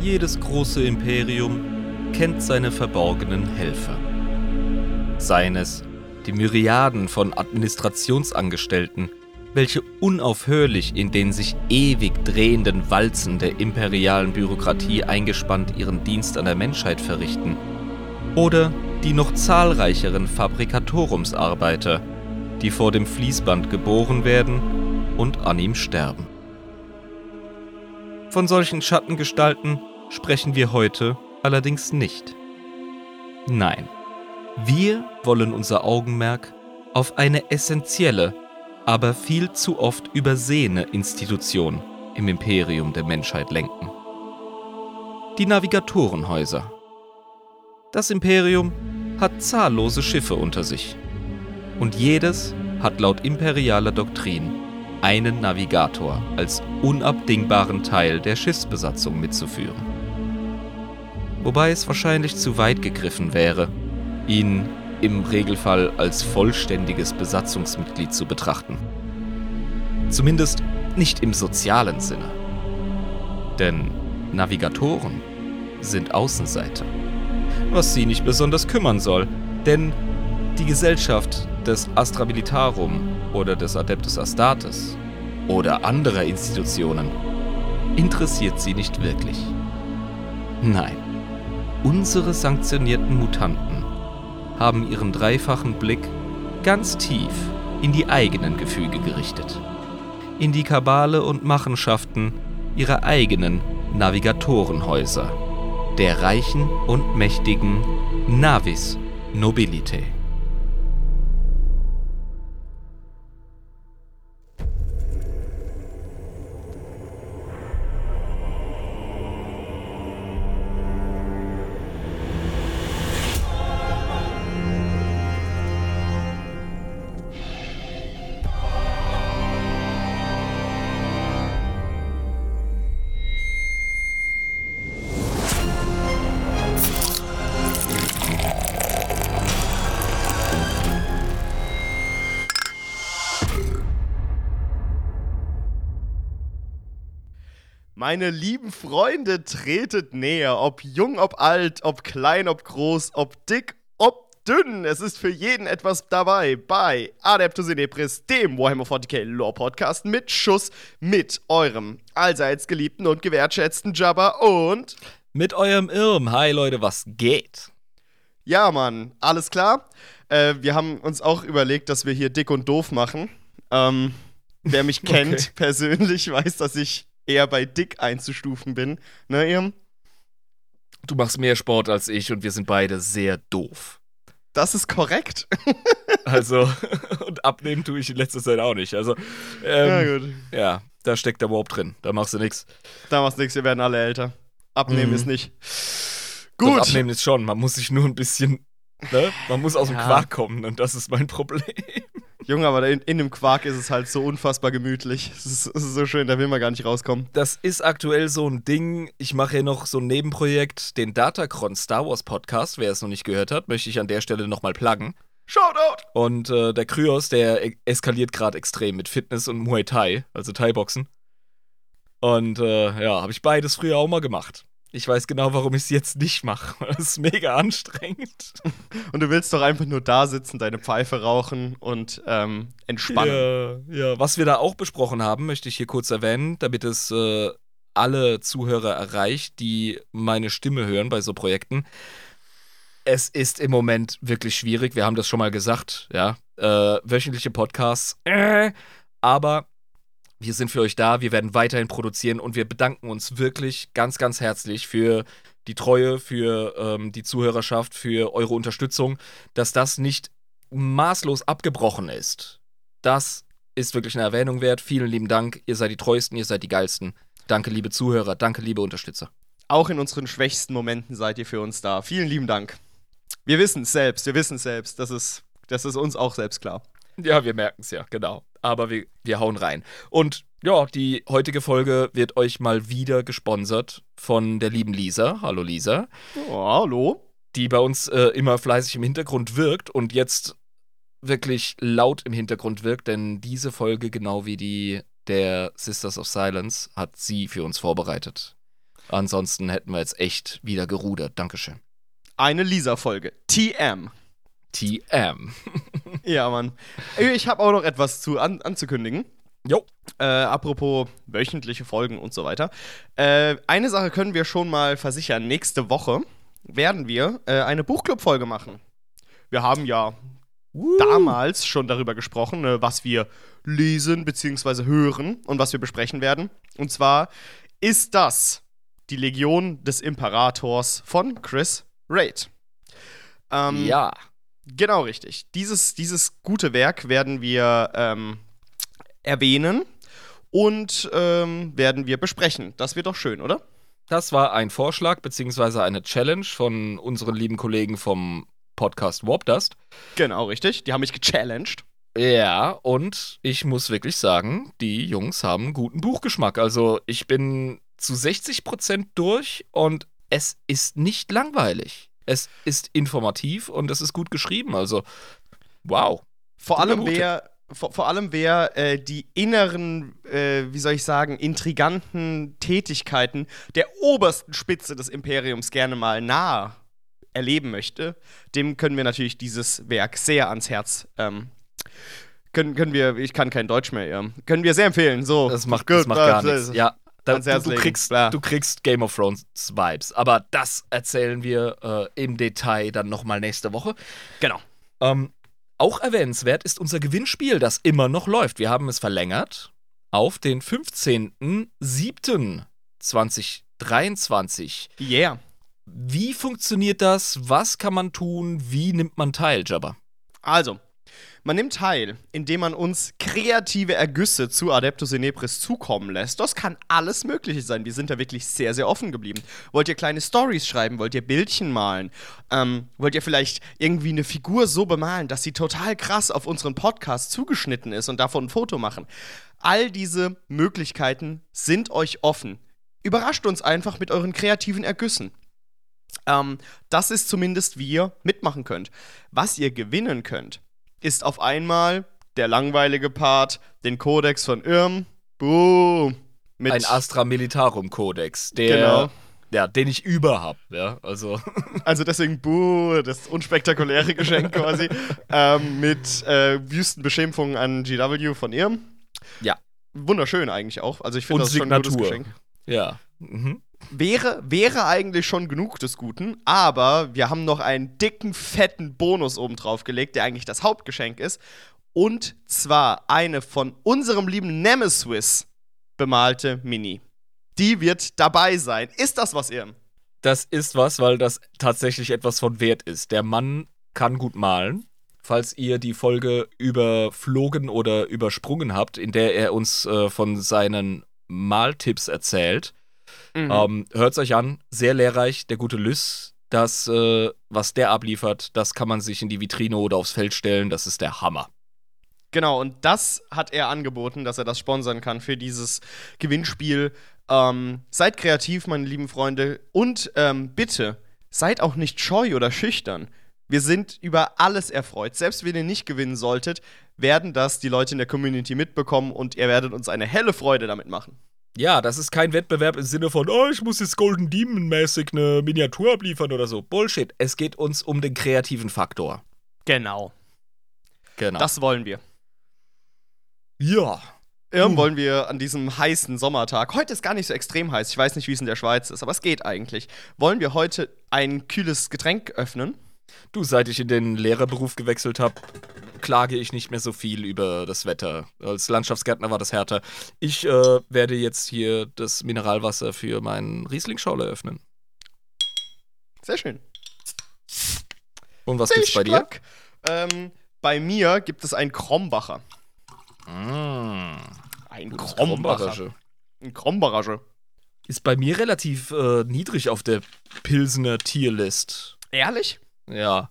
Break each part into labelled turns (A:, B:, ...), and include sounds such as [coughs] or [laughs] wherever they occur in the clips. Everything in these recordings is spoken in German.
A: jedes große Imperium kennt seine verborgenen Helfer. Seien es die Myriaden von Administrationsangestellten, welche unaufhörlich in den sich ewig drehenden Walzen der imperialen Bürokratie eingespannt ihren Dienst an der Menschheit verrichten, oder die noch zahlreicheren Fabrikatorumsarbeiter, die vor dem Fließband geboren werden und an ihm sterben. Von solchen Schattengestalten sprechen wir heute allerdings nicht. Nein, wir wollen unser Augenmerk auf eine essentielle, aber viel zu oft übersehene Institution im Imperium der Menschheit lenken. Die Navigatorenhäuser. Das Imperium hat zahllose Schiffe unter sich. Und jedes hat laut imperialer Doktrin einen Navigator als unabdingbaren Teil der Schiffsbesatzung mitzuführen. Wobei es wahrscheinlich zu weit gegriffen wäre, ihn im Regelfall als vollständiges Besatzungsmitglied zu betrachten. Zumindest nicht im sozialen Sinne. Denn Navigatoren sind Außenseiter. Was sie nicht besonders kümmern soll, denn die Gesellschaft des Astra Militarum oder des Adeptus Astartes oder anderer Institutionen interessiert sie nicht wirklich. Nein, unsere sanktionierten Mutanten haben ihren dreifachen Blick ganz tief in die eigenen Gefüge gerichtet, in die Kabale und Machenschaften ihrer eigenen Navigatorenhäuser, der reichen und mächtigen Navis Nobilite.
B: Meine lieben Freunde, tretet näher, ob jung, ob alt, ob klein, ob groß, ob dick, ob dünn. Es ist für jeden etwas dabei bei Adeptus Inepris, dem Warhammer 40k Lore Podcast mit Schuss, mit eurem allseits geliebten und gewertschätzten Jabba und
A: mit eurem Irm. Hi Leute, was geht?
B: Ja, Mann, alles klar. Äh, wir haben uns auch überlegt, dass wir hier dick und doof machen. Ähm, wer mich [laughs] kennt okay. persönlich, [laughs] weiß, dass ich eher bei dick einzustufen bin. Ne, Irm?
A: Du machst mehr Sport als ich und wir sind beide sehr doof.
B: Das ist korrekt. [laughs]
A: also, und abnehmen tue ich in letzter Zeit auch nicht. Also, ähm, ja, gut. ja, da steckt der überhaupt drin. Da machst du nichts.
B: Da machst du nichts, wir werden alle älter. Abnehmen mhm. ist nicht.
A: Gut. Doch, abnehmen ist schon. Man muss sich nur ein bisschen, ne? Man muss aus ja. dem Quark kommen und das ist mein Problem.
B: Junge, aber in, in, dem Quark ist es halt so unfassbar gemütlich. Es ist, es ist, so schön, da will man gar nicht rauskommen.
A: Das ist aktuell so ein Ding. Ich mache hier noch so ein Nebenprojekt, den Datacron Star Wars Podcast. Wer es noch nicht gehört hat, möchte ich an der Stelle nochmal pluggen.
B: Shoutout!
A: Und äh, der Kryos, der e-, eskaliert gerade extrem mit Fitness und Muay Thai, also Thai-Boxen. Und äh, ja, habe ich beides früher auch mal gemacht. Ich weiß genau, warum ich es jetzt nicht mache. [laughs] Das ist mega anstrengend. [laughs]
B: Und du willst doch einfach nur da sitzen, deine Pfeife rauchen und ähm, entspannen.
A: Ja, ja, was wir da auch besprochen haben, möchte ich hier kurz erwähnen, damit es äh, alle Zuhörer erreicht, die meine Stimme hören bei so Projekten. Es ist im Moment wirklich schwierig. Wir haben das schon mal gesagt, ja. Äh, wöchentliche Podcasts, äh, aber wir sind für euch da, wir werden weiterhin produzieren und wir bedanken uns wirklich ganz, ganz herzlich für die Treue, für ähm, die Zuhörerschaft, für eure Unterstützung, dass das nicht maßlos abgebrochen ist. Das ist wirklich eine Erwähnung wert. Vielen lieben Dank. Ihr seid die treuesten, ihr seid die geilsten. Danke, liebe Zuhörer. Danke, liebe Unterstützer.
B: Auch in unseren schwächsten Momenten seid ihr für uns da. Vielen lieben Dank. Wir wissen es selbst, wir wissen es selbst. Das ist, das ist uns auch selbst klar.
A: Ja, wir merken es ja, genau. Aber wir, wir hauen rein. Und ja, die heutige Folge wird euch mal wieder gesponsert von der lieben Lisa. Hallo Lisa.
B: Oh, hallo.
A: Die bei uns äh, immer fleißig im Hintergrund wirkt und jetzt wirklich laut im Hintergrund wirkt, denn diese Folge, genau wie die der Sisters of Silence, hat sie für uns vorbereitet. Ansonsten hätten wir jetzt echt wieder gerudert. Dankeschön.
B: Eine Lisa-Folge. TM.
A: TM. [laughs]
B: Ja, Mann. Ich habe auch noch etwas zu an anzukündigen.
A: Jo.
B: Äh, apropos wöchentliche Folgen und so weiter. Äh, eine Sache können wir schon mal versichern. Nächste Woche werden wir äh, eine Buchclub-Folge machen. Wir haben ja damals schon darüber gesprochen, äh, was wir lesen bzw. hören und was wir besprechen werden. Und zwar ist das die Legion des Imperators von Chris Raid. Ähm,
A: Ja.
B: Genau richtig. Dieses, dieses gute Werk werden wir ähm, erwähnen und ähm, werden wir besprechen. Das wird doch schön, oder?
A: Das war ein Vorschlag beziehungsweise eine Challenge von unseren lieben Kollegen vom Podcast Warpdust.
B: Genau richtig. Die haben mich gechallenged.
A: Ja, und ich muss wirklich sagen, die Jungs haben einen guten Buchgeschmack. Also ich bin zu 60% durch und es ist nicht langweilig. Es ist informativ und es ist gut geschrieben. Also, wow.
B: Vor allem wer, vor, vor allem wer äh, die inneren, äh, wie soll ich sagen, intriganten Tätigkeiten der obersten Spitze des Imperiums gerne mal nah erleben möchte, dem können wir natürlich dieses Werk sehr ans Herz ähm, können, können wir, ich kann kein Deutsch mehr, ja. können wir sehr empfehlen. So,
A: Das macht,
B: Gut,
A: das macht gar nichts. Ja, da, du, du, kriegst, du kriegst Game of Thrones Vibes. Aber das erzählen wir äh, im Detail dann nochmal nächste Woche.
B: Genau.
A: Ähm, auch erwähnenswert ist unser Gewinnspiel, das immer noch läuft. Wir haben es verlängert auf den 15.07.2023.
B: Yeah.
A: Wie funktioniert das? Was kann man tun? Wie nimmt man teil, Jabba?
B: Also, man nimmt teil, indem man uns kreative Ergüsse zu Adeptus Inepris zukommen lässt. Das kann alles Mögliche sein. Wir sind da wirklich sehr, sehr offen geblieben. Wollt ihr kleine Stories schreiben? Wollt ihr Bildchen malen? Ähm, wollt ihr vielleicht irgendwie eine Figur so bemalen, dass sie total krass auf unseren Podcast zugeschnitten ist und davon ein Foto machen? All diese Möglichkeiten sind euch offen. Überrascht uns einfach mit euren kreativen Ergüssen. Ähm, das ist zumindest, wie ihr mitmachen könnt. Was ihr gewinnen könnt, ist auf einmal der langweilige Part, den Kodex von Irm. Buh. Mit
A: Ein Astra Militarum Kodex, der,
B: Genau.
A: ja, den ich über hab, ja, also. [laughs]
B: also deswegen Buh, das unspektakuläre Geschenk [laughs] quasi. ähm, mit äh, Wüstenbeschimpfungen an GW von Irm.
A: Ja.
B: Wunderschön eigentlich auch. Also ich finde das schon ein gutes
A: Signatur.
B: Geschenk.
A: Ja. Mhm.
B: Wäre, wäre eigentlich schon genug des Guten, aber wir haben noch einen dicken, fetten Bonus oben drauf gelegt, der eigentlich das Hauptgeschenk ist. Und zwar eine von unserem lieben Nemesis bemalte Mini. Die wird dabei sein. Ist das was, Irm?
A: Das ist was, weil das tatsächlich etwas von Wert ist. Der Mann kann gut malen. Falls ihr die Folge überflogen oder übersprungen habt, in der er uns äh, von seinen Maltipps erzählt,
B: Mhm.
A: ähm, hört's euch an. Sehr lehrreich, der gute Lys. Das, äh, was der abliefert, das kann man sich in die Vitrine oder aufs Feld stellen. Das ist der Hammer.
B: Genau, und das hat er angeboten, dass er das sponsern kann für dieses Gewinnspiel. Ähm, seid kreativ, meine lieben Freunde. Und ähm, bitte, seid auch nicht scheu oder schüchtern. Wir sind über alles erfreut. Selbst wenn ihr nicht gewinnen solltet, werden das die Leute in der Community mitbekommen und ihr werdet uns eine helle Freude damit machen.
A: Ja, das ist kein Wettbewerb im Sinne von, oh, ich muss jetzt Golden Demon-mäßig eine Miniatur abliefern oder so. Bullshit. Es geht uns um den kreativen Faktor.
B: Genau.
A: Genau.
B: Das wollen wir.
A: ja.
B: Irm wollen wir an diesem heißen Sommertag, heute ist gar nicht so extrem heiß, ich weiß nicht, wie es in der Schweiz ist, aber es geht eigentlich. Wollen wir heute ein kühles Getränk öffnen?
A: Du, seit ich in den Lehrerberuf gewechselt habe, klage ich nicht mehr so viel über das Wetter. Als Landschaftsgärtner war das härter. Ich äh, werde jetzt hier das Mineralwasser für meinen Riesling-Schorle öffnen.
B: Sehr schön.
A: Und was gibt's bei dir?
B: Ähm, bei mir gibt es einen Krombacher.
A: Mmh.
B: Ein Krombacher. Ein Krombacher.
A: Ist bei mir relativ äh, niedrig auf der Pilsener Tierlist.
B: Ehrlich?
A: Ja.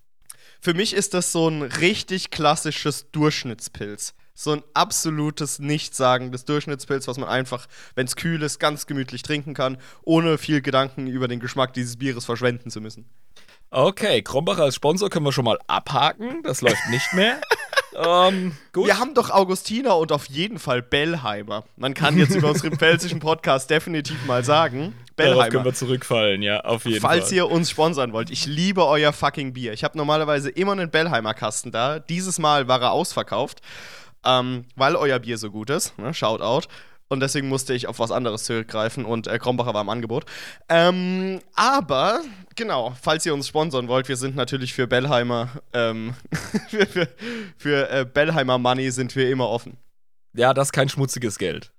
B: Für mich ist das so ein richtig klassisches Durchschnittspilz. So ein absolutes Nichtssagendes Durchschnittspilz, was man einfach, wenn es kühl ist, ganz gemütlich trinken kann, ohne viel Gedanken über den Geschmack dieses Bieres verschwenden zu müssen.
A: Okay, Krombacher als Sponsor können wir schon mal abhaken. Das läuft nicht mehr. [laughs]
B: ähm. Wir haben doch Augustiner und auf jeden Fall Bellheimer. Man kann jetzt über unseren [laughs] pfälzischen Podcast definitiv mal sagen.
A: Bellheimer. Darauf können wir zurückfallen, ja, auf jeden
B: Falls
A: Fall.
B: ihr uns sponsern wollt, ich liebe euer fucking Bier. Ich habe normalerweise immer einen Bellheimer Kasten da. Dieses Mal war er ausverkauft, ähm, weil euer Bier so gut ist. Ne? Shoutout. Und deswegen musste ich auf was anderes zurückgreifen und äh, Krombacher war im Angebot. Ähm, aber, genau, falls ihr uns sponsern wollt, wir sind natürlich für Bellheimer, ähm, [laughs] für, für, für äh, Bellheimer Money sind wir immer offen.
A: Ja, das ist kein schmutziges Geld.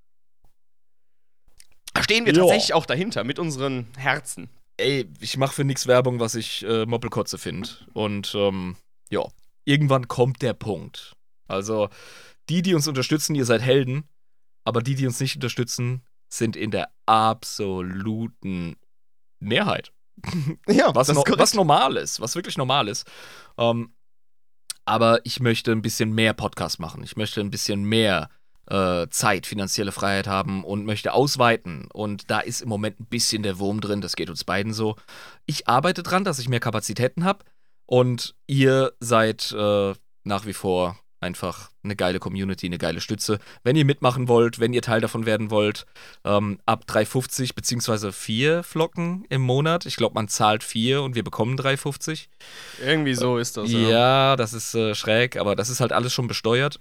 B: Stehen wir jo. tatsächlich auch dahinter mit unseren Herzen.
A: Ey, ich mache für nichts Werbung, was ich äh, Moppelkotze finde. Und ähm, ja, irgendwann kommt der Punkt. Also, die, die uns unterstützen, ihr seid Helden aber die, die uns nicht unterstützen, sind in der absoluten Mehrheit. [laughs]
B: Ja,
A: was, no was normal ist, was wirklich normal ist. Ähm, aber ich möchte ein bisschen mehr Podcast machen. Ich möchte ein bisschen mehr äh, Zeit, finanzielle Freiheit haben und möchte ausweiten. Und da ist im Moment ein bisschen der Wurm drin. Das geht uns beiden so. Ich arbeite dran, dass ich mehr Kapazitäten habe. Und ihr seid äh, nach wie vor einfach eine geile Community, eine geile Stütze. Wenn ihr mitmachen wollt, wenn ihr Teil davon werden wollt, ähm, ab 3,50 beziehungsweise 4 Flocken im Monat. Ich glaube, man zahlt 4 und wir bekommen 3,50.
B: Irgendwie so ist das.
A: Ja, ja das ist äh, schräg, aber das ist halt alles schon besteuert.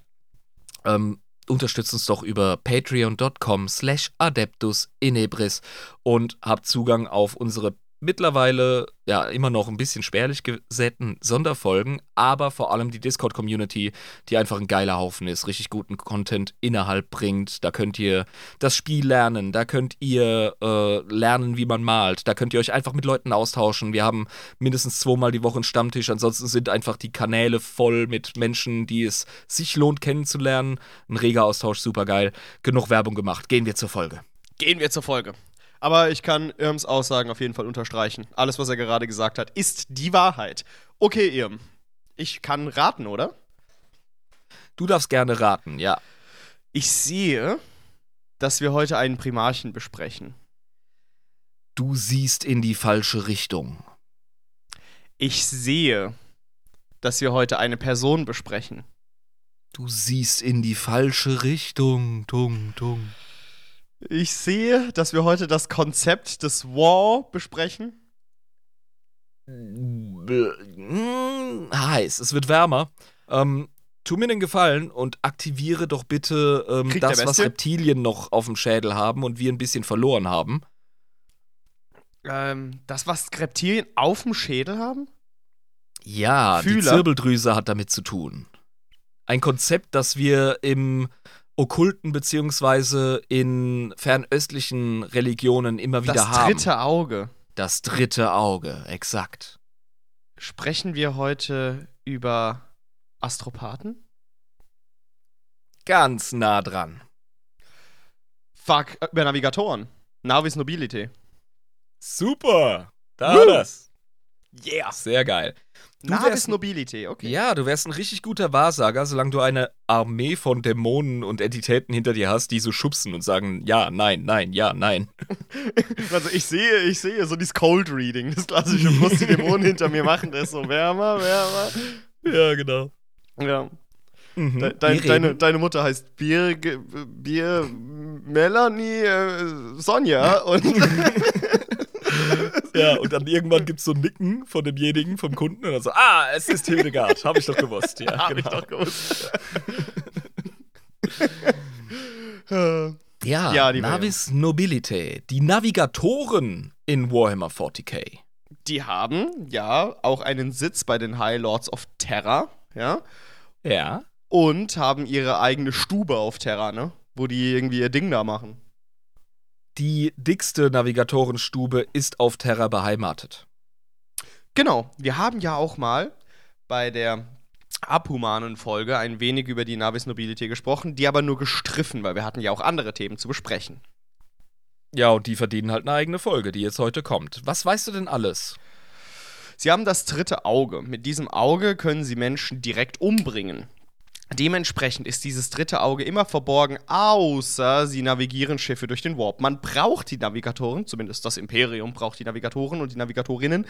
A: Ähm, unterstützt uns doch über patreon.com slash adeptus inebris und habt Zugang auf unsere mittlerweile ja immer noch ein bisschen spärlich gesäten Sonderfolgen, aber vor allem die Discord-Community, die einfach ein geiler Haufen ist, richtig guten Content innerhalb bringt. Da könnt ihr das Spiel lernen, da könnt ihr äh, lernen, wie man malt, da könnt ihr euch einfach mit Leuten austauschen. Wir haben mindestens zweimal die Woche einen Stammtisch, ansonsten sind einfach die Kanäle voll mit Menschen, die es sich lohnt kennenzulernen. Ein reger Austausch, super geil. Genug Werbung gemacht. Gehen wir zur Folge.
B: Gehen wir zur Folge. Aber ich kann Irms Aussagen auf jeden Fall unterstreichen. Alles, was er gerade gesagt hat, ist die Wahrheit. Okay, Irm. Ich kann raten, oder?
A: Du darfst gerne raten, ja.
B: Ich sehe, dass wir heute einen Primarchen besprechen.
A: Du siehst in die falsche Richtung.
B: Ich sehe, dass wir heute eine Person besprechen.
A: Du siehst in die falsche Richtung, tung, tung.
B: Ich sehe, dass wir heute das Konzept des War besprechen.
A: Hm, heiß, es wird wärmer. Ähm, tu mir den Gefallen und aktiviere doch bitte ähm, das, was Reptilien noch auf dem Schädel haben und wir ein bisschen verloren haben.
B: Ähm, das, was Reptilien auf dem Schädel haben?
A: Ja, Fühler. die Zirbeldrüse hat damit zu tun. Ein Konzept, das wir im okkulten beziehungsweise in fernöstlichen Religionen immer wieder
B: das
A: haben.
B: Das dritte Auge.
A: Das dritte Auge, exakt.
B: Sprechen wir heute über Astropathen?
A: Ganz nah dran.
B: Fuck, über Navigatoren. Navis Nobility.
A: Super! Da Woo! das.
B: Yeah.
A: Sehr geil.
B: Du Navis Nobility, okay.
A: Ja, du wärst ein richtig guter Wahrsager, solange du eine Armee von Dämonen und Entitäten hinter dir hast, die so schubsen und sagen, ja, nein, nein, ja, nein. [laughs]
B: Also ich sehe, ich sehe so dieses Cold Reading, das klassische, muss die Dämonen hinter mir machen, der ist so wärmer, wärmer.
A: Ja, genau.
B: Ja. Mhm. De dein, deine, deine Mutter heißt Bier, Bier Melanie äh, Sonja und [laughs]
A: Ja, und dann irgendwann gibt es so ein Nicken von demjenigen, vom Kunden, und dann so, ah, es ist Hildegard, habe ich doch gewusst. Ja,
B: habe genau. ich doch gewusst.
A: ja, ja die Navis Nobility, die Navigatoren in Warhammer 40k.
B: Die haben ja auch einen Sitz bei den High Lords of Terra, ja.
A: Ja.
B: Und haben ihre eigene Stube auf Terra, ne? Wo die irgendwie ihr Ding da machen
A: die dickste Navigatorenstube ist auf Terra beheimatet.
B: Genau, wir haben ja auch mal bei der abhumanen Folge ein wenig über die Navis Nobility gesprochen, die aber nur gestriffen, weil wir hatten ja auch andere Themen zu besprechen.
A: Ja, und die verdienen halt eine eigene Folge, die jetzt heute kommt. Was weißt du denn alles?
B: Sie haben das dritte Auge. Mit diesem Auge können sie Menschen direkt umbringen. Dementsprechend ist dieses dritte Auge immer verborgen, außer sie navigieren Schiffe durch den Warp. Man braucht die Navigatoren, zumindest das Imperium braucht die Navigatoren und die Navigatorinnen,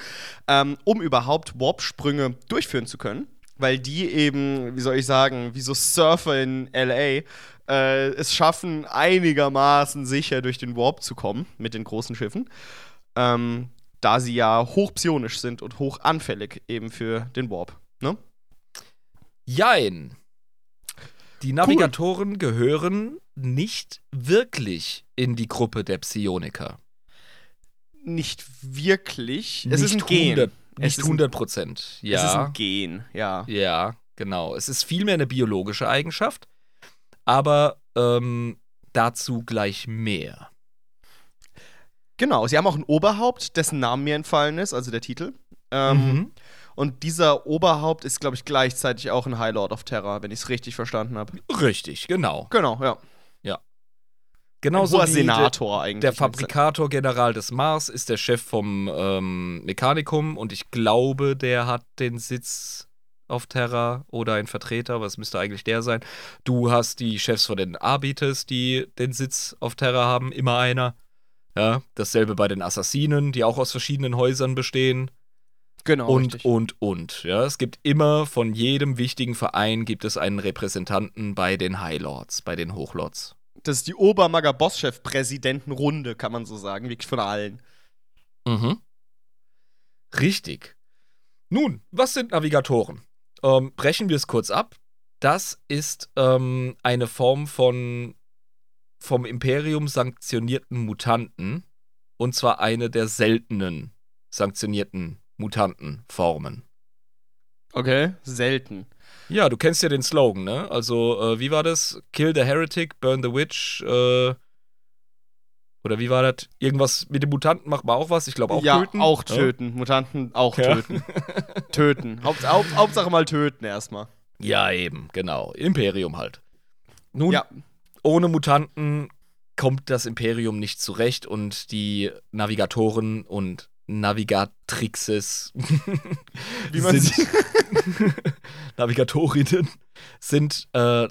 B: ähm, um überhaupt Warp-Sprünge durchführen zu können. weil die eben, wie soll ich sagen, wie so Surfer in LA äh, es schaffen, einigermaßen sicher durch den Warp zu kommen mit den großen Schiffen. Ähm, da sie ja hochpsionisch sind und hoch anfällig eben für den Warp. Ne?
A: Jein. Die Navigatoren cool. gehören nicht wirklich in die Gruppe der Psioniker.
B: Nicht wirklich.
A: Es nicht ist ein Gen. 100, nicht 100 Prozent. Ja.
B: Es ist ein Gen, ja.
A: Ja, genau. Es ist vielmehr eine biologische Eigenschaft, aber ähm, dazu gleich mehr.
B: Genau, sie haben auch ein Oberhaupt, dessen Name mir entfallen ist, also der Titel. Ähm, mhm. Und dieser Oberhaupt ist, glaube ich, gleichzeitig auch ein High Lord of Terror, wenn ich es richtig verstanden habe.
A: Richtig, genau.
B: Genau, ja.
A: Ja. Genauso
B: wie Senator eigentlich.
A: Der Fabrikator General des Mars ist der Chef vom ähm, Mechanikum und ich glaube, der hat den Sitz auf Terra oder ein Vertreter, aber es müsste eigentlich der sein. Du hast die Chefs von den Arbites, die den Sitz auf Terra haben, immer einer. Ja, dasselbe bei den Assassinen, die auch aus verschiedenen Häusern bestehen.
B: Genau.
A: Und, richtig. und, und. Ja, es gibt immer von jedem wichtigen Verein gibt es einen Repräsentanten bei den High Lords, bei den Hochlords.
B: Das ist die Obermager Bosschef-Präsidentenrunde, kann man so sagen, wirklich von allen.
A: Mhm. Richtig. Nun, was sind Navigatoren? Ähm, brechen wir es kurz ab. Das ist ähm, eine Form von vom Imperium sanktionierten Mutanten. Und zwar eine der seltenen sanktionierten Mutantenformen.
B: Okay, selten.
A: Ja, du kennst ja den Slogan, ne? Also, äh, wie war das? Kill the Heretic, burn the Witch, äh, oder wie war das? Irgendwas mit den Mutanten macht man auch was? Ich glaube auch
B: ja,
A: töten.
B: Auch töten. Ja. Mutanten auch ja. töten. [laughs] töten. Haupt, Haupt, Hauptsache mal töten erstmal.
A: Ja, eben, genau. Imperium halt. Nun, ja ohne Mutanten kommt das Imperium nicht zurecht und die Navigatoren und Navigatrixes, [laughs]
B: wie man
A: sind, [laughs] Navigatorinnen sind äh,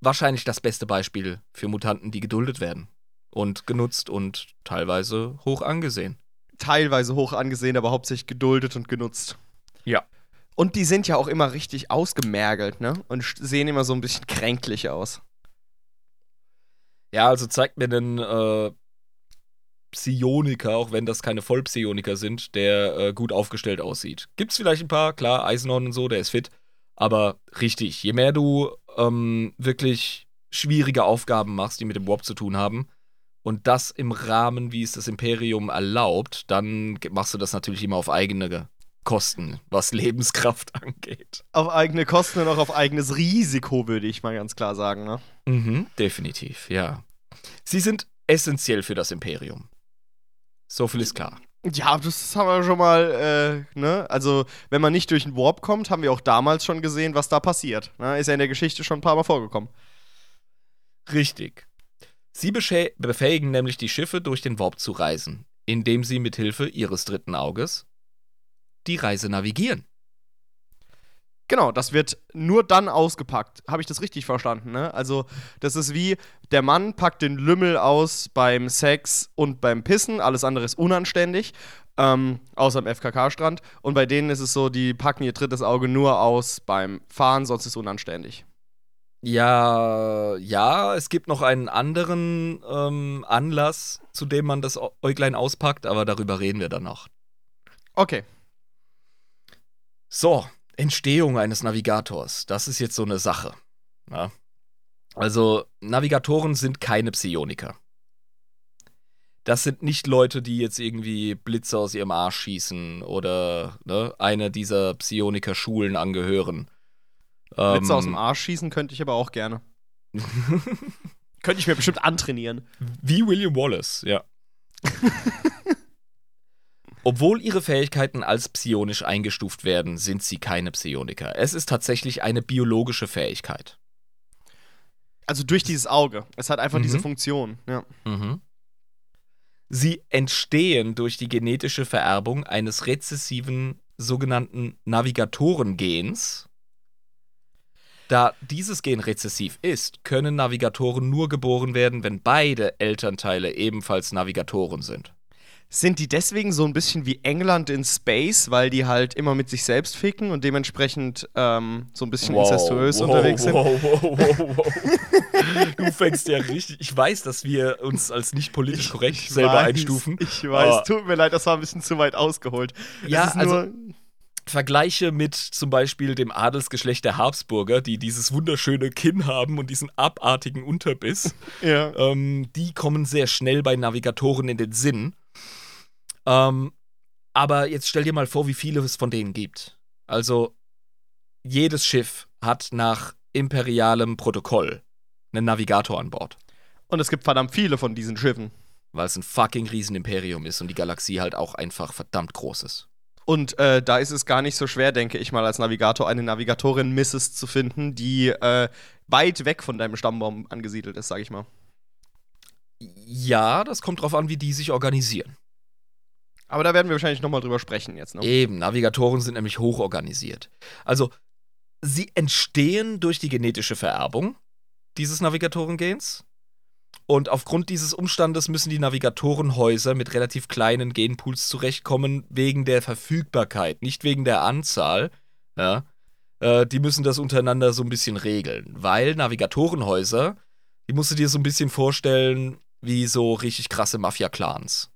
A: wahrscheinlich das beste Beispiel für Mutanten, die geduldet werden und genutzt und teilweise hoch angesehen.
B: Teilweise hoch angesehen, aber hauptsächlich geduldet und genutzt.
A: Ja.
B: Und die sind ja auch immer richtig ausgemergelt, ne? Und sehen immer so ein bisschen kränklich aus.
A: Ja, also zeigt mir einen äh, Psioniker, auch wenn das keine Vollpsioniker sind, der äh, gut aufgestellt aussieht. Gibt's vielleicht ein paar, klar, Eisenhorn und so, der ist fit. Aber richtig, je mehr du ähm, wirklich schwierige Aufgaben machst, die mit dem Warp zu tun haben, und das im Rahmen, wie es das Imperium erlaubt, dann machst du das natürlich immer auf eigene Kosten, was [laughs] Lebenskraft angeht.
B: Auf eigene Kosten und auch auf eigenes Risiko, würde ich mal ganz klar sagen, ne?
A: Mhm, definitiv, ja. Sie sind essentiell für das Imperium. So viel ist klar.
B: Ja, das haben wir schon mal, äh, ne? Also, wenn man nicht durch den Warp kommt, haben wir auch damals schon gesehen, was da passiert. Ne? Ist ja in der Geschichte schon ein paar Mal vorgekommen.
A: Richtig. Sie befähigen nämlich die Schiffe, durch den Warp zu reisen, indem sie mithilfe ihres dritten Auges die Reise navigieren.
B: Genau, das wird nur dann ausgepackt. Habe ich das richtig verstanden, ne? Also, das ist wie, der Mann packt den Lümmel aus beim Sex und beim Pissen, alles andere ist unanständig, ähm, außer am FKK-Strand. Und bei denen ist es so, die packen ihr drittes Auge nur aus beim Fahren, sonst ist es unanständig.
A: Ja, ja, es gibt noch einen anderen ähm, Anlass, zu dem man das Äuglein auspackt, aber darüber reden wir dann noch.
B: Okay.
A: So, Entstehung eines Navigators, das ist jetzt so eine Sache. Ja. Also, Navigatoren sind keine Psioniker. Das sind nicht Leute, die jetzt irgendwie Blitze aus ihrem Arsch schießen oder ne, einer dieser Psioniker-Schulen angehören.
B: Blitze ähm, aus dem Arsch schießen könnte ich aber auch gerne. [laughs] könnte ich mir bestimmt antrainieren.
A: Wie William Wallace, ja. [laughs] Obwohl ihre Fähigkeiten als psionisch eingestuft werden, sind sie keine Psioniker. Es ist tatsächlich eine biologische Fähigkeit.
B: Also durch dieses Auge. Es hat einfach mhm. diese Funktion, ja.
A: Mhm. Sie entstehen durch die genetische Vererbung eines rezessiven sogenannten Navigatorengens. Da dieses Gen rezessiv ist, können Navigatoren nur geboren werden, wenn beide Elternteile ebenfalls Navigatoren sind.
B: Sind die deswegen so ein bisschen wie England in Space, weil die halt immer mit sich selbst ficken und dementsprechend ähm, so ein bisschen incestuös unterwegs sind?
A: Wow, wow, wow, wow. [laughs] du fängst ja richtig. Ich weiß, dass wir uns als nicht politisch korrekt
B: Ich
A: selber
B: weiß,
A: einstufen.
B: Ich weiß,
A: aber-
B: tut mir leid, das war ein bisschen zu weit ausgeholt.
A: Ja, also- Vergleiche mit zum Beispiel dem Adelsgeschlecht der Habsburger, die dieses wunderschöne Kinn haben und diesen abartigen Unterbiss.
B: ja.
A: ähm, die kommen sehr schnell bei Navigatoren in den Sinn. Ähm, aber jetzt stell dir mal vor, wie viele es von denen gibt. Also, jedes Schiff hat nach imperialem Protokoll einen Navigator an Bord.
B: Und es gibt verdammt viele von diesen Schiffen.
A: Weil es ein fucking Riesenimperium ist und die Galaxie halt auch einfach verdammt groß ist.
B: Und äh, da ist es gar nicht so schwer, denke ich mal, als Navigator eine Navigatorin Mrs. zu finden, die äh, weit weg von deinem Stammbaum angesiedelt ist, sag ich mal.
A: Ja, das kommt drauf an, wie die sich organisieren.
B: Aber da werden wir wahrscheinlich nochmal drüber sprechen jetzt. Ne?
A: Eben, Navigatoren sind nämlich hochorganisiert. Also, sie entstehen durch die genetische Vererbung dieses Navigatorengens. Und aufgrund dieses Umstandes müssen die Navigatorenhäuser mit relativ kleinen Genpools zurechtkommen, wegen der Verfügbarkeit, nicht wegen der Anzahl. Ja, äh, die müssen das untereinander so ein bisschen regeln, weil Navigatorenhäuser, die musst du dir so ein bisschen vorstellen wie so richtig krasse Mafia-Clans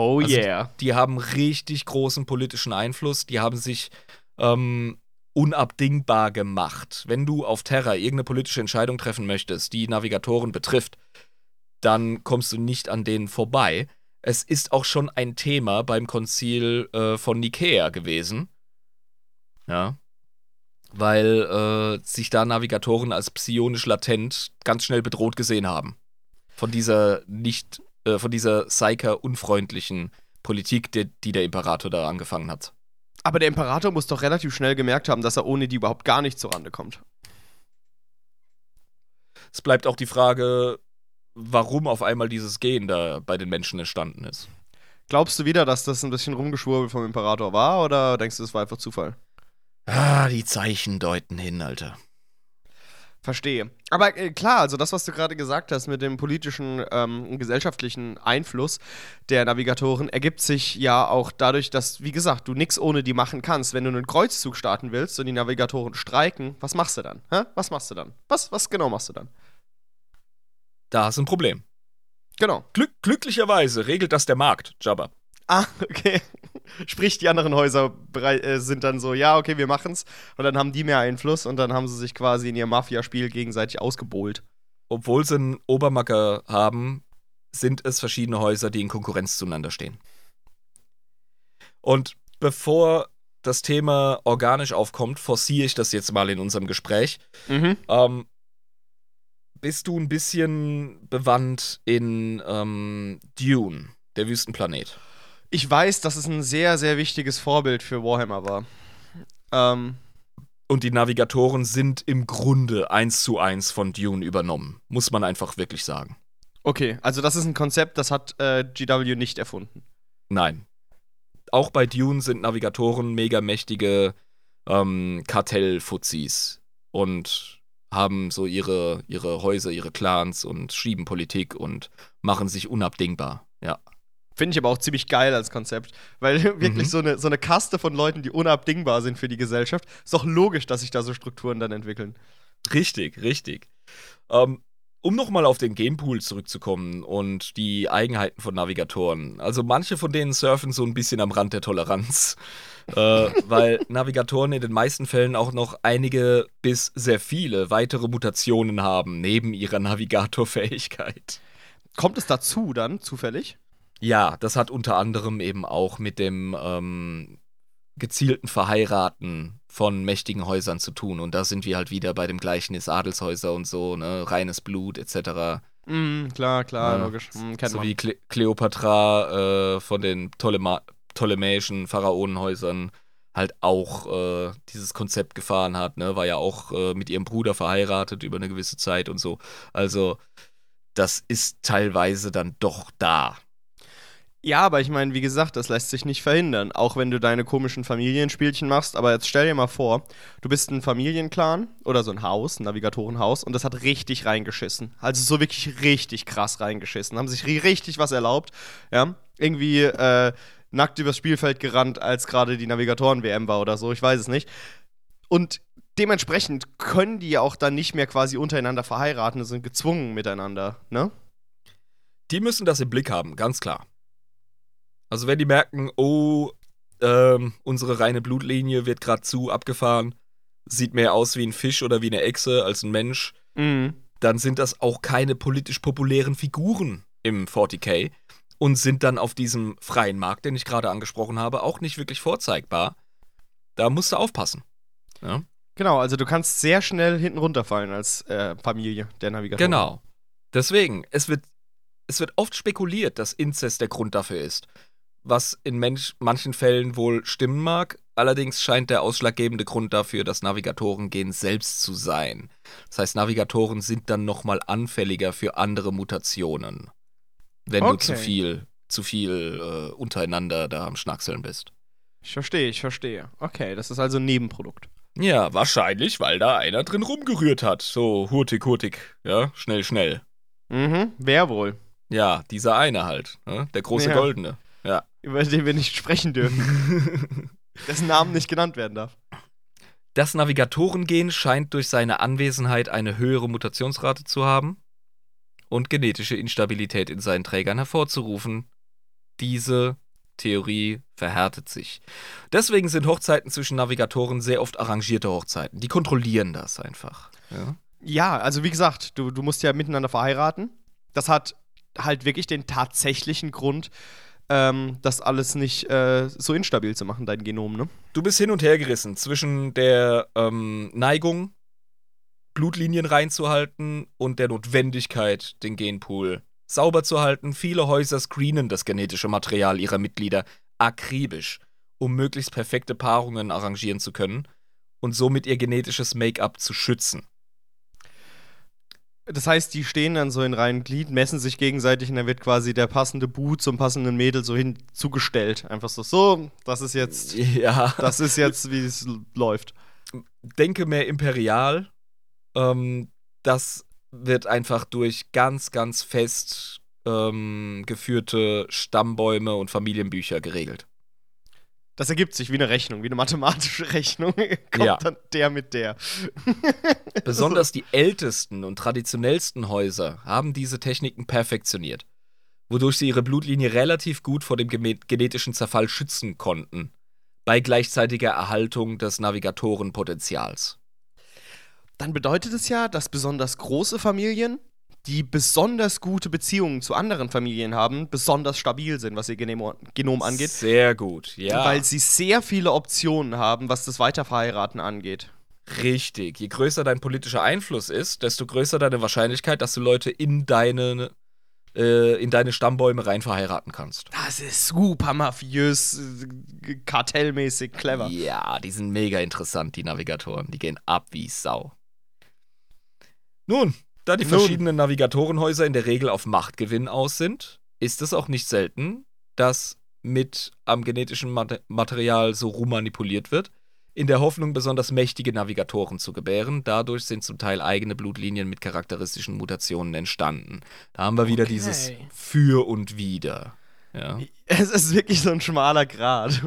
B: Oh
A: Also-
B: yeah.
A: die haben richtig großen politischen Einfluss, die haben sich ähm, unabdingbar gemacht. Wenn du auf Terra irgendeine politische Entscheidung treffen möchtest, die Navigatoren betrifft, dann kommst du nicht an denen vorbei. Es ist auch schon ein Thema beim Konzil äh, von Nikea gewesen. Ja. Weil äh, sich da Navigatoren als psionisch latent ganz schnell bedroht gesehen haben. Von dieser nicht äh, von dieser Psyker-unfreundlichen Politik, die, die der Imperator da angefangen hat.
B: Aber der Imperator muss doch relativ schnell gemerkt haben, dass er ohne die überhaupt gar nicht zurande kommt.
A: Es bleibt auch die Frage, warum auf einmal dieses Gen da bei den Menschen entstanden ist.
B: Glaubst du wieder, dass das ein bisschen Rumgeschwurbel vom Imperator war oder denkst du, das war einfach Zufall?
A: Ah, die Zeichen deuten hin, Alter.
B: Verstehe. Aber äh, klar, also das, was du gerade gesagt hast mit dem politischen, ähm, gesellschaftlichen Einfluss der Navigatoren, ergibt sich ja auch dadurch, dass, wie gesagt, du nichts ohne die machen kannst. Wenn du einen Kreuzzug starten willst und die Navigatoren streiken, was machst du dann? Hä? Was machst du dann? Was, was genau machst du dann?
A: Da hast du ein Problem.
B: Genau.
A: Glück, glücklicherweise regelt das der Markt, Jabba.
B: Ah, [laughs] okay. Sprich, die anderen Häuser äh, sind dann so, ja, okay, wir machen's. Und dann haben die mehr Einfluss und dann haben sie sich quasi in ihrem Mafia-Spiel gegenseitig ausgebohlt.
A: Obwohl sie einen Obermacker haben, sind es verschiedene Häuser, die in Konkurrenz zueinander stehen. Und bevor das Thema organisch aufkommt, forciere ich das jetzt mal in unserem Gespräch.
B: Mhm.
A: Ähm, bist du ein bisschen bewandt in ähm, Dune, der Wüstenplanet?
B: Ich weiß, dass es ein sehr, sehr wichtiges Vorbild für Warhammer war. Ähm,
A: Und die Navigatoren sind im Grunde eins zu eins von Dune übernommen. Muss man einfach wirklich sagen.
B: okay, also das ist ein Konzept, das hat äh, GW nicht erfunden.
A: Nein. Auch bei Dune sind Navigatoren mega mächtige ähm, Kartellfuzis und haben so ihre, ihre Häuser, ihre Clans und schieben Politik und machen sich unabdingbar. Ja.
B: Finde ich aber auch ziemlich geil als Konzept, weil [laughs] wirklich
A: Mhm.
B: so, eine, so eine Kaste von Leuten, die unabdingbar sind für die Gesellschaft, ist doch logisch, dass sich da so Strukturen dann entwickeln.
A: Richtig, richtig. Ähm, um nochmal auf den Gamepool zurückzukommen und die Eigenheiten von Navigatoren. Also manche von denen surfen so ein bisschen am Rand der Toleranz, [laughs] äh, weil Navigatoren in den meisten Fällen auch noch einige bis sehr viele weitere Mutationen haben, neben ihrer Navigatorfähigkeit.
B: Kommt es dazu dann, zufällig?
A: Ja, das hat unter anderem eben auch mit dem ähm, gezielten Verheiraten von mächtigen Häusern zu tun. Und da sind wir halt wieder bei dem Gleichnis Adelshäuser und so, ne, reines Blut etc.
B: Mhm, klar, klar,
A: Ja.
B: logisch. Mhm, kennt
A: So
B: man.
A: wie Cle Kleopatra äh, von den Ptolema ptolemäischen Pharaonenhäusern halt auch äh, dieses Konzept gefahren hat, ne, war ja auch äh, mit ihrem Bruder verheiratet über eine gewisse Zeit und so. Also, das ist teilweise dann doch da.
B: Ja, aber ich meine, wie gesagt, das lässt sich nicht verhindern. Auch wenn du deine komischen Familienspielchen machst. Aber jetzt stell dir mal vor, du bist ein Familienclan oder so ein Haus, ein Navigatorenhaus, und das hat richtig reingeschissen. Also so wirklich richtig krass reingeschissen. Haben sich richtig was erlaubt. Ja, irgendwie äh, nackt übers Spielfeld gerannt, als gerade die Navigatoren-WM war oder so. Ich weiß es nicht. Und dementsprechend können die ja auch dann nicht mehr quasi untereinander verheiraten, sind gezwungen miteinander, ne?
A: Die müssen das im Blick haben, ganz klar. Also wenn die merken, oh, ähm, unsere reine Blutlinie wird gerade zu abgefahren, sieht mehr aus wie ein Fisch oder wie eine Echse als ein Mensch,
B: Mhm.
A: dann sind das auch keine politisch populären Figuren im 40k und sind dann auf diesem freien Markt, den ich gerade angesprochen habe, auch nicht wirklich vorzeigbar. Da musst du aufpassen. Ja?
B: Genau, also du kannst sehr schnell hinten runterfallen als äh, Familie der Navigatoren.
A: Genau. Deswegen, es wird, es wird oft spekuliert, dass Inzest der Grund dafür ist. Was in Mensch, manchen Fällen wohl stimmen mag, allerdings scheint der ausschlaggebende Grund dafür, das Navigatoren-Gen selbst zu sein. Das heißt, Navigatoren sind dann nochmal anfälliger für andere Mutationen. Wenn du zu
B: Okay.
A: viel, zu viel äh, untereinander da am Schnackseln bist.
B: Ich verstehe, ich verstehe. Okay, das ist also ein Nebenprodukt.
A: Ja, wahrscheinlich, weil da einer drin rumgerührt hat. So hurtig, hurtig. Ja, schnell, schnell.
B: Mhm, wer wohl?
A: Ja, dieser eine halt. Ne? Der große
B: Ja.
A: Goldene.
B: Über den wir nicht sprechen dürfen. [laughs] dessen Namen nicht genannt werden darf.
A: Das Navigatorengen scheint durch seine Anwesenheit eine höhere Mutationsrate zu haben und genetische Instabilität in seinen Trägern hervorzurufen. Diese Theorie verhärtet sich. Deswegen sind Hochzeiten zwischen Navigatoren sehr oft arrangierte Hochzeiten. Die kontrollieren das einfach. Ja.
B: Ja, also wie gesagt, du, du musst ja miteinander verheiraten. Das hat halt wirklich den tatsächlichen Grund, ähm, das alles nicht äh, so instabil zu machen, dein Genom, ne?
A: Du bist hin und her gerissen zwischen der ähm, Neigung, Blutlinien reinzuhalten und der Notwendigkeit, den Genpool sauber zu halten. Viele Häuser screenen das genetische Material ihrer Mitglieder akribisch, um möglichst perfekte Paarungen arrangieren zu können und somit ihr genetisches Make-up zu schützen.
B: Das heißt, die stehen dann so in reinen Glied, messen sich gegenseitig und dann wird quasi der passende Boot zum passenden Mädel so hinzugestellt. Einfach so, so, das ist jetzt,
A: Ja,
B: das ist jetzt, wie es läuft.
A: denke mehr imperial. Ähm, das wird einfach durch ganz, ganz fest ähm, geführte Stammbäume und Familienbücher geregelt.
B: Das ergibt sich wie eine Rechnung, wie eine mathematische [laughs] Rechnung. Kommt
A: Ja.
B: dann der mit der. [laughs]
A: Besonders die ältesten und traditionellsten Häuser haben diese Techniken perfektioniert, wodurch sie ihre Blutlinie relativ gut vor dem genetischen Zerfall schützen konnten, bei gleichzeitiger Erhaltung des Navigatorenpotenzials.
B: Dann bedeutet es ja, dass besonders große Familien, die besonders gute Beziehungen zu anderen Familien haben, besonders stabil sind, was ihr Genom, Genom angeht,
A: Sehr gut, ja.
B: weil sie sehr viele Optionen haben, was das Weiterverheiraten angeht.
A: Richtig. Je größer dein politischer Einfluss ist, desto größer deine Wahrscheinlichkeit, dass du Leute in deine, äh, in deine Stammbäume rein verheiraten kannst.
B: Das ist super mafiös, äh, kartellmäßig clever.
A: Ja, die sind mega interessant, die Navigatoren. Die gehen ab wie Sau. Nun, da die
B: Nun.
A: verschiedenen Navigatorenhäuser in der Regel auf Machtgewinn aus sind, ist es auch nicht selten, dass mit am genetischen Mate- Material so rummanipuliert wird, in der Hoffnung, besonders mächtige Navigatoren zu gebären. Dadurch sind zum Teil eigene Blutlinien mit charakteristischen Mutationen entstanden. Da haben wir wieder
B: Okay.
A: dieses Für und Wider. Ja.
B: Es ist wirklich so ein schmaler Grat.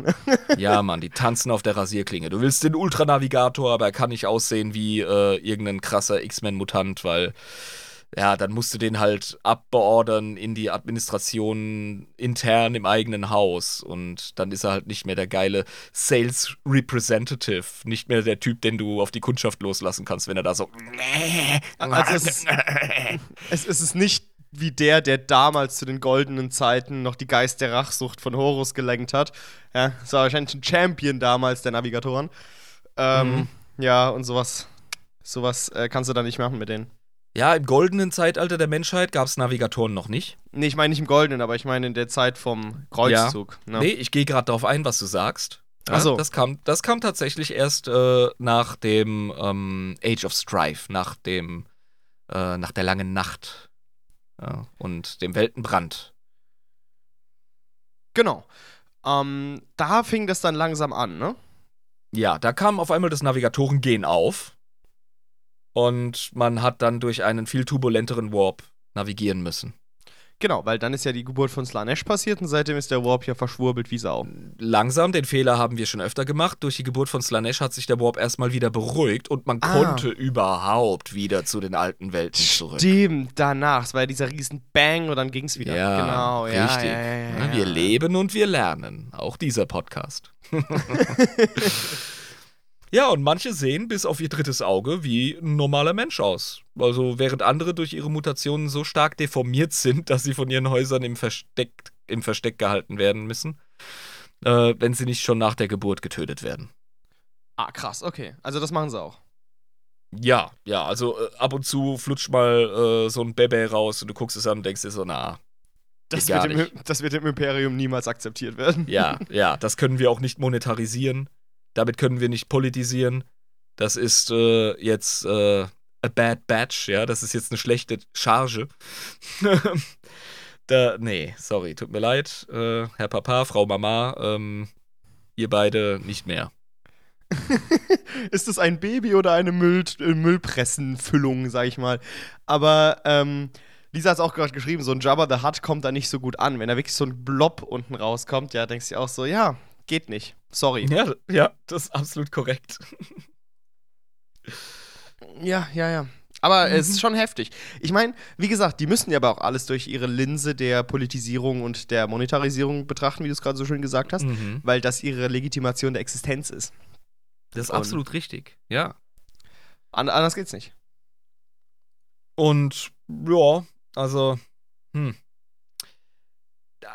A: Ja, Mann, die tanzen auf der Rasierklinge. Du willst den Ultranavigator, aber er kann nicht aussehen wie äh, irgendein krasser X-Men-Mutant, weil, ja, dann musst du den halt abbeordern in die Administration intern im eigenen Haus. Und dann ist er halt nicht mehr der geile Sales Representative, nicht mehr der Typ, den du auf die Kundschaft loslassen kannst, wenn er da so.
B: Also es ist- es, es ist nicht wie der, der damals zu den goldenen Zeiten noch die Geist der Rachsucht von Horus gelenkt hat. Ja, das war wahrscheinlich ein Champion damals der Navigatoren. Ähm, Ja, und sowas, sowas äh, kannst du da nicht machen mit denen.
A: Ja, im goldenen Zeitalter der Menschheit gab es Navigatoren noch nicht.
B: Nee, ich meine nicht im Goldenen, aber ich meine in der Zeit vom Kreuzzug. ne?
A: Nee, ich gehe gerade darauf ein, was du sagst. Ja,
B: so.
A: das, kam, das kam tatsächlich erst äh, nach dem ähm, Age of Strife, nach dem, äh, nach der langen Nacht ja, und dem Weltenbrand.
B: Genau. Ähm, da fing das dann langsam an, ne?
A: Ja, da kam auf einmal das Navigatorengehen auf. Und man hat dann durch einen viel turbulenteren Warp navigieren müssen.
B: Genau, weil dann ist ja die Geburt von Slanesh passiert und seitdem ist der Warp ja verschwurbelt wie Sau.
A: Langsam, den Fehler haben wir schon öfter gemacht. Durch die Geburt von Slanesh hat sich der Warp erstmal wieder beruhigt und man
B: Ah.
A: konnte überhaupt wieder zu den alten Welten zurück.
B: Stimmt, danach. Es war ja dieser riesen Bang und dann ging es wieder.
A: Ja,
B: genau, ja,
A: richtig.
B: Ja, ja.
A: Wir leben und wir lernen. Auch dieser Podcast. [laughs] [laughs] ja, und manche sehen bis auf ihr drittes Auge wie ein normaler Mensch aus. Also während andere durch ihre Mutationen so stark deformiert sind, dass sie von ihren Häusern im Versteck, im Versteck gehalten werden müssen, äh, wenn sie nicht schon nach der Geburt getötet werden.
B: Ah, krass, okay. Also das machen sie auch.
A: Ja, ja, also äh, ab und zu flutscht mal äh, so ein Baby raus und du guckst es an und denkst dir so, na,
B: Das wird, im, das wird im Imperium niemals akzeptiert werden.
A: Ja, [laughs] ja, das können wir auch nicht monetarisieren. Damit können wir nicht politisieren. Das ist äh, jetzt äh, a bad batch, ja, das ist jetzt eine schlechte Charge. [laughs] da, nee, sorry, tut mir leid, äh, Herr Papa, Frau Mama, ähm, ihr beide nicht mehr. [laughs]
B: ist es ein Baby oder eine Müll äh, Müllpressenfüllung, sag ich mal. Aber ähm, Lisa hat es auch gerade geschrieben, so ein Jabba the Hutt kommt da nicht so gut an. Wenn da wirklich so ein Blob unten rauskommt, ja, denkst du auch so, ja, geht nicht. Sorry.
A: Ja, ja, das ist absolut korrekt.
B: Ja, ja, ja. Aber es
A: Mhm.
B: ist schon heftig. Ich meine, wie gesagt, die müssen ja aber auch alles durch ihre Linse der Politisierung und der Monetarisierung betrachten, wie du es gerade so schön gesagt hast,
A: Mhm.
B: weil das ihre Legitimation der Existenz ist.
A: Das ist
B: Und-
A: absolut richtig, ja.
B: An anders geht's nicht.
A: Und ja, also, hm.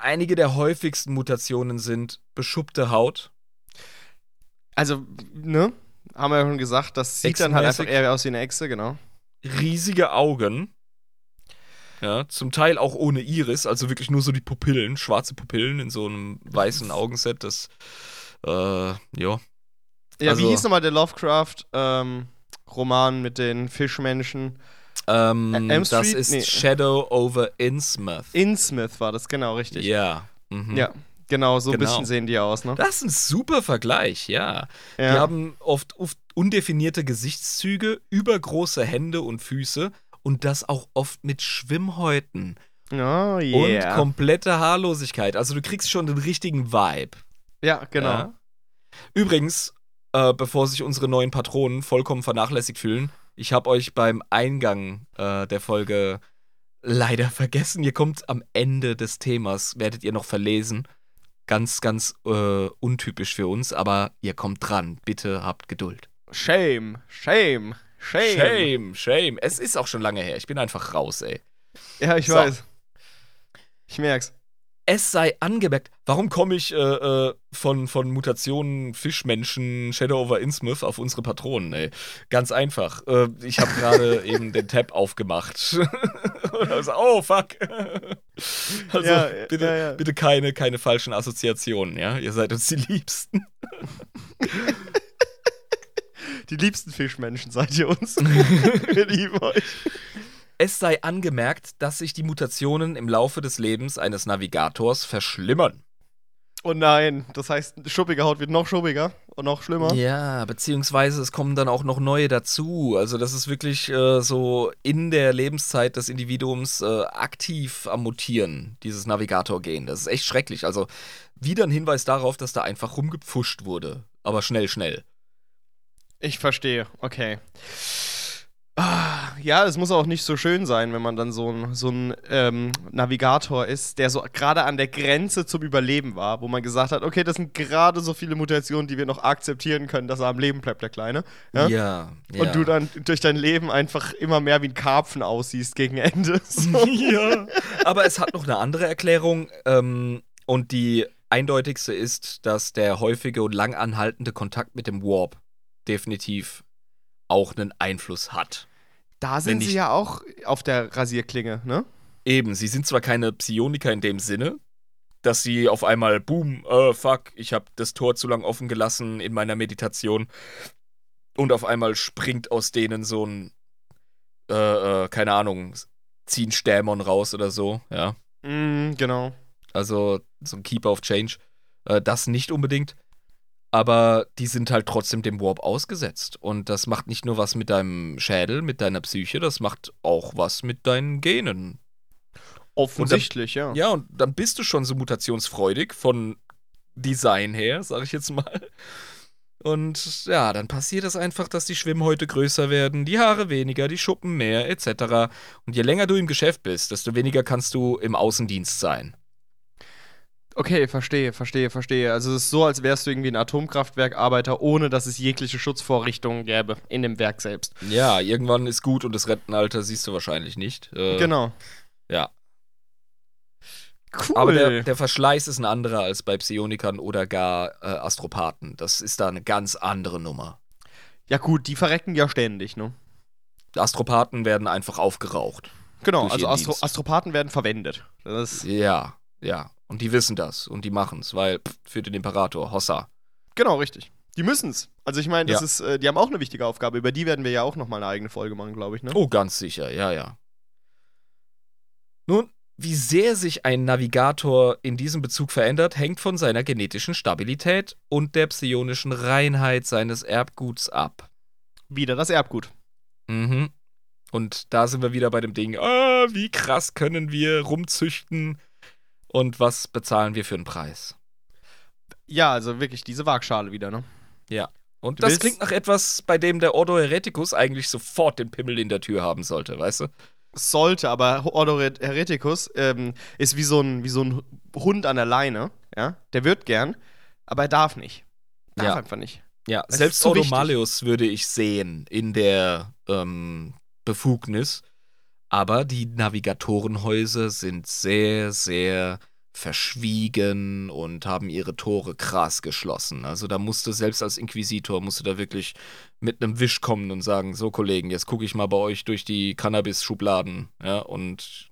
A: Einige der häufigsten Mutationen sind beschuppte Haut,
B: Also, ne? Haben wir ja schon gesagt, das sieht dann halt einfach eher aus wie eine Echse, genau.
A: riesige Augen, ja, zum Teil auch ohne Iris, also wirklich nur so die Pupillen, schwarze Pupillen in so einem weißen Augenset, das, äh, ja.
B: Ja,
A: Also-
B: wie hieß nochmal der Lovecraft-Roman mit den Fischmenschen?
A: Ähm, das ist
B: Nee.
A: Shadow over Innsmouth.
B: Innsmouth war das, genau, richtig.
A: Ja. Mhm.
B: Ja, genau, so ein
A: Genau.
B: bisschen sehen die aus, ne?
A: Das ist ein super Vergleich, ja.
B: Ja.
A: Die haben oft, oft undefinierte Gesichtszüge, übergroße Hände und Füße und das auch oft mit Schwimmhäuten
B: oh,
A: und
B: yeah.
A: komplette Haarlosigkeit. Also du kriegst schon den richtigen Vibe.
B: ja, genau.
A: Ja. Übrigens, äh, bevor sich unsere neuen Patronen vollkommen vernachlässigt fühlen, ich habe euch beim Eingang äh, der Folge leider vergessen. Ihr kommt am Ende des Themas, werdet ihr noch verlesen. Ganz, ganz äh, untypisch für uns, aber ihr kommt dran. Bitte habt Geduld.
B: Shame, shame, shame.
A: Shame, shame. Es ist auch schon lange her. Ich bin einfach raus, ey.
B: Ja, ich
A: So.
B: weiß. Ich merk's.
A: Es sei angemerkt, warum komme ich äh, äh, von, von Mutationen Fischmenschen Shadow over Innsmouth auf unsere Patronen, ey? Ganz einfach. Äh, ich habe gerade [laughs] eben den Tab aufgemacht. [laughs] Und also, oh, fuck. [laughs] Also,
B: Ja, ja,
A: bitte,
B: ja, ja.
A: bitte keine, keine falschen Assoziationen, ja? Ihr seid uns die Liebsten.
B: Die liebsten Fischmenschen seid ihr uns. Wir lieben euch.
A: Es sei angemerkt, dass sich die Mutationen im Laufe des Lebens eines Navigators verschlimmern.
B: Oh nein, das heißt, schuppige Haut wird noch schuppiger und noch schlimmer.
A: Ja, beziehungsweise es kommen dann auch noch neue dazu. Also das ist wirklich äh, so in der Lebenszeit des Individuums äh, aktiv am Mutieren, dieses Navigator-Gen. Das ist echt schrecklich. Also wieder ein Hinweis darauf, dass da einfach rumgepfuscht wurde. Aber schnell, schnell.
B: Ich verstehe, okay. Ah, Ja, es muss auch nicht so schön sein, wenn man dann so ein, so ein ähm, Navigator ist, der so gerade an der Grenze zum Überleben war, wo man gesagt hat, okay, das sind gerade so viele Mutationen, die wir noch akzeptieren können, dass er am Leben bleibt, der Kleine. Ja?
A: Ja. ja.
B: Und du dann durch dein Leben einfach immer mehr wie ein Karpfen aussiehst gegen Ende. [laughs] So. [laughs]
A: ja. Aber es hat noch eine andere Erklärung. Ähm, und die eindeutigste ist, dass der häufige und lang anhaltende Kontakt mit dem Warp definitiv auch einen Einfluss hat.
B: Da sind sie ja auch auf der Rasierklinge, ne?
A: Eben, sie sind zwar keine Psioniker in dem Sinne, dass sie auf einmal, boom, äh, fuck, ich habe das Tor zu lang offen gelassen in meiner Meditation und auf einmal springt aus denen so ein, äh, äh, keine Ahnung, ziehen Stämon raus oder so, ja.
B: Mm, genau.
A: Also so ein Keeper of Change. Äh, das nicht unbedingt. Aber die sind halt trotzdem dem Warp ausgesetzt. Und das macht nicht nur was mit deinem Schädel, mit deiner Psyche, das macht auch was mit deinen Genen.
B: Offensichtlich, ja.
A: Ja, und dann bist du schon so mutationsfreudig von Design her, sag ich jetzt mal. Und ja, dann passiert es einfach, dass die Schwimmhäute größer werden, die Haare weniger, die Schuppen mehr, etc. Und je länger du im Geschäft bist, desto weniger kannst du im Außendienst sein.
B: Okay, verstehe, verstehe, verstehe. Also es ist so, als wärst du irgendwie ein Atomkraftwerkarbeiter, ohne dass es jegliche Schutzvorrichtungen gäbe in dem Werk selbst.
A: Ja, irgendwann ist gut und das Rentenalter siehst du wahrscheinlich nicht. Äh,
B: Genau.
A: Ja.
B: Cool.
A: Aber der, der Verschleiß ist ein anderer als bei Psionikern oder gar äh, Astropathen. Das ist da eine ganz andere Nummer.
B: ja gut, die verrecken ja ständig, ne?
A: Astropathen werden einfach aufgeraucht.
B: Genau, also Astro
A: Dienst.
B: Astropathen werden verwendet. Das
A: Ja, ja. Und die wissen das und die machen's, weil pff, für den Imperator, Hossa.
B: genau, richtig. Die müssen's. Also ich meine, das
A: Ja.
B: ist, äh, die haben auch eine wichtige Aufgabe. Über die werden wir ja auch noch mal eine eigene Folge machen, glaube ich, ne?
A: Oh, ganz sicher, ja, ja. Nun, wie sehr sich ein Navigator in diesem Bezug verändert, hängt von seiner genetischen Stabilität und der psionischen Reinheit seines Erbguts ab.
B: Wieder das Erbgut.
A: Mhm. Und da sind wir wieder bei dem Ding, ah, wie krass können wir rumzüchten und was bezahlen wir für einen Preis?
B: Ja, also wirklich diese Waagschale wieder, ne?
A: Und
B: Du
A: das
B: willst-
A: klingt nach etwas, bei dem der Ordo Hereticus eigentlich sofort den Pimmel in der Tür haben sollte, weißt du?
B: Sollte, aber Ordo Her- Hereticus ähm, ist wie so, ein, wie so ein Hund an der Leine, ja? Der wird gern, aber er darf nicht. Darf
A: Ja.
B: einfach nicht.
A: Ja,
B: Das
A: selbst Ordo. Malleus würde ich sehen in der ähm, Befugnis. Aber die Navigatorenhäuser sind sehr, sehr verschwiegen und haben ihre Tore krass geschlossen. Also da musste selbst als Inquisitor musste da wirklich mit einem Wisch kommen und sagen, so Kollegen, jetzt gucke ich mal bei euch durch die Cannabis-Schubladen, ja, und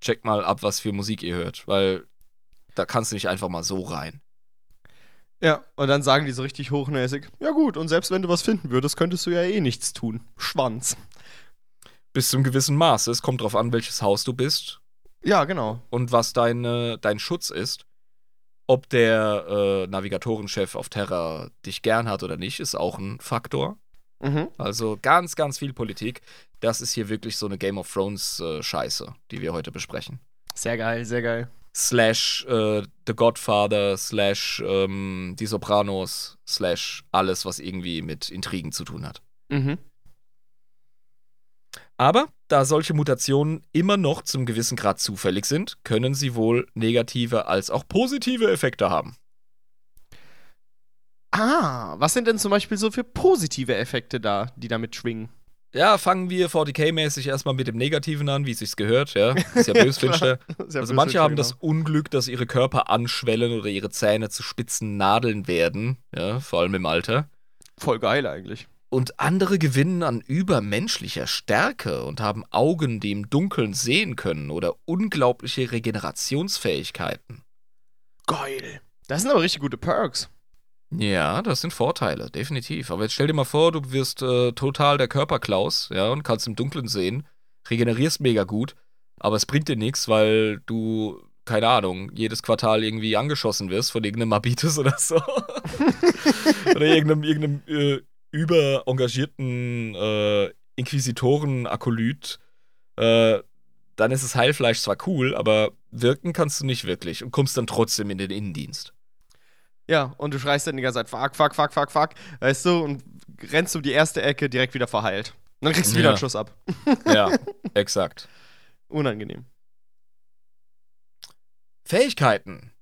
A: check mal ab, was für Musik ihr hört, weil da kannst du nicht einfach mal so rein.
B: Ja, und dann sagen die so richtig hochnäsig: Ja, gut, und selbst wenn du was finden würdest, könntest du ja eh nichts tun. Schwanz.
A: Bis zum gewissen Maße. Es kommt drauf an, welches Haus du bist
B: Ja, genau.
A: und was deine, dein Schutz ist. Ob der äh, Navigatorenchef auf Terra dich gern hat oder nicht, ist auch ein Faktor.
B: Mhm.
A: Also ganz, ganz viel Politik. Das ist hier wirklich so eine Game of Thrones äh, Scheiße, die wir heute besprechen.
B: Sehr geil, sehr geil.
A: Slash äh, The Godfather, slash ähm, Die Sopranos, slash alles, was irgendwie mit Intrigen zu tun hat.
B: Mhm.
A: Aber da solche Mutationen immer noch zum gewissen Grad zufällig sind, können sie wohl negative als auch positive Effekte haben.
B: Ah, was sind denn zum Beispiel so für positive Effekte da, die damit schwingen?
A: Ja, fangen wir 40k-mäßig erstmal mit dem Negativen an, wie es sich gehört, ja. [laughs] Ist ja bösfinster.
B: Sehr
A: Also manche haben das Unglück, dass ihre Körper anschwellen oder ihre Zähne zu spitzen Nadeln werden, ja, vor allem im Alter.
B: Voll geil eigentlich.
A: Und andere gewinnen an übermenschlicher Stärke und haben Augen, die im Dunkeln sehen können oder unglaubliche Regenerationsfähigkeiten.
B: Geil. Das sind aber richtig gute Perks.
A: Ja, das sind Vorteile, definitiv. Aber jetzt stell dir mal vor, du wirst äh, total der Körperklaus, ja, und kannst im Dunkeln sehen, regenerierst mega gut, aber es bringt dir nichts, weil du, keine Ahnung, jedes Quartal irgendwie angeschossen wirst von irgendeinem Mabitis oder so. [laughs] oder irgendeinem, irgendeinem äh, überengagierten äh, Inquisitoren-Akolyt. Äh, dann ist das Heilfleisch zwar cool, aber wirken kannst du nicht wirklich und kommst dann trotzdem in den Innendienst.
B: Ja, und du schreist dann die ganze Zeit, fuck, fuck, fuck, fuck, fuck, weißt du, und rennst um die erste Ecke direkt wieder verheilt. Und dann kriegst du wieder
A: Ja.
B: einen Schuss ab. [laughs]
A: Ja, [laughs] exakt.
B: Unangenehm.
A: Fähigkeiten.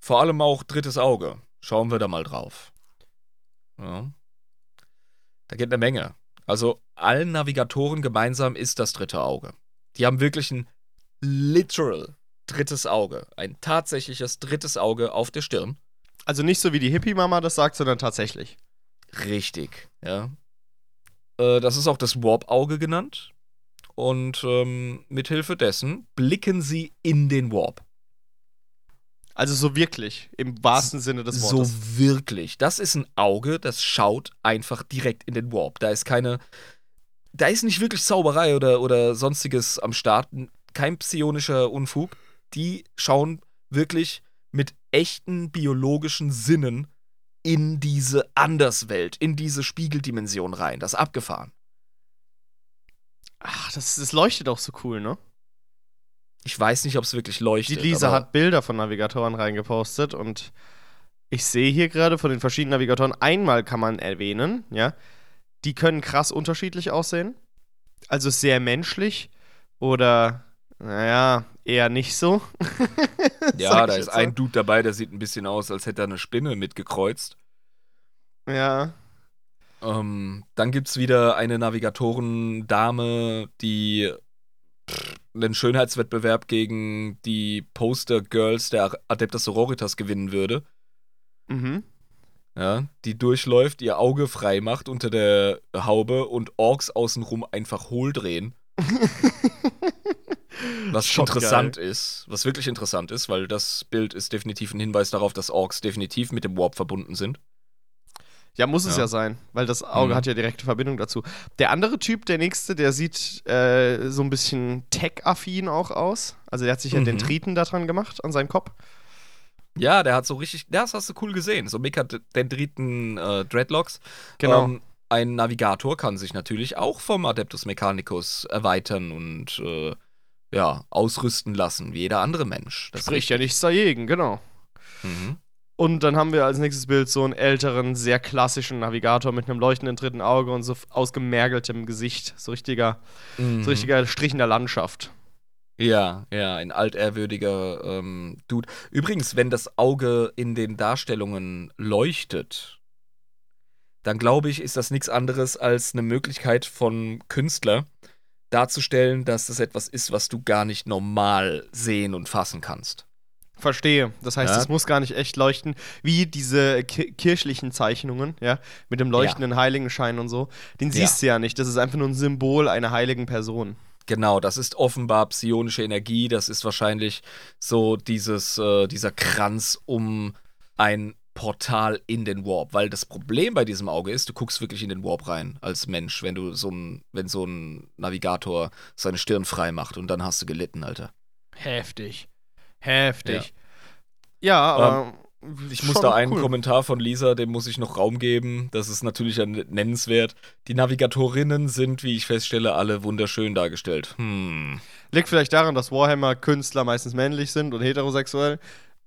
A: Vor allem auch drittes Auge. Schauen wir da mal drauf. Ja. Da geht eine Menge. Also allen Navigatoren gemeinsam ist das dritte Auge. Die haben wirklich ein literal drittes Auge. Ein tatsächliches drittes Auge auf der Stirn.
B: Also nicht so wie die Hippie-Mama das sagt, sondern tatsächlich.
A: Richtig, ja. Äh, das ist auch das Warp-Auge genannt. Und ähm, mithilfe dessen blicken sie in den Warp.
B: Also so wirklich, im wahrsten Sinne des
A: So
B: Wortes.
A: wirklich. Das ist ein Auge, das schaut einfach direkt in den Warp. Da ist keine. Da ist nicht wirklich Zauberei oder, oder sonstiges am Start. Kein psionischer Unfug. Die schauen wirklich mit echten biologischen Sinnen in diese Anderswelt, in diese Spiegeldimension rein. Das ist abgefahren.
B: Ach, das, das leuchtet auch so cool, ne?
A: Ich weiß nicht, ob es wirklich
B: Die
A: leuchtet.
B: Lisa
A: aber
B: hat Bilder von Navigatoren reingepostet und ich sehe hier gerade von den verschiedenen Navigatoren, einmal kann man erwähnen, ja, die können krass unterschiedlich aussehen. Also sehr menschlich oder, naja, eher nicht so. [laughs]
A: Ja, da ist ein Dude dabei, der sieht ein bisschen aus, als hätte er eine Spinne mitgekreuzt.
B: so. Ja.
A: Ähm, dann gibt's wieder eine Navigatorendame, die einen Schönheitswettbewerb gegen die Poster-Girls der Adeptus Sororitas gewinnen würde.
B: Mhm.
A: Ja, die durchläuft, ihr Auge frei macht unter der Haube und Orks außenrum einfach hohl drehen. [laughs] Was
B: Schon
A: interessant ist, was wirklich interessant ist, weil das Bild ist definitiv ein Hinweis darauf, dass Orks definitiv mit dem Warp verbunden sind.
B: Ja, muss es
A: Ja.
B: ja, sein, weil das Auge
A: Mhm.
B: hat ja direkte Verbindung dazu. Der andere Typ, der nächste, der sieht äh, so ein bisschen tech-affin auch aus. Also der hat sich ja
A: Mhm.
B: den Triten da dran gemacht, an seinen Kopf.
A: Ja, der hat so richtig, das hast du cool gesehen. So Mekadendriten äh, Dreadlocks.
B: Genau.
A: Ähm, ein Navigator kann sich natürlich auch vom Adeptus Mechanicus erweitern und äh, ja, ausrüsten lassen, wie jeder andere Mensch. Das
B: Spricht ja nichts dagegen, genau.
A: Mhm.
B: Und dann haben wir als nächstes Bild so einen älteren, sehr klassischen Navigator mit einem leuchtenden dritten Auge und so ausgemergeltem Gesicht. So richtiger,
A: Mhm.
B: so richtiger Strich in der Landschaft.
A: Ja, ja, ein altehrwürdiger ähm, Dude. Übrigens, wenn das Auge in den Darstellungen leuchtet, dann glaube ich, ist das nichts anderes als eine Möglichkeit von Künstler darzustellen, dass das etwas ist, was du gar nicht normal sehen und fassen kannst.
B: Verstehe. Das heißt,
A: Ja.
B: es muss gar nicht echt leuchten, wie diese ki kirchlichen Zeichnungen, ja, mit dem leuchtenden Heiligenschein und so. Den
A: Ja.
B: siehst du ja nicht. Das ist einfach nur ein Symbol einer heiligen Person.
A: Genau, das ist offenbar psionische Energie. Das ist wahrscheinlich so dieses, äh, dieser Kranz um ein Portal in den Warp. Weil das Problem bei diesem Auge ist, du guckst wirklich in den Warp rein als Mensch, wenn du so ein, wenn so ein Navigator seine Stirn frei macht und dann hast du gelitten, Alter.
B: Heftig. Heftig. Ja, aber.
A: Ich muss da einen
B: cool.
A: Kommentar von Lisa, dem muss ich noch Raum geben. Das ist natürlich ja nennenswert. Die Navigatorinnen sind, wie ich feststelle, alle wunderschön dargestellt. Hm.
B: Liegt vielleicht daran, dass Warhammer-Künstler meistens männlich sind und heterosexuell.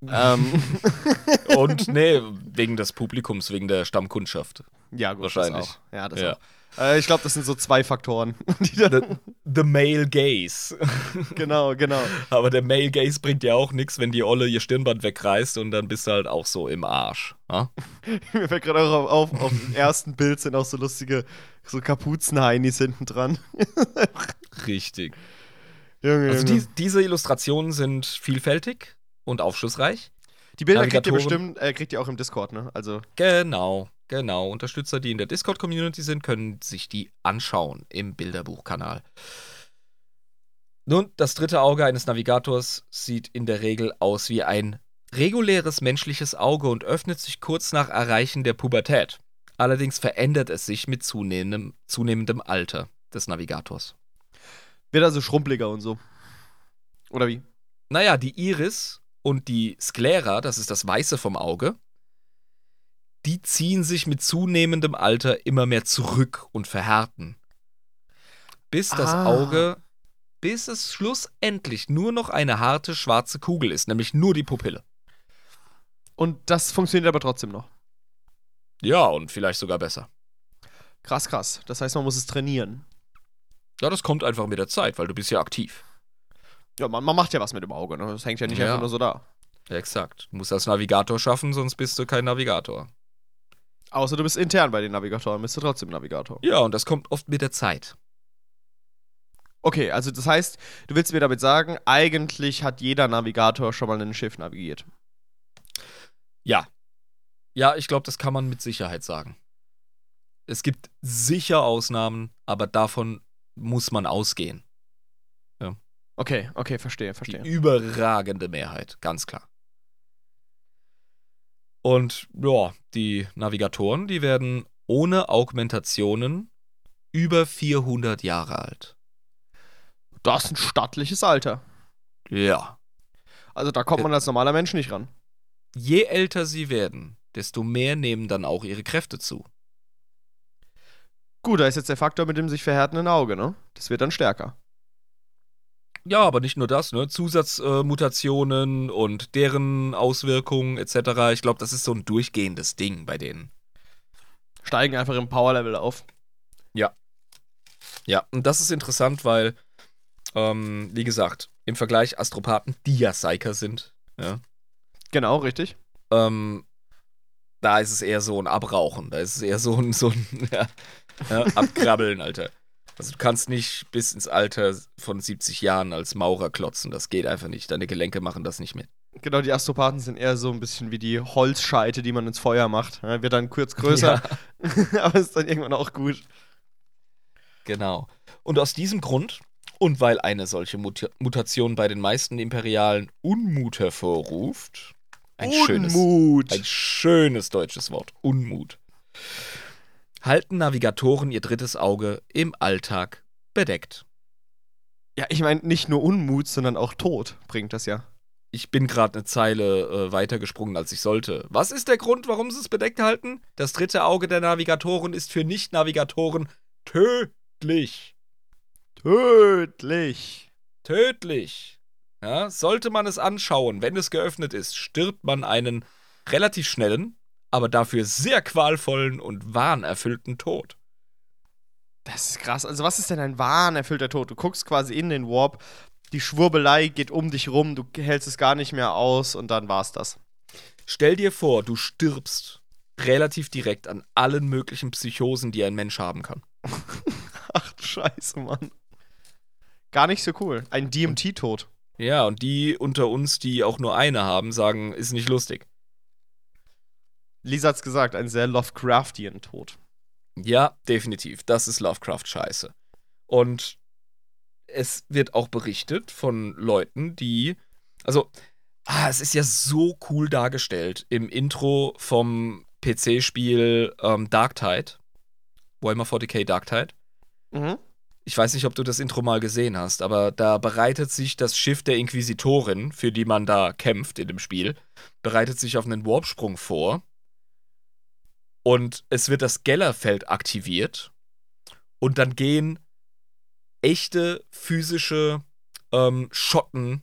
B: ähm, [laughs]
A: Und nee, [laughs] wegen des Publikums, wegen der Stammkundschaft.
B: ja, gut.
A: Wahrscheinlich.
B: Das auch. Ja, das
A: Ja.
B: auch. Äh, ich glaube, das sind so zwei Faktoren. [laughs]
A: The, the Male Gaze. [laughs]
B: genau, genau.
A: Aber der Male Gaze bringt ja auch nichts, wenn die Olle ihr Stirnband wegreißt und dann bist du halt auch so im Arsch. Ja? [laughs]
B: Mir fällt gerade auch auf, auf dem ersten Bild sind auch so lustige, so Kapuzenheinis hinten dran.
A: Richtig.
B: Junge,
A: Also
B: Junge.
A: die, diese Illustrationen sind vielfältig und aufschlussreich.
B: Die Bilder kriegt ihr bestimmt, äh, kriegt ihr auch im Discord, ne? Also,
A: Genau, genau. Unterstützer, die in der Discord-Community sind, können sich die anschauen im Bilderbuchkanal. Nun, das dritte Auge eines Navigators sieht in der Regel aus wie ein reguläres menschliches Auge und öffnet sich kurz nach Erreichen der Pubertät. Allerdings verändert es sich mit zunehmendem, zunehmendem Alter des Navigators.
B: wird also schrumpeliger und so. Oder wie?
A: Naja, die Iris und die Sklera, das ist das Weiße vom Auge, die ziehen sich mit zunehmendem Alter immer mehr zurück und verhärten. Bis das
B: Ah.
A: Auge, bis es schlussendlich nur noch eine harte schwarze Kugel ist, nämlich nur die Pupille.
B: Und das funktioniert aber trotzdem noch.
A: Ja, und vielleicht sogar besser.
B: Krass, krass. Das heißt, man muss es trainieren.
A: Ja, das kommt einfach mit der Zeit, weil du bist ja aktiv.
B: Ja, man, man macht ja was mit dem Auge, ne? Das hängt ja nicht
A: Ja.
B: einfach nur so da.
A: Ja, exakt. Du musst als Navigator schaffen, sonst bist du kein Navigator.
B: Außer du bist intern bei den Navigatoren, bist du trotzdem Navigator.
A: Ja, und das kommt oft mit der Zeit.
B: Okay, also das heißt, du willst mir damit sagen, eigentlich hat jeder Navigator schon mal ein Schiff navigiert.
A: Ja. Ja, ich glaube, das kann man mit Sicherheit sagen. Es gibt sicher Ausnahmen, aber davon muss man ausgehen.
B: Okay, okay, verstehe, verstehe.
A: Die überragende Mehrheit, ganz klar. Und ja, die Navigatoren, die werden ohne Augmentationen über 400 Jahre alt.
B: Das ist ein stattliches Alter.
A: Ja.
B: Also da kommt man als normaler Mensch nicht ran.
A: je älter sie werden, desto mehr nehmen dann auch ihre Kräfte zu.
B: Gut, da ist jetzt der Faktor mit dem sich verhärtenden Auge, ne? Das wird dann stärker.
A: Ja, aber nicht nur das, ne? Zusatzmutationen äh, und deren Auswirkungen etc. Ich glaube, das ist so ein durchgehendes Ding bei denen.
B: Steigen einfach im Powerlevel auf.
A: Ja. Ja, und das ist interessant, weil, ähm, wie gesagt, im Vergleich Astropathen, die ja Psyker sind, ja.
B: Genau, richtig.
A: Ähm, da ist es eher so ein Abrauchen, da ist es eher so ein, so ein [laughs] ja, ja, Abkrabbeln, Alter. Also du kannst nicht bis ins Alter von 70 Jahren als Maurer klotzen, das geht einfach nicht. Deine Gelenke machen das nicht mit.
B: Genau, die Astropathen sind eher so ein bisschen wie die Holzscheite, die man ins Feuer macht. Ja, wird dann kurz größer, ja. [laughs] aber ist dann irgendwann auch gut.
A: Genau. Und aus diesem Grund und weil eine solche Mut Mutation bei den meisten Imperialen Unmut hervorruft, ein
B: Unmut.
A: schönes, ein schönes deutsches Wort, Unmut, halten Navigatoren ihr drittes Auge im Alltag bedeckt.
B: Ja, ich meine, nicht nur Unmut, sondern auch Tod bringt das ja.
A: Ich bin gerade eine Zeile äh, weitergesprungen, als ich sollte. Was ist der Grund, warum sie es bedeckt halten? Das dritte Auge der Navigatoren ist für Nicht-Navigatoren tödlich.
B: Tödlich.
A: Tödlich. Ja, sollte man es anschauen, wenn es geöffnet ist, stirbt man einen relativ schnellen, aber dafür sehr qualvollen und wahnerfüllten Tod.
B: Das ist krass. Also, was ist denn ein wahnerfüllter Tod? Du guckst quasi in den Warp, die Schwurbelei geht um dich rum, du hältst es gar nicht mehr aus und dann war's das.
A: Stell dir vor, du stirbst relativ direkt an allen möglichen Psychosen, die ein Mensch haben kann. [laughs]
B: Ach du Scheiße, Mann. Gar nicht so cool. Ein DMT-Tod.
A: Ja, und die unter uns, die auch nur eine haben, sagen, ist nicht lustig.
B: Lisa hat's gesagt, ein sehr Lovecraftian Tod.
A: Ja, definitiv. Das ist Lovecraft-Scheiße. Und es wird auch berichtet von Leuten, die. Also, ah, es ist ja so cool dargestellt im Intro vom PC-Spiel ähm, Darktide. Warhammer 40k Darktide.
B: Mhm.
A: Ich weiß nicht, ob du das Intro mal gesehen hast, aber da bereitet sich das Schiff der Inquisitorin, für die man da kämpft in dem Spiel, bereitet sich auf einen Warpsprung vor. Und es wird das Gellerfeld aktiviert. Und dann gehen echte physische ähm, Schotten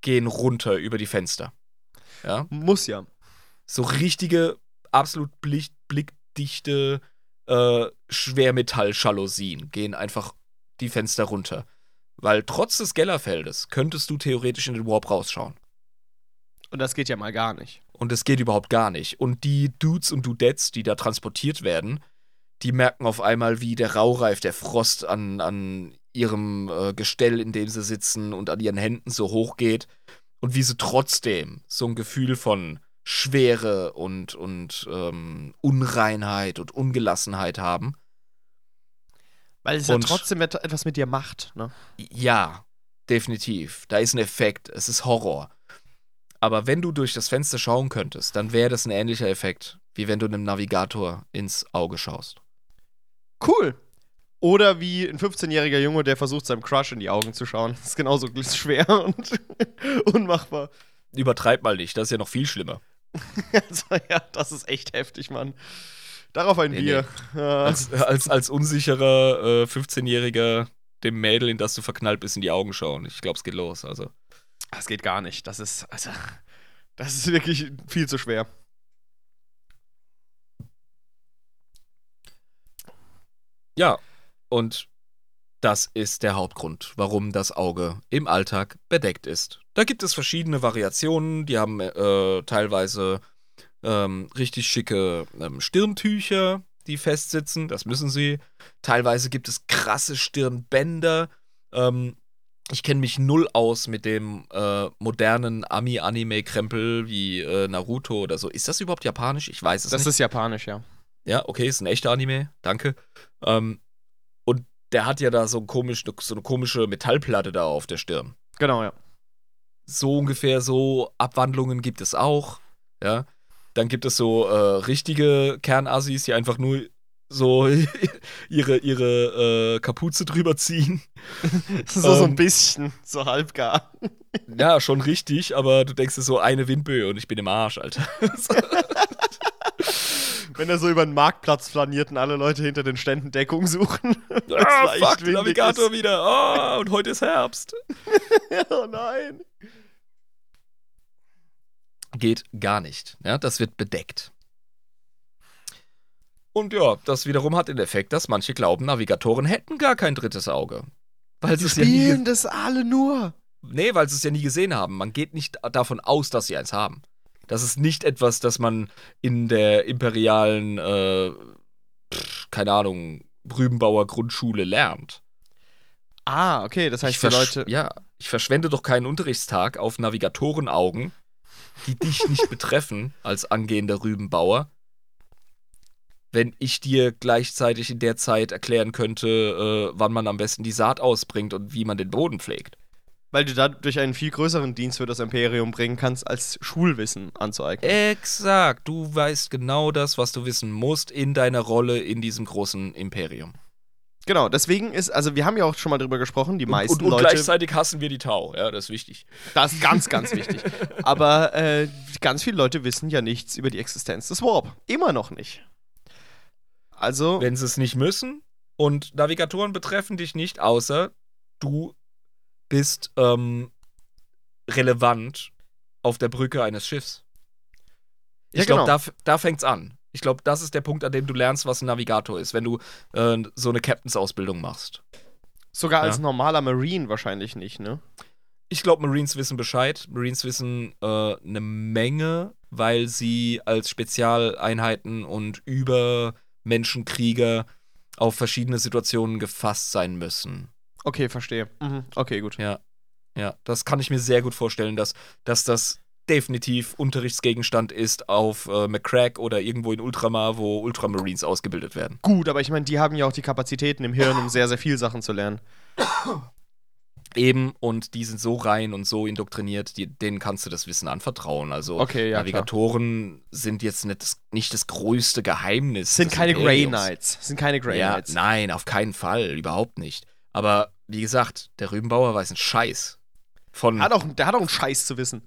A: gehen runter über die Fenster. Ja?
B: Muss ja.
A: So richtige, absolut blick, blickdichte äh, Schwermetall-Jalousien gehen einfach die Fenster runter. Weil trotz des Gellerfeldes könntest du theoretisch in den Warp rausschauen.
B: Und das geht ja mal gar nicht.
A: Und es geht überhaupt gar nicht. Und die Dudes und Dudettes, die da transportiert werden, die merken auf einmal, wie der Raureif, der Frost an, an ihrem äh, Gestell, in dem sie sitzen und an ihren Händen so hoch geht. Und wie sie trotzdem so ein Gefühl von Schwere und, und ähm, Unreinheit und Ungelassenheit haben.
B: Weil es und ja trotzdem etwas mit dir macht, ne?
A: Ja, definitiv. Da ist ein Effekt. Es ist Horror. Aber wenn du durch das Fenster schauen könntest, dann wäre das ein ähnlicher Effekt, wie wenn du einem Navigator ins Auge schaust.
B: Cool. Oder wie ein 15-jähriger Junge, der versucht, seinem Crush in die Augen zu schauen. Das ist genauso schwer [laughs] und unmachbar.
A: Übertreib mal nicht, das ist ja noch viel schlimmer. [laughs]
B: also, ja, das ist echt heftig, Mann. Darauf ein nee, Bier.
A: Nee. Als, als, als unsicherer äh, 15-Jähriger dem Mädel, in das du verknallt bist, in die Augen schauen. Ich glaube, es geht los. Also.
B: Das geht gar nicht. Das ist, also, das ist wirklich viel zu schwer.
A: Ja, und das ist der Hauptgrund, warum das Auge im Alltag bedeckt ist. Da gibt es verschiedene Variationen, die haben äh, teilweise ähm, richtig schicke ähm, Stirntücher, die festsitzen, das müssen sie. Teilweise gibt es krasse Stirnbänder. Ähm, ich kenne mich null aus mit dem äh, modernen Ami-Anime-Krempel wie äh, Naruto oder so. Ist das überhaupt japanisch? Ich weiß es
B: das
A: nicht.
B: Das ist japanisch, ja.
A: Ja, okay, ist ein echter Anime. Danke. Ähm, und der hat ja da so, komisch, so eine komische Metallplatte da auf der Stirn.
B: Genau, ja.
A: So ungefähr so Abwandlungen gibt es auch. Ja. Dann gibt es so äh, richtige Kernassis, die einfach nur so [laughs] ihre, ihre äh, Kapuze drüber ziehen. [laughs]
B: so, so ein
A: Ähm.
B: bisschen, so halbgar. [laughs]
A: Ja, schon richtig, aber du denkst dir so eine Windböe und ich bin im Arsch, Alter.
B: Wenn er so über den Marktplatz flaniert und alle Leute hinter den Ständen Deckung suchen.
A: ah,
B: leicht
A: fuck,
B: windig
A: Navigator
B: ist.
A: wieder. Ah, und heute ist Herbst.
B: oh nein.
A: Geht gar nicht. Ja, das wird bedeckt. Und ja, das wiederum hat den Effekt, dass manche glauben, Navigatoren hätten gar kein drittes Auge. Weil sie es ja nie,
B: spielen das alle nur.
A: nee, weil sie es ja nie gesehen haben. Man geht nicht davon aus, dass sie eins haben. Das ist nicht etwas, das man in der imperialen, äh, pff, keine Ahnung, Rübenbauer Grundschule lernt.
B: Ah, okay, das heißt,
A: ich versch-
B: Leute.
A: Ja, ich verschwende doch keinen Unterrichtstag auf Navigatorenaugen, die dich nicht [laughs] betreffen als angehender Rübenbauer, wenn ich dir gleichzeitig in der Zeit erklären könnte, äh, wann man am besten die Saat ausbringt und wie man den Boden pflegt.
B: Weil du dadurch einen viel größeren Dienst für das Imperium bringen kannst, als Schulwissen anzueignen.
A: Exakt, du weißt genau das, was du wissen musst in deiner Rolle in diesem großen Imperium.
B: Genau, deswegen ist, also wir haben ja auch schon mal drüber gesprochen, die meisten
A: und, und
B: Leute.
A: gleichzeitig hassen wir die Tau, ja, das ist wichtig.
B: Das ist ganz, ganz wichtig. [laughs] Aber äh, ganz viele Leute wissen ja nichts über die Existenz des Warp. Immer noch nicht. Also,
A: wenn sie es nicht müssen. Und Navigatoren betreffen dich nicht, außer du bist ähm, relevant auf der Brücke eines Schiffs. Ich
B: Ja,
A: glaube,
B: genau.
A: da, da fängt's an. Ich glaube, das ist der Punkt, an dem du lernst, was ein Navigator ist, wenn du äh, so eine Captain's-Ausbildung machst.
B: sogar als
A: ja.
B: normaler Marine wahrscheinlich nicht, ne?
A: Ich glaube, Marines wissen Bescheid. Marines wissen äh, eine Menge, weil sie als Spezialeinheiten und Übermenschenkrieger auf verschiedene Situationen gefasst sein müssen.
B: Okay, verstehe. Mhm. Okay, gut.
A: Ja, ja, das kann ich mir sehr gut vorstellen, dass, dass das definitiv Unterrichtsgegenstand ist auf äh, McCrack oder irgendwo in Ultramar, wo Ultramarines ausgebildet werden.
B: Gut, aber ich meine, die haben ja auch die Kapazitäten im Hirn, um sehr, sehr viel Sachen zu lernen. [coughs]
A: Eben, und die sind so rein und so indoktriniert, die, denen kannst du das Wissen anvertrauen. Also
B: Okay, ja,
A: Navigatoren sind jetzt nicht das, nicht das größte Geheimnis.
B: Sind keine Grey. Knights. Sind keine Grey
A: Ja,
B: Knights.
A: nein, auf keinen Fall, überhaupt nicht. Aber wie gesagt, der Rübenbauer weiß einen Scheiß von,
B: Hat auch, der hat auch einen Scheiß zu wissen.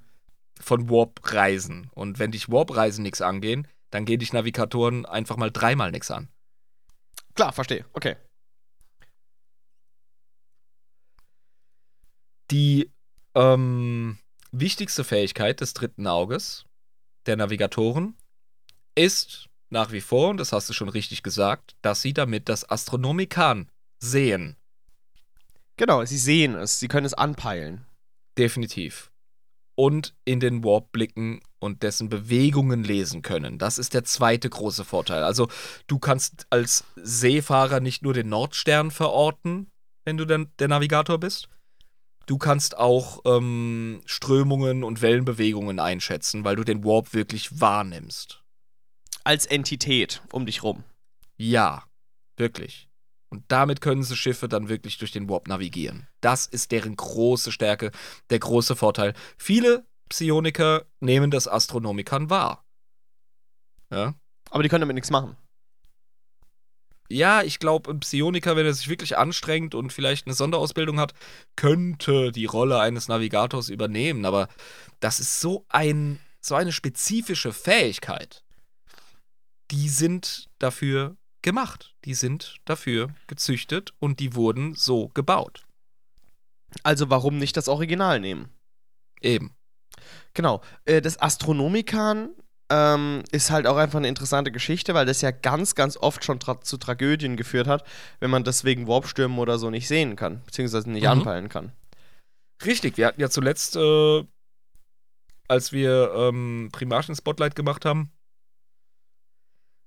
A: von Warp-Reisen. Und wenn dich Warp-Reisen nichts angehen, dann gehen dich Navigatoren einfach mal dreimal nichts an.
B: Klar, verstehe. Okay.
A: Die ähm, wichtigste Fähigkeit des dritten Auges der Navigatoren ist nach wie vor, und das hast du schon richtig gesagt, dass sie damit das Astronomikan sehen.
B: Genau, sie sehen es. Sie können es anpeilen.
A: Definitiv. Und in den Warp blicken und dessen Bewegungen lesen können. Das ist der zweite große Vorteil. Also du kannst als Seefahrer nicht nur den Nordstern verorten, wenn du dann der Navigator bist. Du kannst auch ähm, Strömungen und Wellenbewegungen einschätzen, weil du den Warp wirklich wahrnimmst.
B: Als Entität um dich rum.
A: Ja, wirklich. Und damit können sie Schiffe dann wirklich durch den Warp navigieren. Das ist deren große Stärke, der große Vorteil. Viele Psioniker nehmen das Astronomikon wahr. Ja,
B: Aber die können damit nichts machen.
A: Ja ich glaube, ein Psioniker, wenn er sich wirklich anstrengt und vielleicht eine Sonderausbildung hat, könnte die Rolle eines Navigators übernehmen. Aber das ist so, ein, so eine spezifische Fähigkeit. Die sind dafür gemacht. Die sind dafür gezüchtet und die wurden so gebaut.
B: Also warum nicht das Original nehmen?
A: Eben.
B: Genau. Äh, das Astronomikan ähm, ist halt auch einfach eine interessante Geschichte, weil das ja ganz, ganz oft schon tra zu Tragödien geführt hat, wenn man das wegen Warpstürmen oder so nicht sehen kann, beziehungsweise nicht
A: Mhm.
B: anpeilen kann.
A: Richtig, wir hatten ja zuletzt, äh, als wir ähm, Primarchen Spotlight gemacht haben,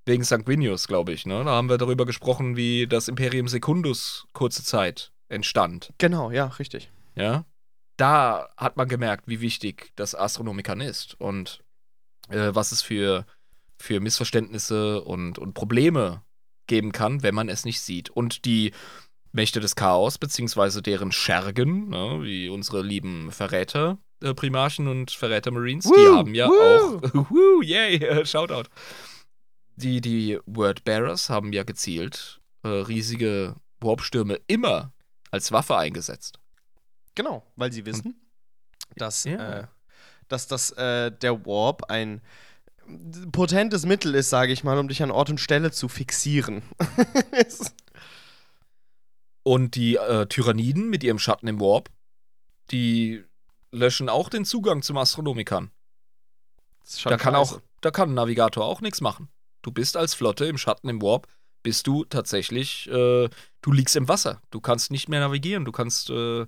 A: wegen Sanguinius, glaube ich, ne? Da haben wir darüber gesprochen, wie das Imperium Secundus kurze Zeit entstand.
B: Genau, ja, richtig.
A: Ja. Da hat man gemerkt, wie wichtig das Astronomikan ist und äh, was es für, für Missverständnisse und, und Probleme geben kann, wenn man es nicht sieht. Und die Mächte des Chaos, beziehungsweise deren Schergen, ne, wie unsere lieben Verräter, äh, Primarchen und Verräter Marines, die
B: Woo,
A: haben ja
B: woo.
A: auch, [laughs] woo, yay, äh, [laughs] Shoutout. die, die Wordbearers haben ja gezielt äh, riesige Warpstürme immer als Waffe eingesetzt.
B: Genau, weil sie wissen, dass,
A: Ja.
B: äh, dass das, äh, der Warp ein potentes Mittel ist, sage ich mal, um dich an Ort und Stelle zu fixieren. [laughs]
A: Und die äh, Tyranniden mit ihrem Schatten im Warp, die löschen auch den Zugang zum Astronomikern. Da kann auch, da kann ein Navigator auch nichts machen. Du bist als Flotte im Schatten im Warp, bist du tatsächlich, äh, du liegst im Wasser. Du kannst nicht mehr navigieren, du kannst, äh,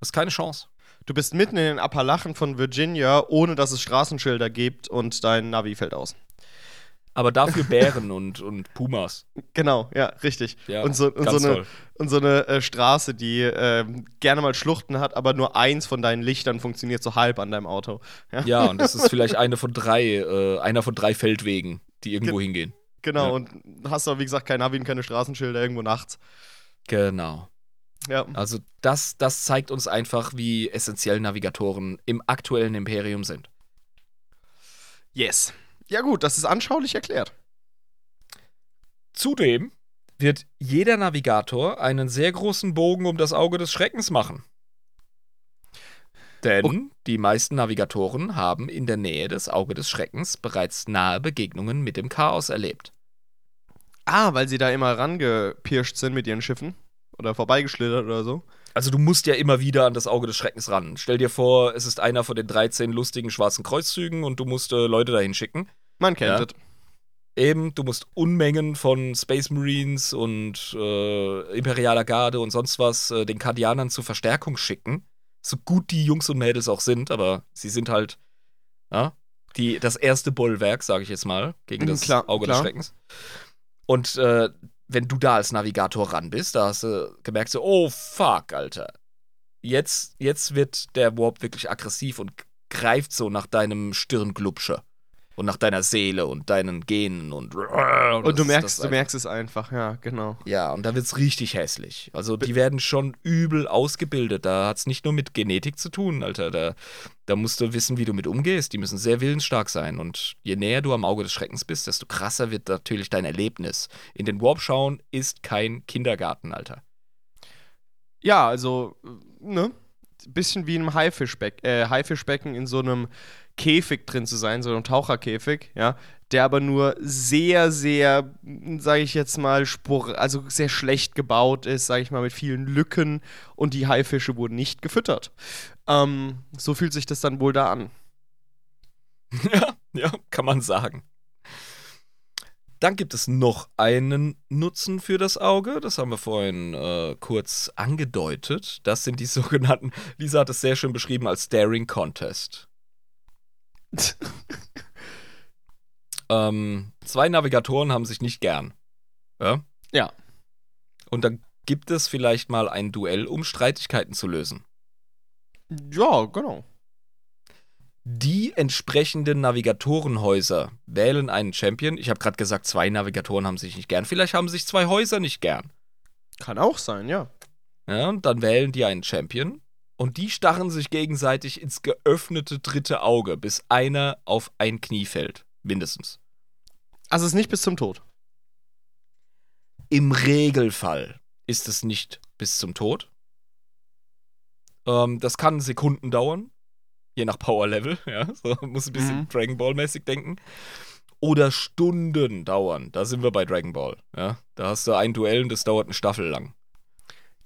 A: hast keine Chance.
B: Du bist mitten in den Appalachen von Virginia, ohne dass es Straßenschilder gibt und dein Navi fällt aus.
A: Aber dafür Bären und, und Pumas.
B: Genau, ja, richtig.
A: Ja,
B: und so, und so eine, und so eine äh, Straße, die ähm, gerne mal Schluchten hat, aber nur eins von deinen Lichtern funktioniert so halb an deinem Auto. Ja,
A: Ja, und das ist [laughs] vielleicht eine von drei, äh, einer von drei Feldwegen, die irgendwo hingehen.
B: genau.
A: Ja.
B: Und hast aber, wie gesagt, kein Navi und keine Straßenschilder irgendwo nachts.
A: Genau.
B: Ja.
A: Also das, das zeigt uns einfach, wie essentiell Navigatoren im aktuellen Imperium sind.
B: Yes. Ja, gut, das ist anschaulich erklärt.
A: Zudem wird jeder Navigator einen sehr großen Bogen um das Auge des Schreckens machen. Denn
B: Oh.
A: die meisten Navigatoren haben in der Nähe des Auge des Schreckens bereits nahe Begegnungen mit dem Chaos erlebt.
B: Ah, weil sie da immer rangepirscht sind mit ihren Schiffen. Oder vorbeigeschlittert oder so.
A: Also du musst ja immer wieder an das Auge des Schreckens ran. Stell dir vor, es ist einer von den 13 lustigen schwarzen Kreuzzügen und du musst äh, Leute dahin schicken.
B: Man kennt
A: Ja.
B: es.
A: Eben, du musst Unmengen von Space Marines und äh, Imperialer Garde und sonst was äh, den Kardianern zur Verstärkung schicken. So gut die Jungs und Mädels auch sind, aber sie sind halt ja, die, das erste Bollwerk, sage ich jetzt mal, gegen
B: Mhm,
A: das
B: klar,
A: Auge
B: klar.
A: des Schreckens. Und äh, wenn du da als Navigator ran bist, da hast du gemerkt so, oh fuck, Alter. Jetzt, jetzt wird der Warp wirklich aggressiv und greift so nach deinem Stirnglubsche und nach deiner Seele und deinen Genen und
B: Und
A: das
B: du merkst, du merkst es einfach, ja, genau.
A: Ja, und da wird's richtig hässlich. Also die werden schon übel ausgebildet. Da hat's nicht nur mit Genetik zu tun, Alter. Da, da musst du wissen, wie du mit umgehst. Die müssen sehr willensstark sein. Und je näher du am Auge des Schreckens bist, desto krasser wird natürlich dein Erlebnis. In den Warp schauen ist kein Kindergarten, Alter.
B: Ja, also, äh, ne? Bisschen wie einem Haifischbeck äh, Haifischbecken in so einem Käfig drin zu sein, so einem Taucherkäfig, ja, der aber nur sehr, sehr, sage ich jetzt mal, spor also sehr schlecht gebaut ist, sage ich mal, mit vielen Lücken und die Haifische wurden nicht gefüttert. Ähm, so fühlt sich das dann wohl da an. [laughs]
A: ja, ja, kann man sagen. Dann gibt es noch einen Nutzen für das Auge. Das haben wir vorhin äh, kurz angedeutet. Das sind die [laughs] sogenannten, Lisa hat es sehr schön beschrieben als Staring Contest. [laughs] Ähm, zwei Navigatoren haben sich nicht gern. Ja?
B: Ja.
A: Und dann gibt es vielleicht mal ein Duell, um Streitigkeiten zu lösen.
B: ja, genau.
A: Die entsprechenden Navigatorenhäuser wählen einen Champion. Ich habe gerade gesagt, zwei Navigatoren haben sich nicht gern. Vielleicht haben sich zwei Häuser nicht gern.
B: Kann auch sein, ja.
A: Ja, und dann wählen die einen Champion. Und die starren sich gegenseitig ins geöffnete dritte Auge, bis einer auf ein Knie fällt. Mindestens.
B: Also es ist nicht bis zum Tod.
A: Im Regelfall ist es nicht bis zum Tod. Ähm, das kann Sekunden dauern, je nach Power Level. [laughs] Ja, so muss ein bisschen
B: Mhm.
A: Dragon Ball mäßig denken. Oder Stunden dauern. Da sind wir bei Dragon Ball. Ja, da hast du ein Duell und das dauert eine Staffel lang.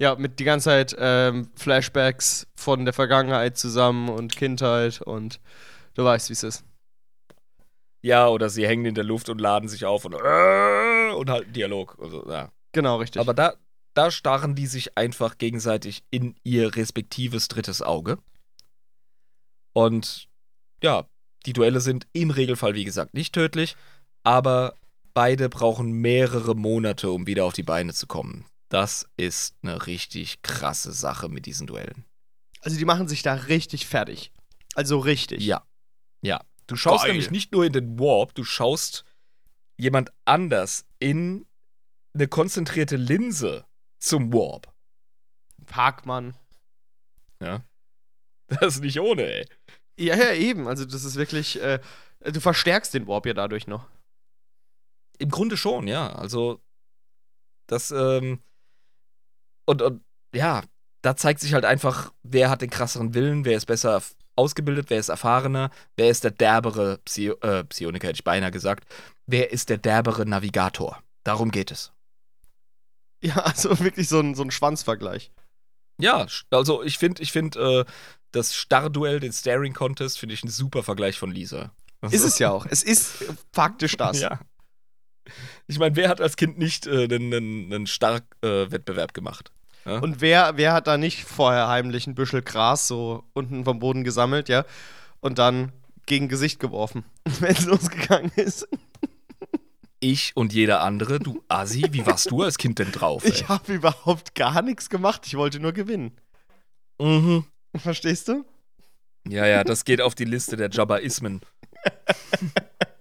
B: Ja, mit die ganze Zeit ähm, Flashbacks von der Vergangenheit zusammen und Kindheit und du weißt, wie es ist.
A: Ja, oder sie hängen in der Luft und laden sich auf und, äh, und halten Dialog. Also, ja.
B: Genau, richtig.
A: Aber da, da starren die sich einfach gegenseitig in ihr respektives drittes Auge. Und ja, die Duelle sind im Regelfall, wie gesagt, nicht tödlich, aber beide brauchen mehrere Monate, um wieder auf die Beine zu kommen. Das ist eine richtig krasse Sache mit diesen Duellen.
B: also die machen sich da richtig fertig. Also richtig.
A: Ja. Ja. Du schaust
B: Geil.
A: nämlich nicht nur in den Warp, du schaust jemand anders in eine konzentrierte Linse zum Warp.
B: Parkmann.
A: Das ist nicht ohne, ey.
B: Ja, ja, eben. Also das ist wirklich, äh, du verstärkst den Warp ja dadurch noch.
A: Im Grunde schon, ja. Also, das, ähm, und, und ja, da zeigt sich halt einfach, wer hat den krasseren Willen, wer ist besser ausgebildet, wer ist erfahrener, wer ist der derbere Psi äh, Psioniker, hätte ich beinahe gesagt, wer ist der derbere Navigator. Darum geht es.
B: Ja, [laughs] also wirklich so ein, so ein Schwanzvergleich.
A: Ja, also ich finde, ich finde, äh, das Starrduell, den Staring Contest, finde ich ein super Vergleich von Lisa.
B: Ist es ja auch. Es ist faktisch das. [laughs]
A: Ja. Ich meine, wer hat als Kind nicht äh, einen, einen, einen Stark-Wettbewerb äh, gemacht?
B: Ja? Und wer, wer hat da nicht vorher heimlich ein Büschel Gras so unten vom Boden gesammelt, ja? Und dann gegen Gesicht geworfen, [laughs] wenn es losgegangen ist?
A: Ich und jeder andere, du Assi, wie warst du als Kind denn drauf?
B: Ey? Ich habe überhaupt gar nichts gemacht, ich wollte nur gewinnen.
A: Mhm.
B: Verstehst du?
A: Ja, ja, das geht auf die Liste der Jabbaismen. [laughs]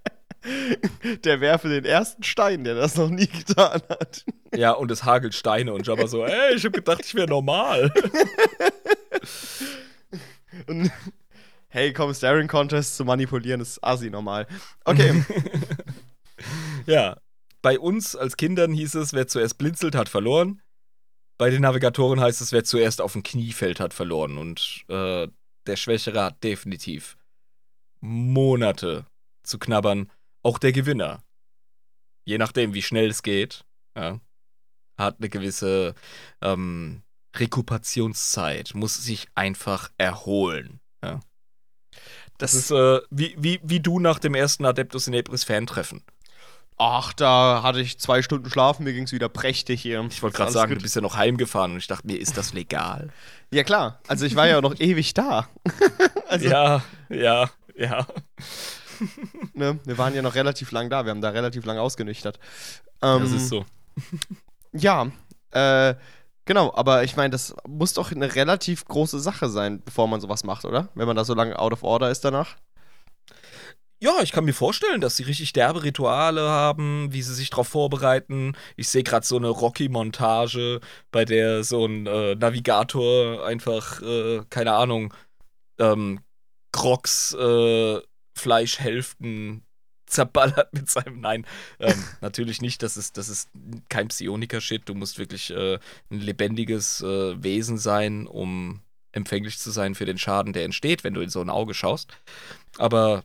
A: [laughs]
B: der werfe den ersten Stein, der das noch nie getan hat.
A: Ja, und es hagelt Steine und Jabba so, [laughs] ey, ich hab gedacht, ich wäre normal. [laughs]
B: und, hey, komm, Staring Contest zu manipulieren ist assi normal. Okay.
A: ja, bei uns als Kindern hieß es, wer zuerst blinzelt, hat verloren. Bei den Navigatoren heißt es, wer zuerst auf ein Knie fällt, hat verloren. Und äh, der Schwächere hat definitiv Monate zu knabbern. Auch der Gewinner, je nachdem, wie schnell es geht, ja, hat eine gewisse ähm, Rekupationszeit, muss sich einfach erholen. Ja. Das, das ist äh, wie, wie, wie du nach dem ersten Adeptus in Ebris Fan-Treffen.
B: Ach, da hatte ich zwei Stunden schlafen, mir ging es wieder prächtig hier.
A: Ich wollte gerade sagen, gut. du bist ja noch heimgefahren und ich dachte mir, ist das legal? [laughs]
B: Ja, klar. Also ich war ja noch ewig da. [laughs]
A: also, ja, ja, ja. [laughs]
B: ne? Wir waren ja noch relativ lang da, wir haben da relativ lang ausgenüchtert.
A: Ähm, das ist so.
B: ja, äh, genau, aber ich meine, das muss doch eine relativ große Sache sein, bevor man sowas macht, oder? Wenn man da so lange out of order ist danach.
A: Ja, ich kann mir vorstellen, dass sie richtig derbe Rituale haben, wie sie sich darauf vorbereiten. Ich sehe gerade so eine Rocky-Montage, bei der so ein äh, Navigator einfach, äh, keine Ahnung, ähm, Crocs äh, Fleischhälften zerballert mit seinem. Nein, ähm, [laughs] natürlich nicht. Das ist, das ist kein Psioniker-Shit. Du musst wirklich äh, ein lebendiges äh, Wesen sein, um empfänglich zu sein für den Schaden, der entsteht, wenn du in so ein Auge schaust. Aber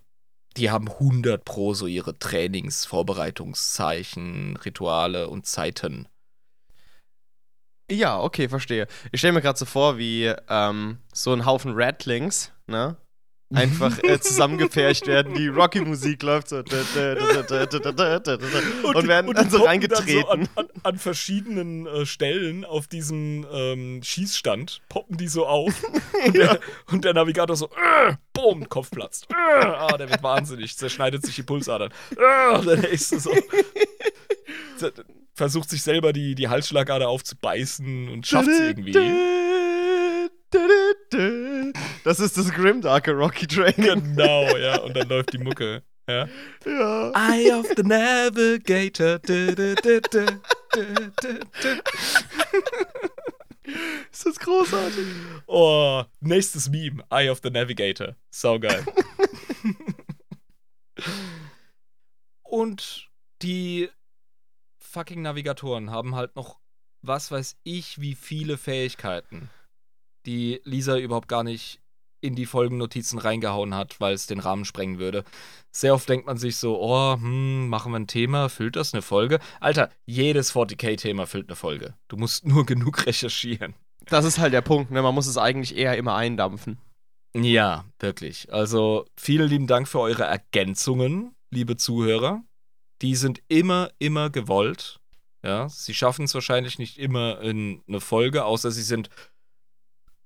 A: die haben 100 pro so ihre Trainings, Vorbereitungszeichen, Rituale und Zeiten.
B: Ja, okay, verstehe. Ich stelle mir gerade so vor, wie ähm, so ein Haufen Ratlings, ne? Einfach äh, zusammengepfercht werden, die Rocky-Musik läuft so und, werden und dann so reingetreten. Dann
A: so an, an, an, verschiedenen äh, Stellen auf diesem ähm, Schießstand poppen die so auf und, ja. der, und der Navigator so, äh, boom, Kopf platzt. Äh, ah, der wird wahnsinnig, zerschneidet sich die Pulsadern. Äh, der nächste so. Versucht sich selber die, die Halsschlagader aufzubeißen und schafft es irgendwie.
B: Das ist das Grimdarker Rocky Train.
A: Genau, ja. Und dann läuft die Mucke. Ja. ja. Eye of the Navigator.
B: ist das großartig.
A: Oh, nächstes Meme. Eye of the Navigator. Saugeil. Und die fucking Navigatoren haben halt noch was weiß ich wie viele Fähigkeiten die Lisa überhaupt gar nicht in die Folgennotizen reingehauen hat, weil es den Rahmen sprengen würde. Sehr oft denkt man sich so, oh, hm, machen wir ein Thema, füllt das eine Folge? Alter, jedes 40k-Thema füllt eine Folge. Du musst nur [laughs] genug recherchieren.
B: Das ist halt der Punkt, ne? Man muss es eigentlich eher immer eindampfen.
A: Ja, wirklich. Also vielen lieben Dank für eure Ergänzungen, liebe Zuhörer. Die sind immer, immer gewollt. Ja, sie schaffen es wahrscheinlich nicht immer in eine Folge, außer sie sind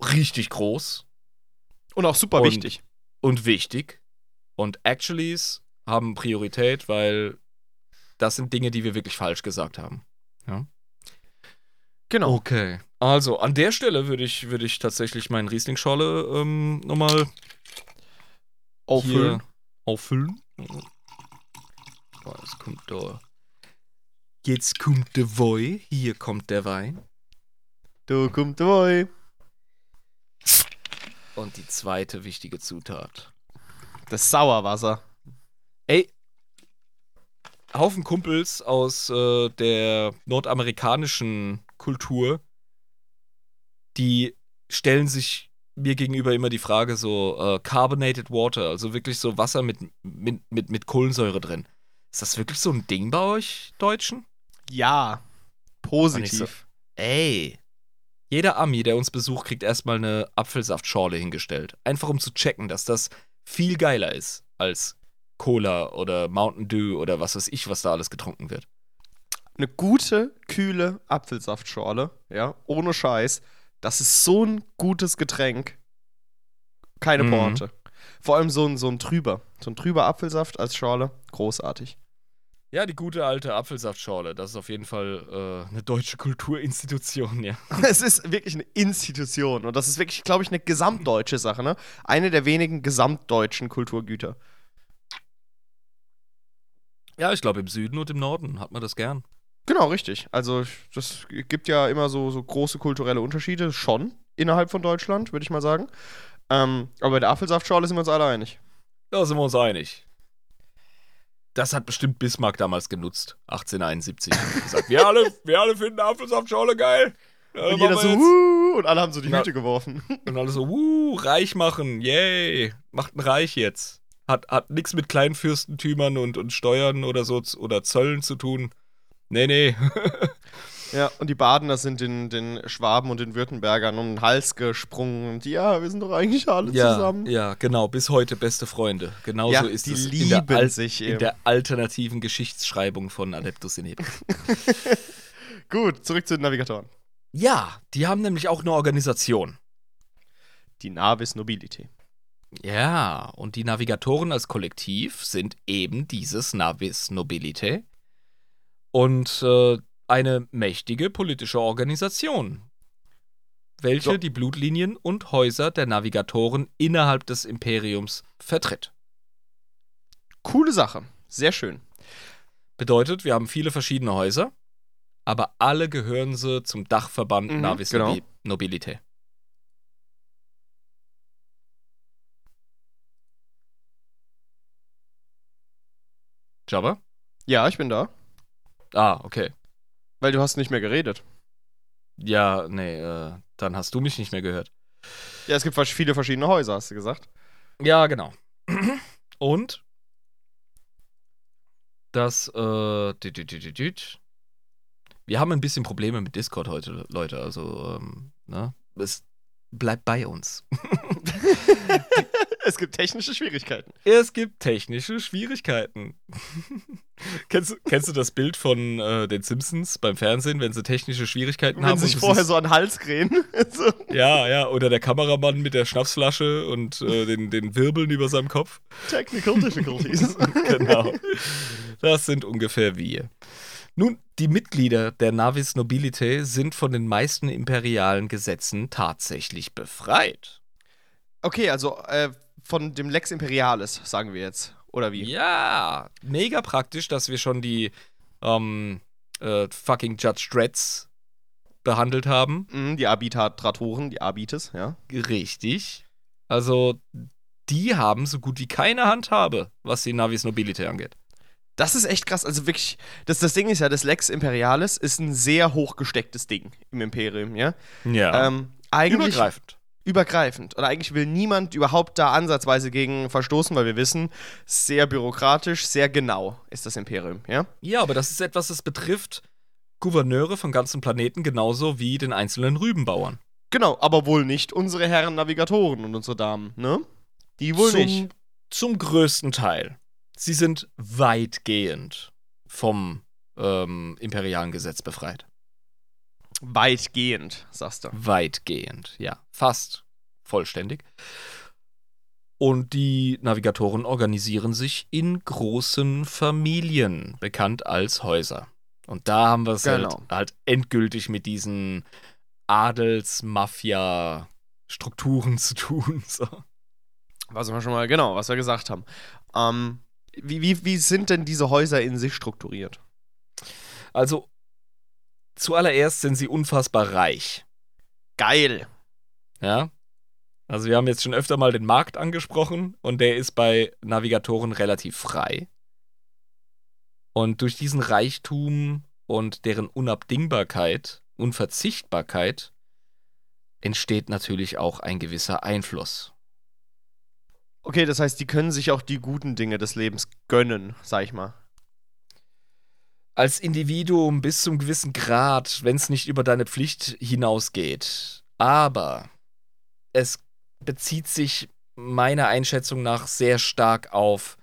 A: richtig groß.
B: Und auch super
A: und,
B: wichtig.
A: Und wichtig. Und Actuallys haben Priorität, weil das sind Dinge, die wir wirklich falsch gesagt haben. Ja.
B: Genau.
A: Okay. Also, an der Stelle würde ich, würd ich tatsächlich meinen Riesling-Scholle ähm, nochmal
B: auffüllen.
A: auffüllen. Oh, jetzt kommt da. Jetzt kommt der Woi. Hier kommt der Wein.
B: Da kommt der Woi.
A: Und die zweite wichtige Zutat.
B: Das Sauerwasser.
A: Ey. Haufen Kumpels aus äh, der nordamerikanischen Kultur, die stellen sich mir gegenüber immer die Frage so äh, carbonated water, also wirklich so Wasser mit, mit, mit, mit Kohlensäure drin. Ist das wirklich so ein Ding bei euch Deutschen?
B: Ja. Positiv.
A: Ey. Jeder Ami, der uns besucht, kriegt erstmal eine Apfelsaftschorle hingestellt. Einfach um zu checken, dass das viel geiler ist als Cola oder Mountain Dew oder was weiß ich, was da alles getrunken wird.
B: Eine gute, kühle Apfelsaftschorle, ja, ohne Scheiß. Das ist so ein gutes Getränk. Keine
A: Mhm.
B: Vor allem so ein, so ein trüber. So ein trüber Apfelsaft als Schorle. Großartig.
A: Ja, die gute alte Apfelsaftschorle, das ist auf jeden Fall äh, eine deutsche Kulturinstitution, ja. [laughs]
B: Es ist wirklich eine Institution. Und das ist wirklich, glaube ich, eine gesamtdeutsche Sache, ne? Eine der wenigen gesamtdeutschen Kulturgüter.
A: Ja, ich glaube, im Süden und im Norden hat man das gern.
B: Genau, richtig. Also, das gibt ja immer so, so große kulturelle Unterschiede, schon innerhalb von Deutschland, würde ich mal sagen. Ähm, aber bei der Apfelsaftschorle sind wir uns alle einig.
A: Da sind wir uns einig. Das hat bestimmt Bismarck damals genutzt, 1871. und gesagt, wir alle, wir alle finden Apfelsaftschorle geil. Ja,
B: Und jeder so, wuh, und alle haben so die Hüte geworfen. [laughs]
A: Und alle so, wuh, reich machen, yay, macht ein Reich jetzt. Hat, hat nichts mit Kleinfürstentümern und, und Steuern oder so oder Zöllen zu tun. Nee, nee. [laughs]
B: Ja, und die Badener sind den, den Schwaben und den Württembergern um den Hals gesprungen. Und ja, wir sind doch eigentlich alle
A: ja,
B: zusammen.
A: ja, genau, bis heute beste Freunde. Genauso
B: Ja,
A: ist
B: die
A: es in
B: lieben
A: der, Al
B: sich
A: in der alternativen Geschichtsschreibung von Adeptus in. [laughs] [laughs]
B: Gut, zurück zu den Navigatoren.
A: Ja, die haben nämlich auch eine Organisation.
B: Die Navis Nobility.
A: Ja, und die Navigatoren als Kollektiv sind eben dieses Navis Nobilite und äh, eine mächtige politische Organisation, welche
B: So.
A: die Blutlinien und Häuser der Navigatoren innerhalb des Imperiums vertritt.
B: Coole Sache. Sehr schön.
A: Bedeutet, wir haben viele verschiedene Häuser, aber alle gehören sie zum Dachverband
B: Mhm,
A: Navis
B: genau.
A: Nobi- Nobilite. Jabba?
B: Ja, ich bin da.
A: Ah, okay.
B: Weil du hast nicht mehr geredet.
A: Ja, nee, äh, dann hast du mich nicht mehr gehört.
B: Ja, es gibt viele verschiedene Häuser, hast du gesagt.
A: Ja, genau. [clears throat] Und das, äh, wir haben ein bisschen Probleme mit Discord heute, Leute. Also, ähm, ne? Es bleibt bei uns. [laughs] [laughs] [laughs]
B: es gibt technische Schwierigkeiten.
A: Es gibt technische Schwierigkeiten. [laughs] kennst, du, kennst du das Bild von äh, den Simpsons beim Fernsehen, wenn sie technische Schwierigkeiten
B: Wenn
A: haben?
B: sie sich vorher so an den Hals krähen. [laughs] so.
A: Ja, ja, oder der Kameramann mit der Schnapsflasche und äh, den, den Wirbeln über seinem Kopf.
B: Technical Difficulties. [laughs]
A: genau. Das sind ungefähr wir. Nun, die Mitglieder der Navis Nobilite sind von den meisten imperialen Gesetzen tatsächlich befreit.
B: okay, also äh, von dem Lex Imperialis, sagen wir jetzt. Oder wie?
A: Ja, mega praktisch, dass wir schon die ähm, äh, fucking Judge Dredds behandelt haben.
B: Mhm, die Arbitratoren, die Arbites, ja.
A: Richtig. Also, die haben so gut wie keine Handhabe, was die Navis Nobilite angeht.
B: Das ist echt krass. Also wirklich, das, das Ding ist ja, das Lex Imperialis ist ein sehr hochgestecktes Ding im Imperium, ja.
A: Ja.
B: Ähm, eigentlich
A: Übergreifend.
B: Übergreifend. Und eigentlich will niemand überhaupt da ansatzweise gegen verstoßen, weil wir wissen, sehr bürokratisch, sehr genau ist das Imperium, ja.
A: Ja, aber das ist etwas, das betrifft Gouverneure von ganzen Planeten genauso wie den einzelnen Rübenbauern.
B: Genau, aber wohl nicht unsere Herren Navigatoren und unsere Damen, ne? Die wohl
A: zum,
B: nicht.
A: Zum größten Teil. Sie sind weitgehend vom ähm, imperialen Gesetz befreit.
B: Weitgehend, sagst du.
A: Weitgehend, ja. Fast vollständig. Und die Navigatoren organisieren sich in großen Familien, bekannt als Häuser. Und da haben wir es
B: Genau.
A: halt, halt endgültig mit diesen Adels-Mafia-Strukturen zu tun. [laughs] So.
B: Was wir schon mal, genau, was wir gesagt haben. Ähm, wie, wie, wie sind denn diese Häuser in sich strukturiert?
A: Also, zuallererst sind sie unfassbar reich.
B: Geil.
A: Ja. Also, wir haben jetzt schon öfter mal den Markt angesprochen und der ist bei Navigatoren relativ frei. Und durch diesen Reichtum und deren Unabdingbarkeit, Unverzichtbarkeit, entsteht natürlich auch ein gewisser Einfluss.
B: Okay, das heißt, die können sich auch die guten Dinge des Lebens gönnen, sag ich mal.
A: Als Individuum bis zum gewissen Grad, wenn es nicht über deine Pflicht hinausgeht. Aber es bezieht sich meiner Einschätzung nach sehr stark auf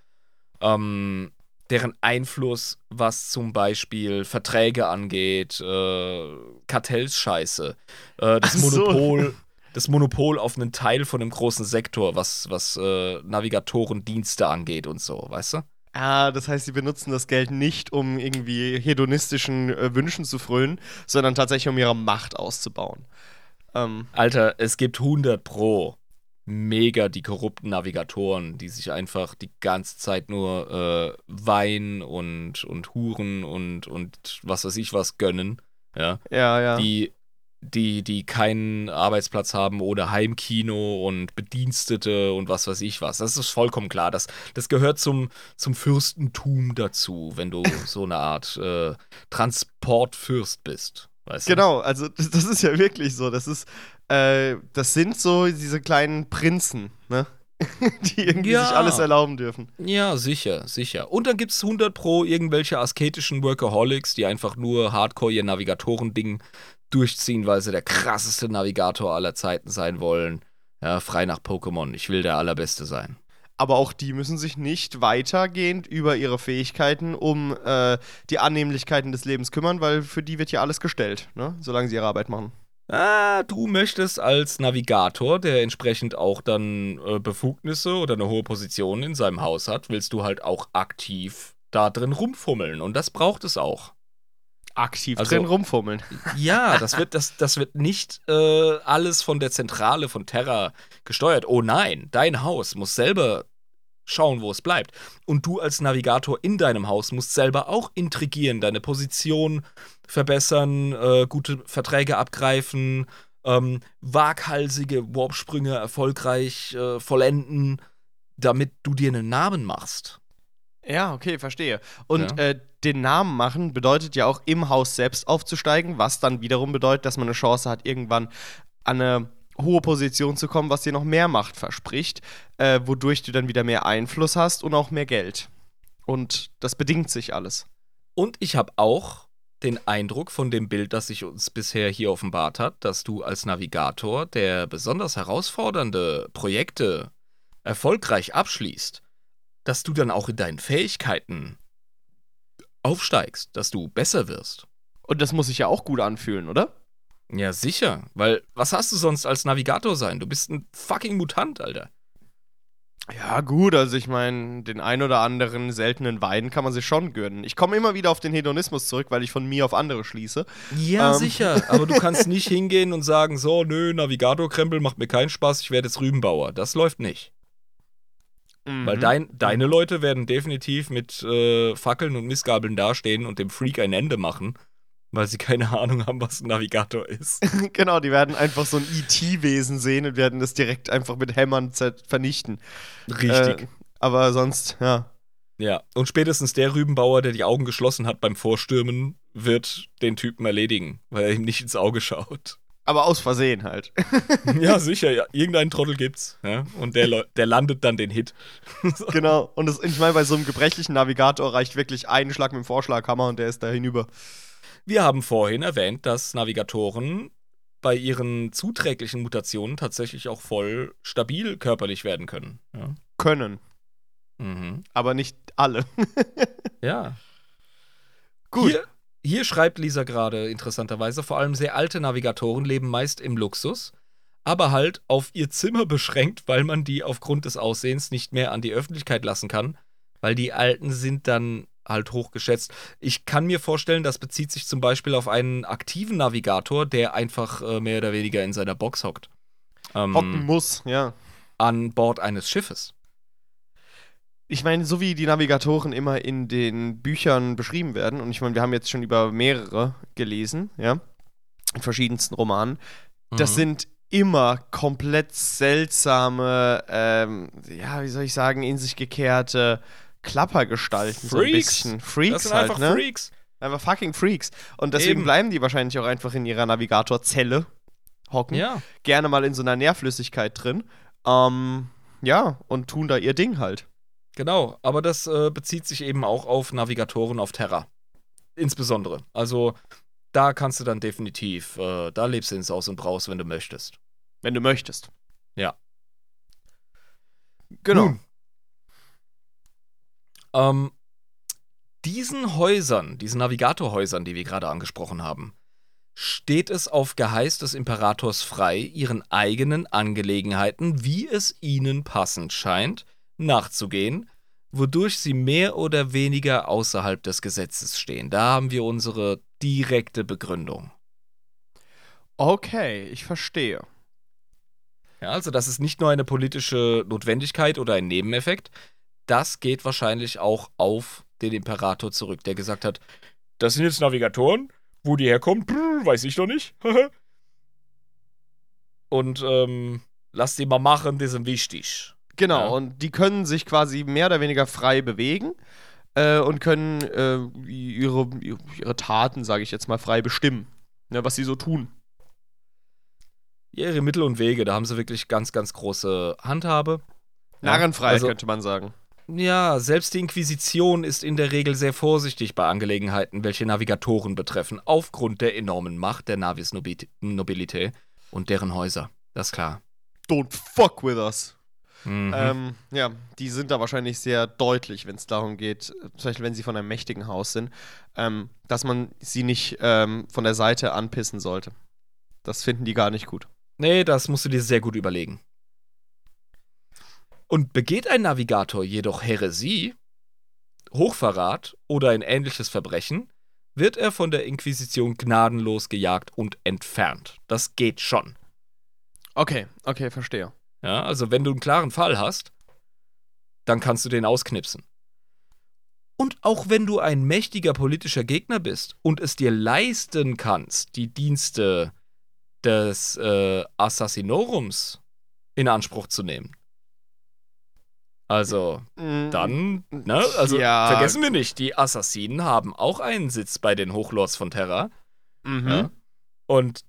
A: ähm, deren Einfluss, was zum Beispiel Verträge angeht, äh, Kartellsscheiße, äh, das
B: so.
A: Monopol, das Monopol auf einen Teil von einem großen Sektor, was, was äh, Navigatorendienste angeht und so, weißt du?
B: Ah, das heißt, sie benutzen das Geld nicht, um irgendwie hedonistischen äh, Wünschen zu frönen, sondern tatsächlich, um ihre Macht auszubauen. Ähm,
A: Alter, es gibt 100 pro mega die korrupten Navigatoren, die sich einfach die ganze Zeit nur äh, Wein und, und Huren und, und was weiß ich was gönnen. Ja.
B: ja, ja.
A: Die, die, die keinen Arbeitsplatz haben oder Heimkino und Bedienstete und was weiß ich was. Das ist vollkommen klar. Das, das gehört zum, zum Fürstentum dazu, wenn du [laughs] so eine Art äh, Transportfürst bist. Weißt du?
B: Genau, also [laughs] das, das ist ja wirklich so. Das ist, äh, das sind so diese kleinen Prinzen, ne? [laughs] Die irgendwie
A: Ja.
B: sich alles erlauben dürfen.
A: Ja, sicher, sicher. Und dann gibt es 100 pro irgendwelche asketischen Workaholics, die einfach nur hardcore ihr Navigatoren-Ding durchziehen, weil sie der krasseste Navigator aller Zeiten sein wollen. Ja, frei nach Pokémon. Ich will der Allerbeste sein.
B: Aber auch die müssen sich nicht weitergehend über ihre Fähigkeiten um äh, die Annehmlichkeiten des Lebens kümmern, weil für die wird ja alles gestellt, ne? Solange sie ihre Arbeit machen.
A: Ah, du möchtest als Navigator, der entsprechend auch dann äh, Befugnisse oder eine hohe Position in seinem Haus hat, willst du halt auch aktiv da drin rumfummeln. Und das braucht es auch.
B: Aktiv
A: Also-
B: drin rumfummeln.
A: Ja, das wird, das, das wird nicht äh, alles von der Zentrale von Terra gesteuert. Oh nein, dein Haus muss selber schauen, wo es bleibt. Und du als Navigator in deinem Haus musst selber auch intrigieren, deine Position verbessern, äh, gute Verträge abgreifen, ähm, waghalsige Warpsprünge erfolgreich äh, vollenden, damit du dir einen Namen machst.
B: Ja, okay, verstehe. Und
A: Ja.
B: äh, den Namen machen bedeutet ja auch im Haus selbst aufzusteigen, was dann wiederum bedeutet, dass man eine Chance hat, irgendwann an eine hohe Position zu kommen, was dir noch mehr Macht verspricht, äh, wodurch du dann wieder mehr Einfluss hast und auch mehr Geld. Und das bedingt sich alles.
A: Und ich habe auch den Eindruck von dem Bild, das sich uns bisher hier offenbart hat, dass du als Navigator, der besonders herausfordernde Projekte erfolgreich abschließt, dass du dann auch in deinen Fähigkeiten aufsteigst, dass du besser wirst.
B: Und das muss sich ja auch gut anfühlen, oder?
A: Ja, sicher, weil was hast du sonst als Navigator sein? Du bist ein fucking Mutant, Alter.
B: Ja, gut, also ich meine, den ein oder anderen seltenen Wein kann man sich schon gönnen. Ich komme immer wieder auf den Hedonismus zurück, weil ich von mir auf andere schließe.
A: Ja,
B: Ähm.
A: sicher, aber du kannst nicht hingehen und sagen, so, nö, Navigator-Krempel macht mir keinen Spaß, ich werde jetzt Rübenbauer. Das läuft nicht. Weil
B: Mhm.
A: dein, deine Leute werden definitiv mit äh, Fackeln und Missgabeln dastehen und dem Freak ein Ende machen, weil sie keine Ahnung haben, was ein Navigator ist. [laughs]
B: Genau, die werden einfach so ein IT-Wesen sehen und werden das direkt einfach mit Hämmern vernichten.
A: Richtig.
B: Äh, aber sonst, ja.
A: ja. Und spätestens der Rübenbauer, der die Augen geschlossen hat beim Vorstürmen, wird den Typen erledigen, weil er ihm nicht ins Auge schaut.
B: Aber aus Versehen halt. [laughs]
A: ja, sicher, ja. Irgendeinen Trottel gibt's. Ja? Und der, der landet dann den Hit. [laughs]
B: genau. Und das, ich meine, bei so einem gebrechlichen Navigator reicht wirklich ein Schlag mit dem Vorschlaghammer und der ist da hinüber.
A: Wir haben vorhin erwähnt, dass Navigatoren bei ihren zuträglichen Mutationen tatsächlich auch voll stabil körperlich werden können. Ja.
B: Können.
A: Mhm.
B: Aber nicht alle. [laughs]
A: Ja.
B: Gut.
A: Hier, hier schreibt Lisa gerade interessanterweise, vor allem sehr alte Navigatoren leben meist im Luxus, aber halt auf ihr Zimmer beschränkt, weil man die aufgrund des Aussehens nicht mehr an die Öffentlichkeit lassen kann, weil die Alten sind dann halt hochgeschätzt. Ich kann mir vorstellen, das bezieht sich zum Beispiel auf einen aktiven Navigator, der einfach äh, mehr oder weniger in seiner Box hockt. Ähm,
B: Hocken muss, ja.
A: an Bord eines Schiffes.
B: Ich meine, so wie die Navigatoren immer in den Büchern beschrieben werden, und ich meine, wir haben jetzt schon über mehrere gelesen, ja, in verschiedensten Romanen, das
A: Mhm.
B: sind immer komplett seltsame, ähm, ja, wie soll ich sagen, in sich gekehrte Klappergestalten so ein
A: Freaks.
B: bisschen. Freaks
A: Das sind
B: halt,
A: einfach
B: ne?
A: Freaks.
B: Einfach fucking Freaks. Und deswegen
A: Eben.
B: bleiben die wahrscheinlich auch einfach in ihrer Navigatorzelle hocken.
A: Ja.
B: Gerne mal in so einer Nährflüssigkeit drin. Ähm, ja, und tun da ihr Ding halt.
A: Genau, aber das äh, bezieht sich eben auch auf Navigatoren auf Terra. Insbesondere. Also da kannst du dann definitiv, äh, da lebst du ins Aus und Braus, wenn du möchtest.
B: Wenn du möchtest.
A: Ja.
B: Genau.
A: Nun, ähm, diesen Häusern, diesen Navigatorhäusern, die wir gerade angesprochen haben, steht es auf Geheiß des Imperators frei, ihren eigenen Angelegenheiten, wie es ihnen passend scheint, nachzugehen, wodurch sie mehr oder weniger außerhalb des Gesetzes stehen. Da haben wir unsere direkte Begründung.
B: Okay, ich verstehe.
A: Ja, also das ist nicht nur eine politische Notwendigkeit oder ein Nebeneffekt, das geht wahrscheinlich auch auf den Imperator zurück, der gesagt hat, das sind jetzt Navigatoren, wo die herkommen, brr, weiß ich doch nicht. [laughs] Und ähm, lass die mal machen, die sind wichtig.
B: Genau,
A: Ja.
B: und die können sich quasi mehr oder weniger frei bewegen äh, und können äh, ihre, ihre Taten, sage ich jetzt mal, frei bestimmen. Ne, was sie so tun.
A: Ja, ihre Mittel und Wege, da haben sie wirklich ganz, ganz große Handhabe.
B: Narrenfreiheit,
A: also-
B: könnte man sagen.
A: Ja, selbst die Inquisition ist in der Regel sehr vorsichtig bei Angelegenheiten, welche Navigatoren betreffen, aufgrund der enormen Macht der Navis Nobi- Nobilité und deren Häuser. Das ist klar.
B: Don't fuck with us.
A: Mhm.
B: Ähm, ja, die sind da wahrscheinlich sehr deutlich, wenn es darum geht, zum Beispiel wenn sie von einem mächtigen Haus sind, ähm, dass man sie nicht ähm, von der Seite anpissen sollte. Das finden die gar nicht gut.
A: Nee, das musst du dir sehr gut überlegen. Und begeht ein Navigator jedoch Häresie, Hochverrat oder ein ähnliches Verbrechen, wird er von der Inquisition gnadenlos gejagt und entfernt. Das geht schon.
B: Okay, okay, verstehe.
A: Ja, also wenn du einen klaren Fall hast, dann kannst du den ausknipsen. Und auch wenn du ein mächtiger politischer Gegner bist und es dir leisten kannst, die Dienste des äh, Assassinorums in Anspruch zu nehmen. Also,
B: Mm,
A: dann, ne, also
B: Ja.
A: vergessen wir nicht, die Assassinen haben auch einen Sitz bei den Hochlords von Terra.
B: Mhm.
A: Ja? Und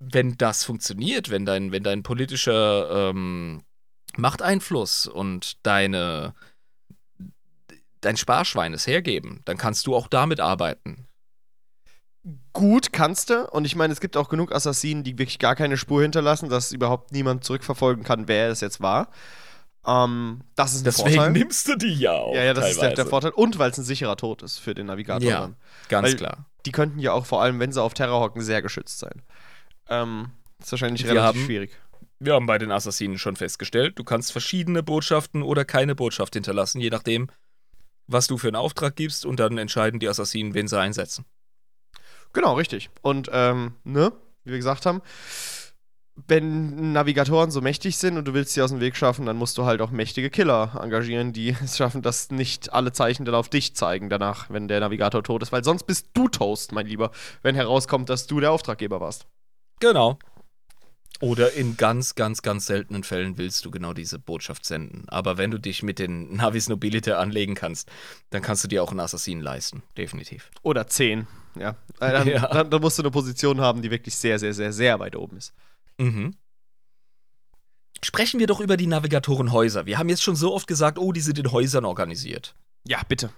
A: wenn das funktioniert, wenn dein, wenn dein politischer ähm, Machteinfluss und deine dein Sparschwein es hergeben, dann kannst du auch damit arbeiten.
B: Gut, kannst du. Und ich meine, es gibt auch genug Assassinen, die wirklich gar keine Spur hinterlassen, dass überhaupt niemand zurückverfolgen kann, wer es jetzt war. Ähm, das ist ein
A: Deswegen
B: Vorteil.
A: nimmst du die ja auch.
B: Ja, ja, das ist der, der
A: teilweise.
B: Vorteil. Und weil es ein sicherer Tod ist für den Navigator.
A: Ja. Ganz
B: Weil-
A: klar.
B: Die könnten ja auch vor allem, wenn sie auf Terra hocken, sehr geschützt sein. Ähm, ist wahrscheinlich
A: Wir
B: relativ
A: haben-
B: schwierig.
A: Wir haben bei den Assassinen schon festgestellt, du kannst verschiedene Botschaften oder keine Botschaft hinterlassen, je nachdem, was du für einen Auftrag gibst, und dann entscheiden die Assassinen, wen sie einsetzen.
B: Genau, richtig. Und, ähm, ne, wie wir gesagt haben, wenn Navigatoren so mächtig sind und du willst sie aus dem Weg schaffen, dann musst du halt auch mächtige Killer engagieren, die [laughs] es schaffen, dass nicht alle Zeichen dann auf dich zeigen danach, wenn der Navigator tot ist, weil sonst bist du Toast, mein Lieber, wenn herauskommt, dass du der Auftraggeber warst.
A: Genau. Oder in ganz, ganz, ganz seltenen Fällen willst du genau diese Botschaft senden. Aber wenn du dich mit den [laughs] Navis Nobilite anlegen kannst, dann kannst du dir auch einen Assassinen leisten. Definitiv.
B: Oder zehn, ja. Äh, Dann, [laughs]
A: Ja.
B: Dann, dann musst du eine Position haben, die wirklich sehr, sehr, sehr, sehr weit oben ist.
A: Mhm. Sprechen wir doch über die Navigatorenhäuser. Wir haben jetzt schon so oft gesagt, oh, die sind in Häusern organisiert.
B: Ja, bitte.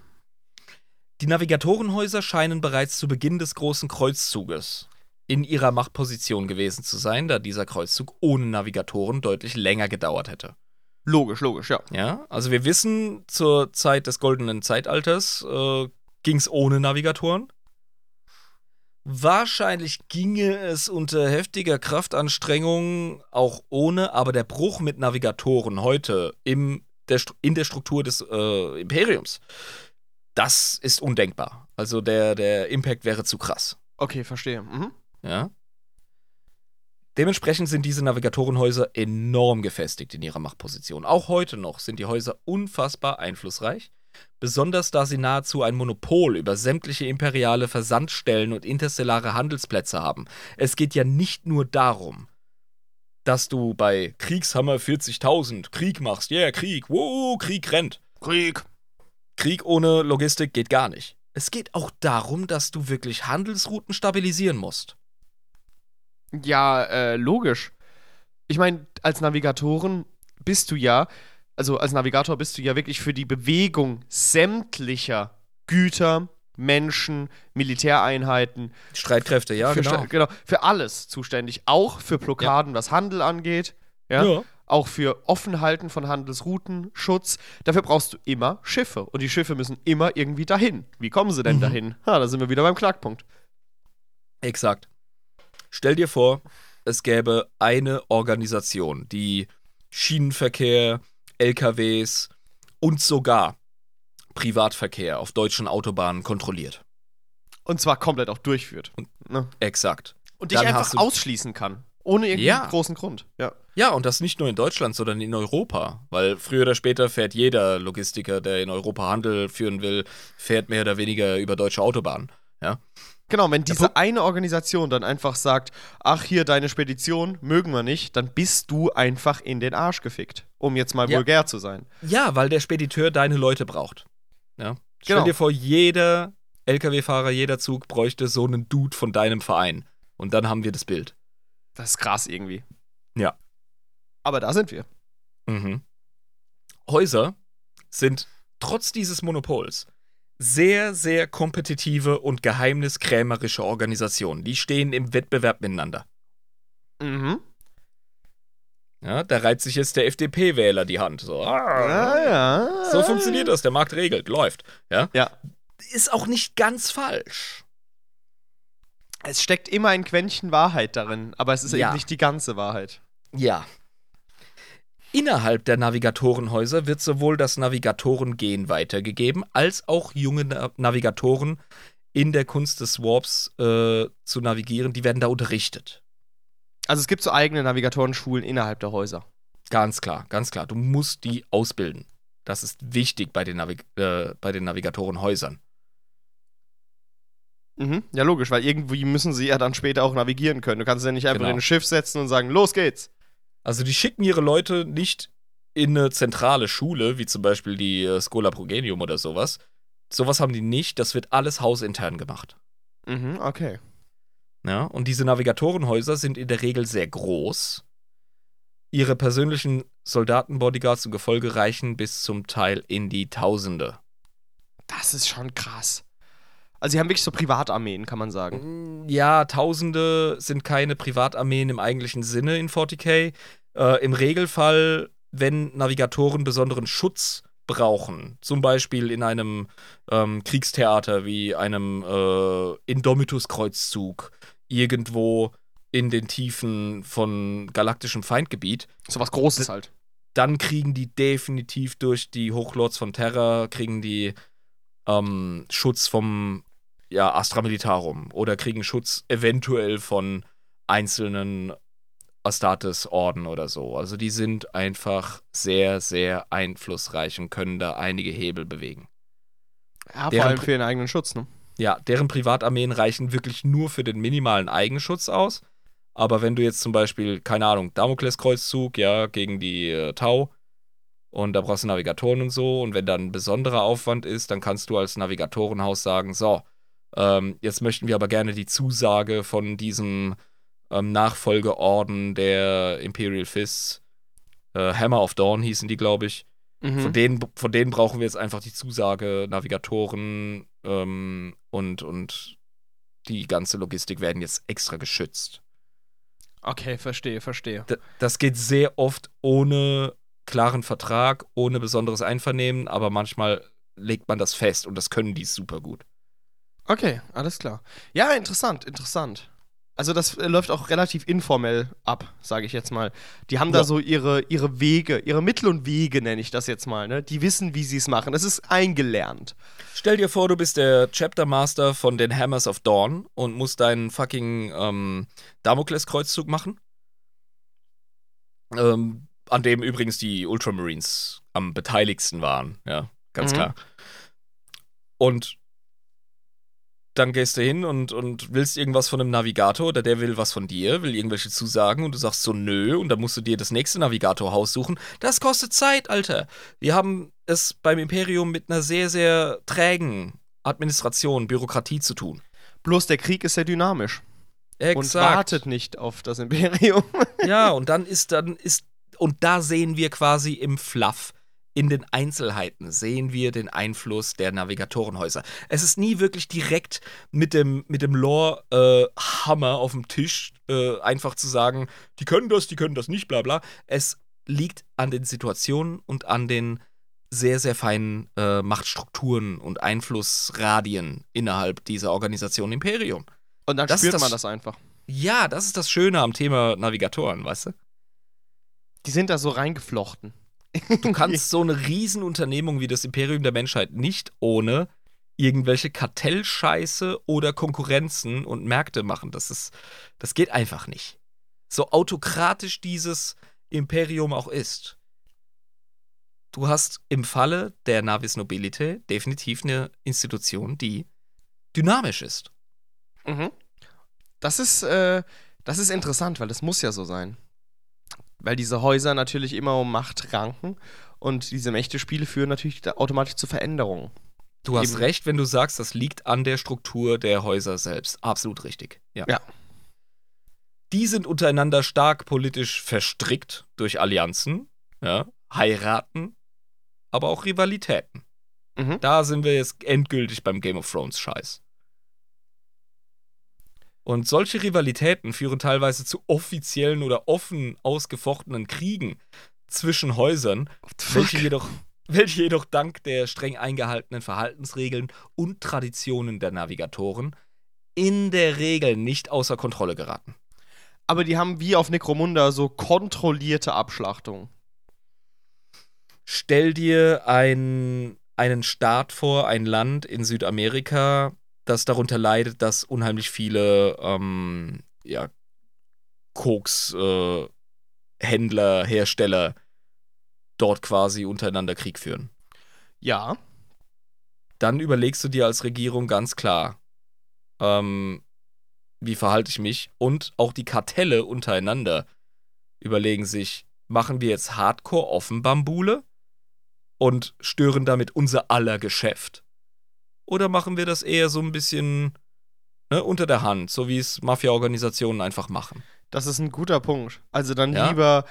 A: Die Navigatorenhäuser scheinen bereits zu Beginn des großen Kreuzzuges in ihrer Machtposition gewesen zu sein, da dieser Kreuzzug ohne Navigatoren deutlich länger gedauert hätte.
B: Logisch, logisch, ja.
A: Ja, also wir wissen, zur Zeit des goldenen Zeitalters äh, ging es ohne Navigatoren. Wahrscheinlich ginge es unter heftiger Kraftanstrengung auch ohne, aber der Bruch mit Navigatoren heute im, der, in der Struktur des äh, Imperiums, das ist undenkbar. Also der, der Impact wäre zu krass.
B: Okay, verstehe. Mhm.
A: Ja. Dementsprechend sind diese Navigatorenhäuser enorm gefestigt in ihrer Machtposition. Auch heute noch sind die Häuser unfassbar einflussreich, besonders da sie nahezu ein Monopol über sämtliche imperiale Versandstellen und interstellare Handelsplätze haben. Es geht ja nicht nur darum, dass du bei Kriegshammer 40.000 Krieg machst. Ja, yeah, Krieg. Wow, Krieg rennt.
B: Krieg.
A: Krieg ohne Logistik geht gar nicht. Es geht auch darum, dass du wirklich Handelsrouten stabilisieren musst.
B: Ja, äh, logisch. Ich meine, als Navigatoren bist du ja, also als Navigator bist du ja wirklich für die Bewegung sämtlicher Güter, Menschen, Militäreinheiten,
A: Streitkräfte, ja,
B: für,
A: genau.
B: Genau, für alles zuständig. Auch für Blockaden, was Handel angeht. Ja?
A: Ja.
B: Auch für Offenhalten von Handelsrouten, Schutz. Dafür brauchst du immer Schiffe. Und die Schiffe müssen immer irgendwie dahin. Wie kommen sie denn
A: Mhm.
B: dahin? Ha, da sind wir wieder beim Knackpunkt.
A: Exakt. Stell dir vor, es gäbe eine Organisation, die Schienenverkehr, LKWs und sogar Privatverkehr auf deutschen Autobahnen kontrolliert.
B: Und zwar komplett auch durchführt. Ne?
A: Exakt.
B: Und dich
A: Dann
B: einfach ausschließen kann. Ohne irgendeinen
A: Ja.
B: großen Grund. Ja.
A: Ja, und das nicht nur in Deutschland, sondern in Europa. Weil früher oder später fährt jeder Logistiker, der in Europa Handel führen will, fährt mehr oder weniger über deutsche Autobahnen. Ja.
B: Genau, wenn diese eine Organisation dann einfach sagt, ach hier, deine Spedition mögen wir nicht, dann bist du einfach in den Arsch gefickt. Um jetzt mal
A: Ja.
B: vulgär zu sein.
A: Ja, weil der Spediteur deine Leute braucht. Ja. Stell
B: Genau.
A: dir vor, jeder LKW-Fahrer, jeder Zug bräuchte so einen Dude von deinem Verein. Und dann haben wir das Bild.
B: Das ist krass irgendwie.
A: Ja.
B: Aber da sind wir.
A: Mhm. Häuser sind trotz dieses Monopols sehr, sehr kompetitive und geheimniskrämerische Organisationen. Die stehen im Wettbewerb miteinander.
B: Mhm.
A: Ja, da reibt sich jetzt der FDP-Wähler die Hand. So, ah,
B: Ja, ja.
A: so funktioniert das. Der Markt regelt, läuft. Ja?
B: Ja.
A: Ist auch nicht ganz falsch.
B: Es steckt immer ein Quäntchen Wahrheit darin, aber es ist
A: Ja.
B: eben nicht die ganze Wahrheit.
A: Ja. Innerhalb der Navigatorenhäuser wird sowohl das Navigatorengehen weitergegeben, als auch junge Na Navigatoren in der Kunst des Warps äh, zu navigieren, die werden da unterrichtet.
B: Also es gibt so eigene Navigatorenschulen innerhalb der Häuser.
A: Ganz klar, ganz klar. Du musst die ausbilden. Das ist wichtig bei den, Navi äh, bei den Navigatorenhäusern.
B: Mhm. Ja, logisch, weil irgendwie müssen sie ja dann später auch navigieren können. Du kannst ja nicht einfach
A: Genau.
B: in ein Schiff setzen und sagen, los geht's.
A: Also die schicken ihre Leute nicht in eine zentrale Schule, wie zum Beispiel die äh, Schola Progenium oder sowas. Sowas haben die nicht, das wird alles hausintern gemacht.
B: Mhm, okay.
A: Ja, und diese Navigatorenhäuser sind in der Regel sehr groß. Ihre persönlichen Soldatenbodyguards und Gefolge reichen bis zum Teil in die Tausende.
B: Das ist schon krass. Also sie haben wirklich so Privatarmeen, kann man sagen.
A: Ja, Tausende sind keine Privatarmeen im eigentlichen Sinne in 40k. Äh, Im Regelfall, wenn Navigatoren besonderen Schutz brauchen, zum Beispiel in einem ähm, Kriegstheater wie einem äh, Indomitus-Kreuzzug, irgendwo in den Tiefen von galaktischem Feindgebiet,
B: So was Großes halt.
A: dann kriegen die definitiv durch die Hochlords von Terra, kriegen die ähm, Schutz vom ja, Astra Militarum oder kriegen Schutz eventuell von einzelnen Astartes-Orden oder so. Also die sind einfach sehr, sehr einflussreich und können da einige Hebel bewegen.
B: Ja, vor
A: Deren
B: allem
A: Pri-
B: für den eigenen Schutz, ne?
A: Ja, deren Privatarmeen reichen wirklich nur für den minimalen Eigenschutz aus. Aber wenn du jetzt zum Beispiel, keine Ahnung, Damokleskreuzzug, ja, gegen die äh, Tau und da brauchst du Navigatoren und so und wenn dann ein besonderer Aufwand ist, dann kannst du als Navigatorenhaus sagen, so, ähm, jetzt möchten wir aber gerne die Zusage von diesem ähm, Nachfolgeorden der Imperial Fists, äh, Hammer of Dawn hießen die, glaube ich,
B: Mhm.
A: von, denen, von denen brauchen wir jetzt einfach die Zusage, Navigatoren ähm, und, und die ganze Logistik werden jetzt extra geschützt.
B: Okay, verstehe, verstehe.
A: D das geht sehr oft ohne klaren Vertrag, ohne besonderes Einvernehmen, aber manchmal legt man das fest und das können die super gut.
B: Okay, alles klar. Ja, interessant, interessant. Also das äh, läuft auch relativ informell ab, sage ich jetzt mal. Die haben da
A: Ja.
B: so ihre, ihre Wege, ihre Mittel und Wege, nenne ich das jetzt mal. Ne? Die wissen, wie sie es machen. Es ist eingelernt.
A: Stell dir vor, du bist der Chapter Master von den Hammers of Dawn und musst deinen fucking ähm, Damokleskreuzzug machen. Ähm, an dem übrigens die Ultramarines am beteiligsten waren, ja, ganz
B: Mhm.
A: klar. Und dann gehst du hin und, und willst irgendwas von einem Navigator oder der will was von dir, will irgendwelche Zusagen und du sagst so nö und dann musst du dir das nächste Navigatorhaus suchen. Das kostet Zeit, Alter. Wir haben es beim Imperium mit einer sehr, sehr trägen Administration, Bürokratie zu tun.
B: Bloß der Krieg ist sehr dynamisch.
A: Exakt.
B: Und wartet nicht auf das Imperium.
A: Ja, und dann ist dann ist und da sehen wir quasi im Fluff in den Einzelheiten sehen wir den Einfluss der Navigatorenhäuser. Es ist nie wirklich direkt mit dem, mit dem Lore-Hammer äh, auf dem Tisch äh, einfach zu sagen, die können das, die können das nicht, bla bla. Es liegt an den Situationen und an den sehr, sehr feinen äh, Machtstrukturen und Einflussradien innerhalb dieser Organisation Imperium.
B: Und dann
A: Das
B: spürt
A: das-
B: man das einfach.
A: Ja, das ist das Schöne am Thema Navigatoren, weißt du?
B: Die sind da so reingeflochten.
A: Du [laughs] kannst so eine Riesenunternehmung wie das Imperium der Menschheit nicht ohne irgendwelche Kartellscheiße oder Konkurrenzen und Märkte machen. Das ist, das geht einfach nicht. So autokratisch dieses Imperium auch ist. Du hast im Falle der Navis Nobilite definitiv eine Institution, die dynamisch ist.
B: Mhm. Das ist, äh, das ist interessant, weil das muss ja so sein. Weil diese Häuser natürlich immer um Macht ranken und diese Mächtespiele führen natürlich automatisch zu Veränderungen.
A: Du hast
B: Eben.
A: recht, wenn du sagst, das liegt an der Struktur der Häuser selbst. Absolut richtig. Ja.
B: Ja.
A: Die sind untereinander stark politisch verstrickt durch Allianzen, ja, heiraten, aber auch Rivalitäten.
B: Mhm.
A: Da sind wir jetzt endgültig beim Game of Thrones Scheiß. Und solche Rivalitäten führen teilweise zu offiziellen oder offen ausgefochtenen Kriegen zwischen Häusern, welche jedoch, welche jedoch dank der streng eingehaltenen Verhaltensregeln und Traditionen der Navigatoren in der Regel nicht außer Kontrolle geraten.
B: Aber die haben wie auf Necromunda so kontrollierte Abschlachtungen.
A: Stell dir ein, einen Staat vor, ein Land in Südamerika, das darunter leidet, dass unheimlich viele ähm, ja, Koks-Händler, Hersteller dort quasi untereinander Krieg führen.
B: Ja.
A: dann überlegst du dir als Regierung ganz klar, ähm, wie verhalte ich mich? Und auch die Kartelle untereinander überlegen sich, machen wir jetzt Hardcore-Offenbambule und stören damit unser aller Geschäft? Oder machen wir das eher so ein bisschen ne, unter der Hand, so wie es Mafia-Organisationen einfach machen?
B: Das ist ein guter Punkt. Also dann
A: Ja.
B: lieber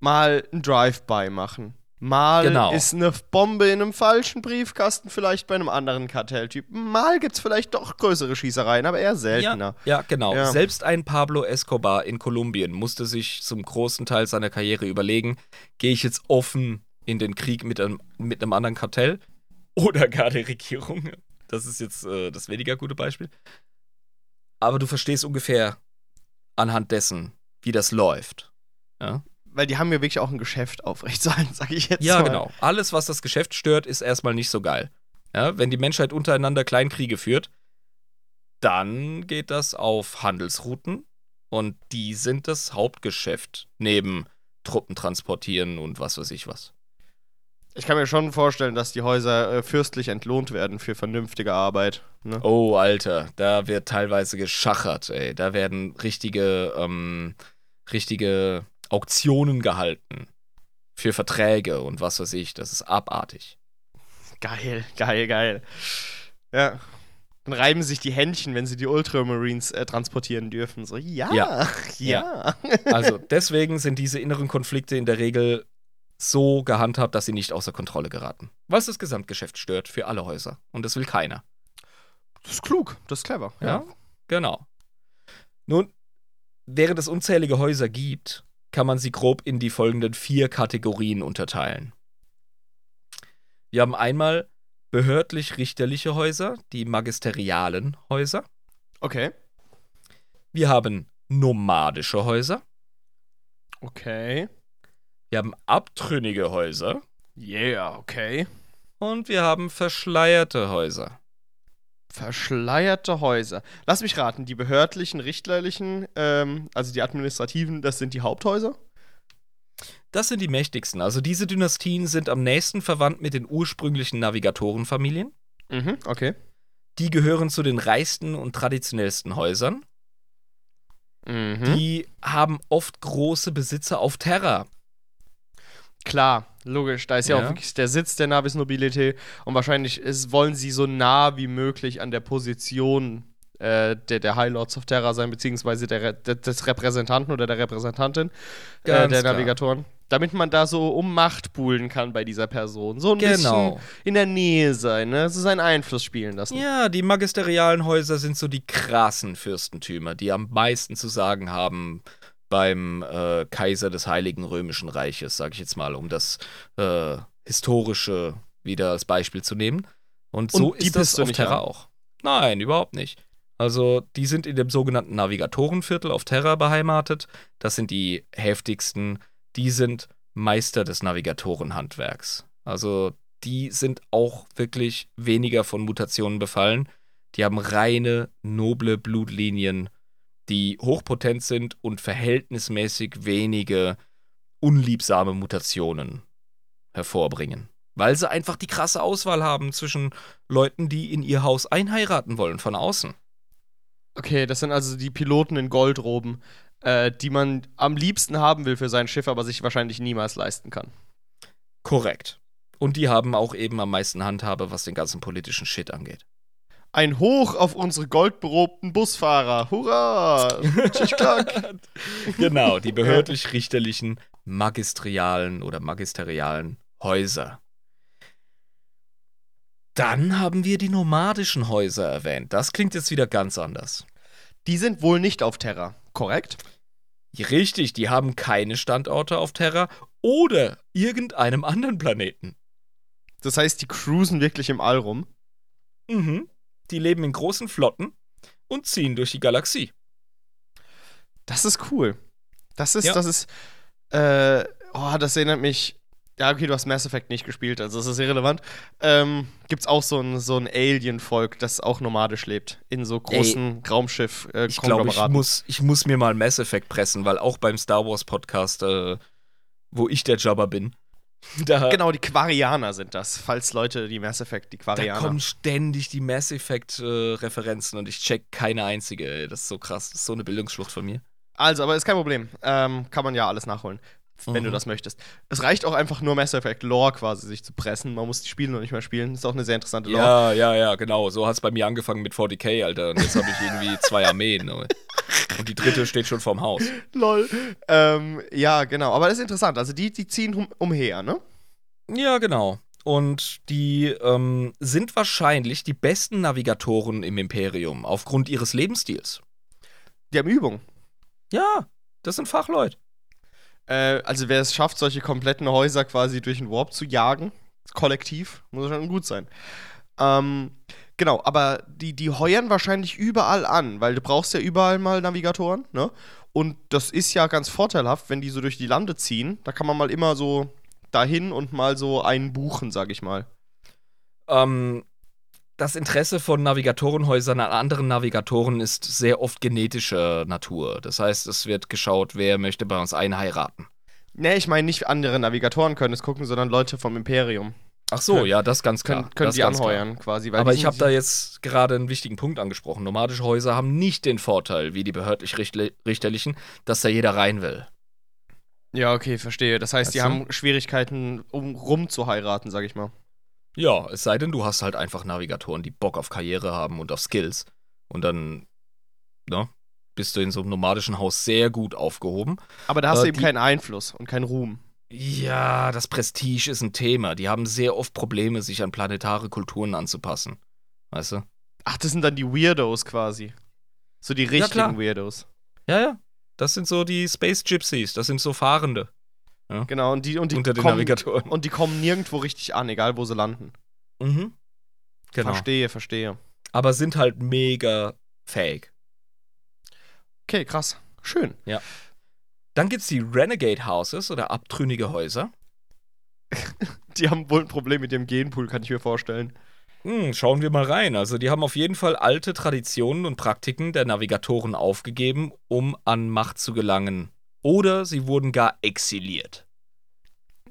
B: mal ein Drive-by machen. Mal
A: Genau.
B: ist eine Bombe in einem falschen Briefkasten vielleicht bei einem anderen Kartelltyp. Mal gibt es vielleicht doch größere Schießereien, aber eher seltener.
A: Ja, genau.
B: Ja.
A: Selbst ein Pablo Escobar in Kolumbien musste sich zum großen Teil seiner Karriere überlegen, gehe ich jetzt offen in den Krieg mit einem, mit einem anderen Kartell oder gar der Regierung? Das ist jetzt äh, das weniger gute Beispiel. Aber du verstehst ungefähr anhand dessen, wie das läuft. Ja,
B: Weil die haben ja wirklich auch ein Geschäft aufrechtzuerhalten, [laughs] sag ich jetzt
A: ja
B: mal.
A: genau. Alles, was das Geschäft stört, ist erstmal nicht so geil. Ja, wenn die Menschheit untereinander Kleinkriege führt, dann geht das auf Handelsrouten und die sind das Hauptgeschäft neben Truppen transportieren und was weiß ich was.
B: Ich kann mir schon vorstellen, dass die Häuser äh, fürstlich entlohnt werden für vernünftige Arbeit. Ne?
A: Oh, Alter, da wird teilweise geschachert, ey. Da werden richtige, ähm, richtige Auktionen gehalten. Für Verträge und was weiß ich. Das ist abartig.
B: Geil, geil, geil. Ja. Dann reiben sich die Händchen, wenn sie die Ultramarines äh, transportieren dürfen. So, ja, ja. [laughs]
A: Ja. Also deswegen sind diese inneren Konflikte in der Regel so gehandhabt, dass sie nicht außer Kontrolle geraten. Was das Gesamtgeschäft stört für alle Häuser. Und das will keiner.
B: Das ist klug, das ist clever.
A: Ja, genau. Nun, während es unzählige Häuser gibt, kann man sie grob in die folgenden vier Kategorien unterteilen. Wir haben einmal behördlich-richterliche Häuser, die magisterialen Häuser.
B: Okay.
A: Wir haben nomadische Häuser.
B: Okay.
A: Wir haben abtrünnige Häuser.
B: Yeah, okay.
A: Und wir haben verschleierte Häuser.
B: Verschleierte Häuser. Lass mich raten, die behördlichen, richterlichen, ähm, also die administrativen, das sind die Haupthäuser?
A: Das sind die mächtigsten. Also diese Dynastien sind am nächsten verwandt mit den ursprünglichen Navigatorenfamilien.
B: Mhm, okay.
A: Die gehören zu den reichsten und traditionellsten Häusern.
B: Mhm.
A: Die haben oft große Besitzer auf Terra.
B: Klar, logisch. Da ist ja,
A: Ja.
B: auch wirklich der Sitz der Navis Nobilité und wahrscheinlich ist, wollen sie so nah wie möglich an der Position äh, der, der High Lords of Terra sein, beziehungsweise der, Re- de- des Repräsentanten oder der Repräsentantin äh, der
A: klar.
B: Navigatoren. Damit man da so um Macht buhlen kann bei dieser Person. So ein
A: Genau.
B: bisschen in der Nähe sein, ne? So seinen Einfluss spielen lassen.
A: Ja, die magisterialen Häuser sind so die krassen Fürstentümer, die am meisten zu sagen haben beim äh, Kaiser des Heiligen Römischen Reiches, sag ich jetzt mal, um das äh, Historische wieder als Beispiel zu nehmen. Und so
B: Und die
A: ist das auf Terra
B: an?
A: auch. Nein, überhaupt nicht. Also, die sind in dem sogenannten Navigatorenviertel auf Terra beheimatet. Das sind die heftigsten. Die sind Meister des Navigatorenhandwerks. Also, die sind auch wirklich weniger von Mutationen befallen. Die haben reine, noble Blutlinien, die hochpotent sind und verhältnismäßig wenige unliebsame Mutationen hervorbringen. Weil sie einfach die krasse Auswahl haben zwischen Leuten, die in ihr Haus einheiraten wollen von außen.
B: Okay, das sind also die Piloten in Goldroben, äh, die man am liebsten haben will für sein Schiff, aber sich wahrscheinlich niemals leisten kann.
A: Korrekt. Und die haben auch eben am meisten Handhabe, was den ganzen politischen Shit angeht.
B: Ein Hoch auf unsere goldberobten Busfahrer. Hurra! [laughs]
A: Genau, die behördlich-richterlichen magistrialen oder magisterialen Häuser. Dann haben wir die nomadischen Häuser erwähnt. Das klingt jetzt wieder ganz anders.
B: Die sind wohl nicht auf Terra, korrekt?
A: Richtig, die haben keine Standorte auf Terra oder irgendeinem anderen Planeten.
B: Das heißt, die cruisen wirklich im All rum.
A: Mhm. Die leben in großen Flotten und ziehen durch die Galaxie.
B: Das ist cool. Das ist,
A: Ja.
B: das ist, äh, oh, das erinnert mich. Ja, okay, du hast Mass Effect nicht gespielt, also das ist irrelevant. Ähm, gibt's auch so ein, so ein Alien-Volk, das auch nomadisch lebt. In so großen Raumschiff äh,
A: Ich glaube, ich muss, ich muss mir mal Mass Effect pressen, weil auch beim Star Wars Podcast, äh, wo ich der Jabba bin, da, [laughs]
B: Genau, die Quarianer sind das, falls Leute die Mass Effect, die
A: da
B: Quarianer.
A: kommen ständig die Mass Effect äh, Referenzen und ich check keine einzige. Ey. Das ist so krass. Das ist so eine Bildungsschlucht von mir.
B: Also, aber ist kein Problem. Ähm, kann man ja alles nachholen, wenn du
A: Mhm.
B: das möchtest. Es reicht auch einfach nur Mass Effect Lore quasi sich zu pressen. Man muss die Spiele noch nicht mehr spielen. Ist auch eine sehr interessante Lore.
A: Ja, ja, ja, genau. So hat es bei mir angefangen mit 40k, Alter. Und jetzt habe ich irgendwie zwei Armeen. Und die dritte steht schon vorm Haus. [laughs]
B: Lol. Ähm, ja, genau. Aber das ist interessant. Also die, die ziehen um, umher, ne?
A: Ja, genau. Und die ähm, sind wahrscheinlich die besten Navigatoren im Imperium aufgrund ihres Lebensstils.
B: Die haben Übung.
A: Ja, das sind Fachleute.
B: Äh, also wer es schafft, solche kompletten Häuser quasi durch den Warp zu jagen, kollektiv, muss schon gut sein. Ähm, genau, aber die, die heuern wahrscheinlich überall an, weil du brauchst ja überall mal Navigatoren, ne? Und das ist ja ganz vorteilhaft, wenn die so durch die Lande ziehen. Da kann man mal immer so dahin und mal so einen buchen, sag ich mal.
A: Ähm, das Interesse von Navigatorenhäusern an anderen Navigatoren ist sehr oft genetischer Natur. Das heißt, es wird geschaut, wer möchte bei uns einheiraten.
B: Ne, ich meine nicht andere Navigatoren können es gucken, sondern Leute vom Imperium.
A: Ach so,
B: Können-
A: ja, das ganz klar.
B: Können, können
A: das
B: die
A: ganz klar.
B: anheuern quasi.
A: Aber
B: die
A: ich habe da jetzt gerade einen wichtigen Punkt angesprochen. Nomadische Häuser haben nicht den Vorteil, wie die behördlich-richterlichen, dass da jeder rein will.
B: Ja, okay, verstehe. Das heißt, die
A: Weißt du?
B: haben Schwierigkeiten, um rum zu heiraten, sag ich mal.
A: Ja, es sei denn, du hast halt einfach Navigatoren, die Bock auf Karriere haben und auf Skills. Und dann, ne, bist du in so einem nomadischen Haus sehr gut aufgehoben.
B: Aber da hast
A: Äh,
B: du eben
A: die-
B: keinen Einfluss und keinen Ruhm.
A: Ja, das Prestige ist ein Thema. Die haben sehr oft Probleme, sich an planetare Kulturen anzupassen. Weißt du?
B: Ach, das sind dann die Weirdos quasi. So die richtigen
A: klar.
B: Weirdos.
A: Ja, ja. Das sind so die Space Gypsies. Das sind so Fahrende
B: Genau, und die, und die
A: unter den
B: kommen,
A: Navigatoren.
B: Und die kommen nirgendwo richtig an, egal wo sie landen.
A: Mhm. Genau.
B: Verstehe, verstehe.
A: Aber sind halt mega fähig.
B: Okay, krass. Schön.
A: Dann gibt's die Renegade Houses oder abtrünnige Häuser. [laughs]
B: Die haben wohl ein Problem mit dem Genpool, kann ich mir vorstellen.
A: Hm, schauen wir mal rein. Also, die haben auf jeden Fall alte Traditionen und Praktiken der Navigatoren aufgegeben, um an Macht zu gelangen. Oder sie wurden gar exiliert.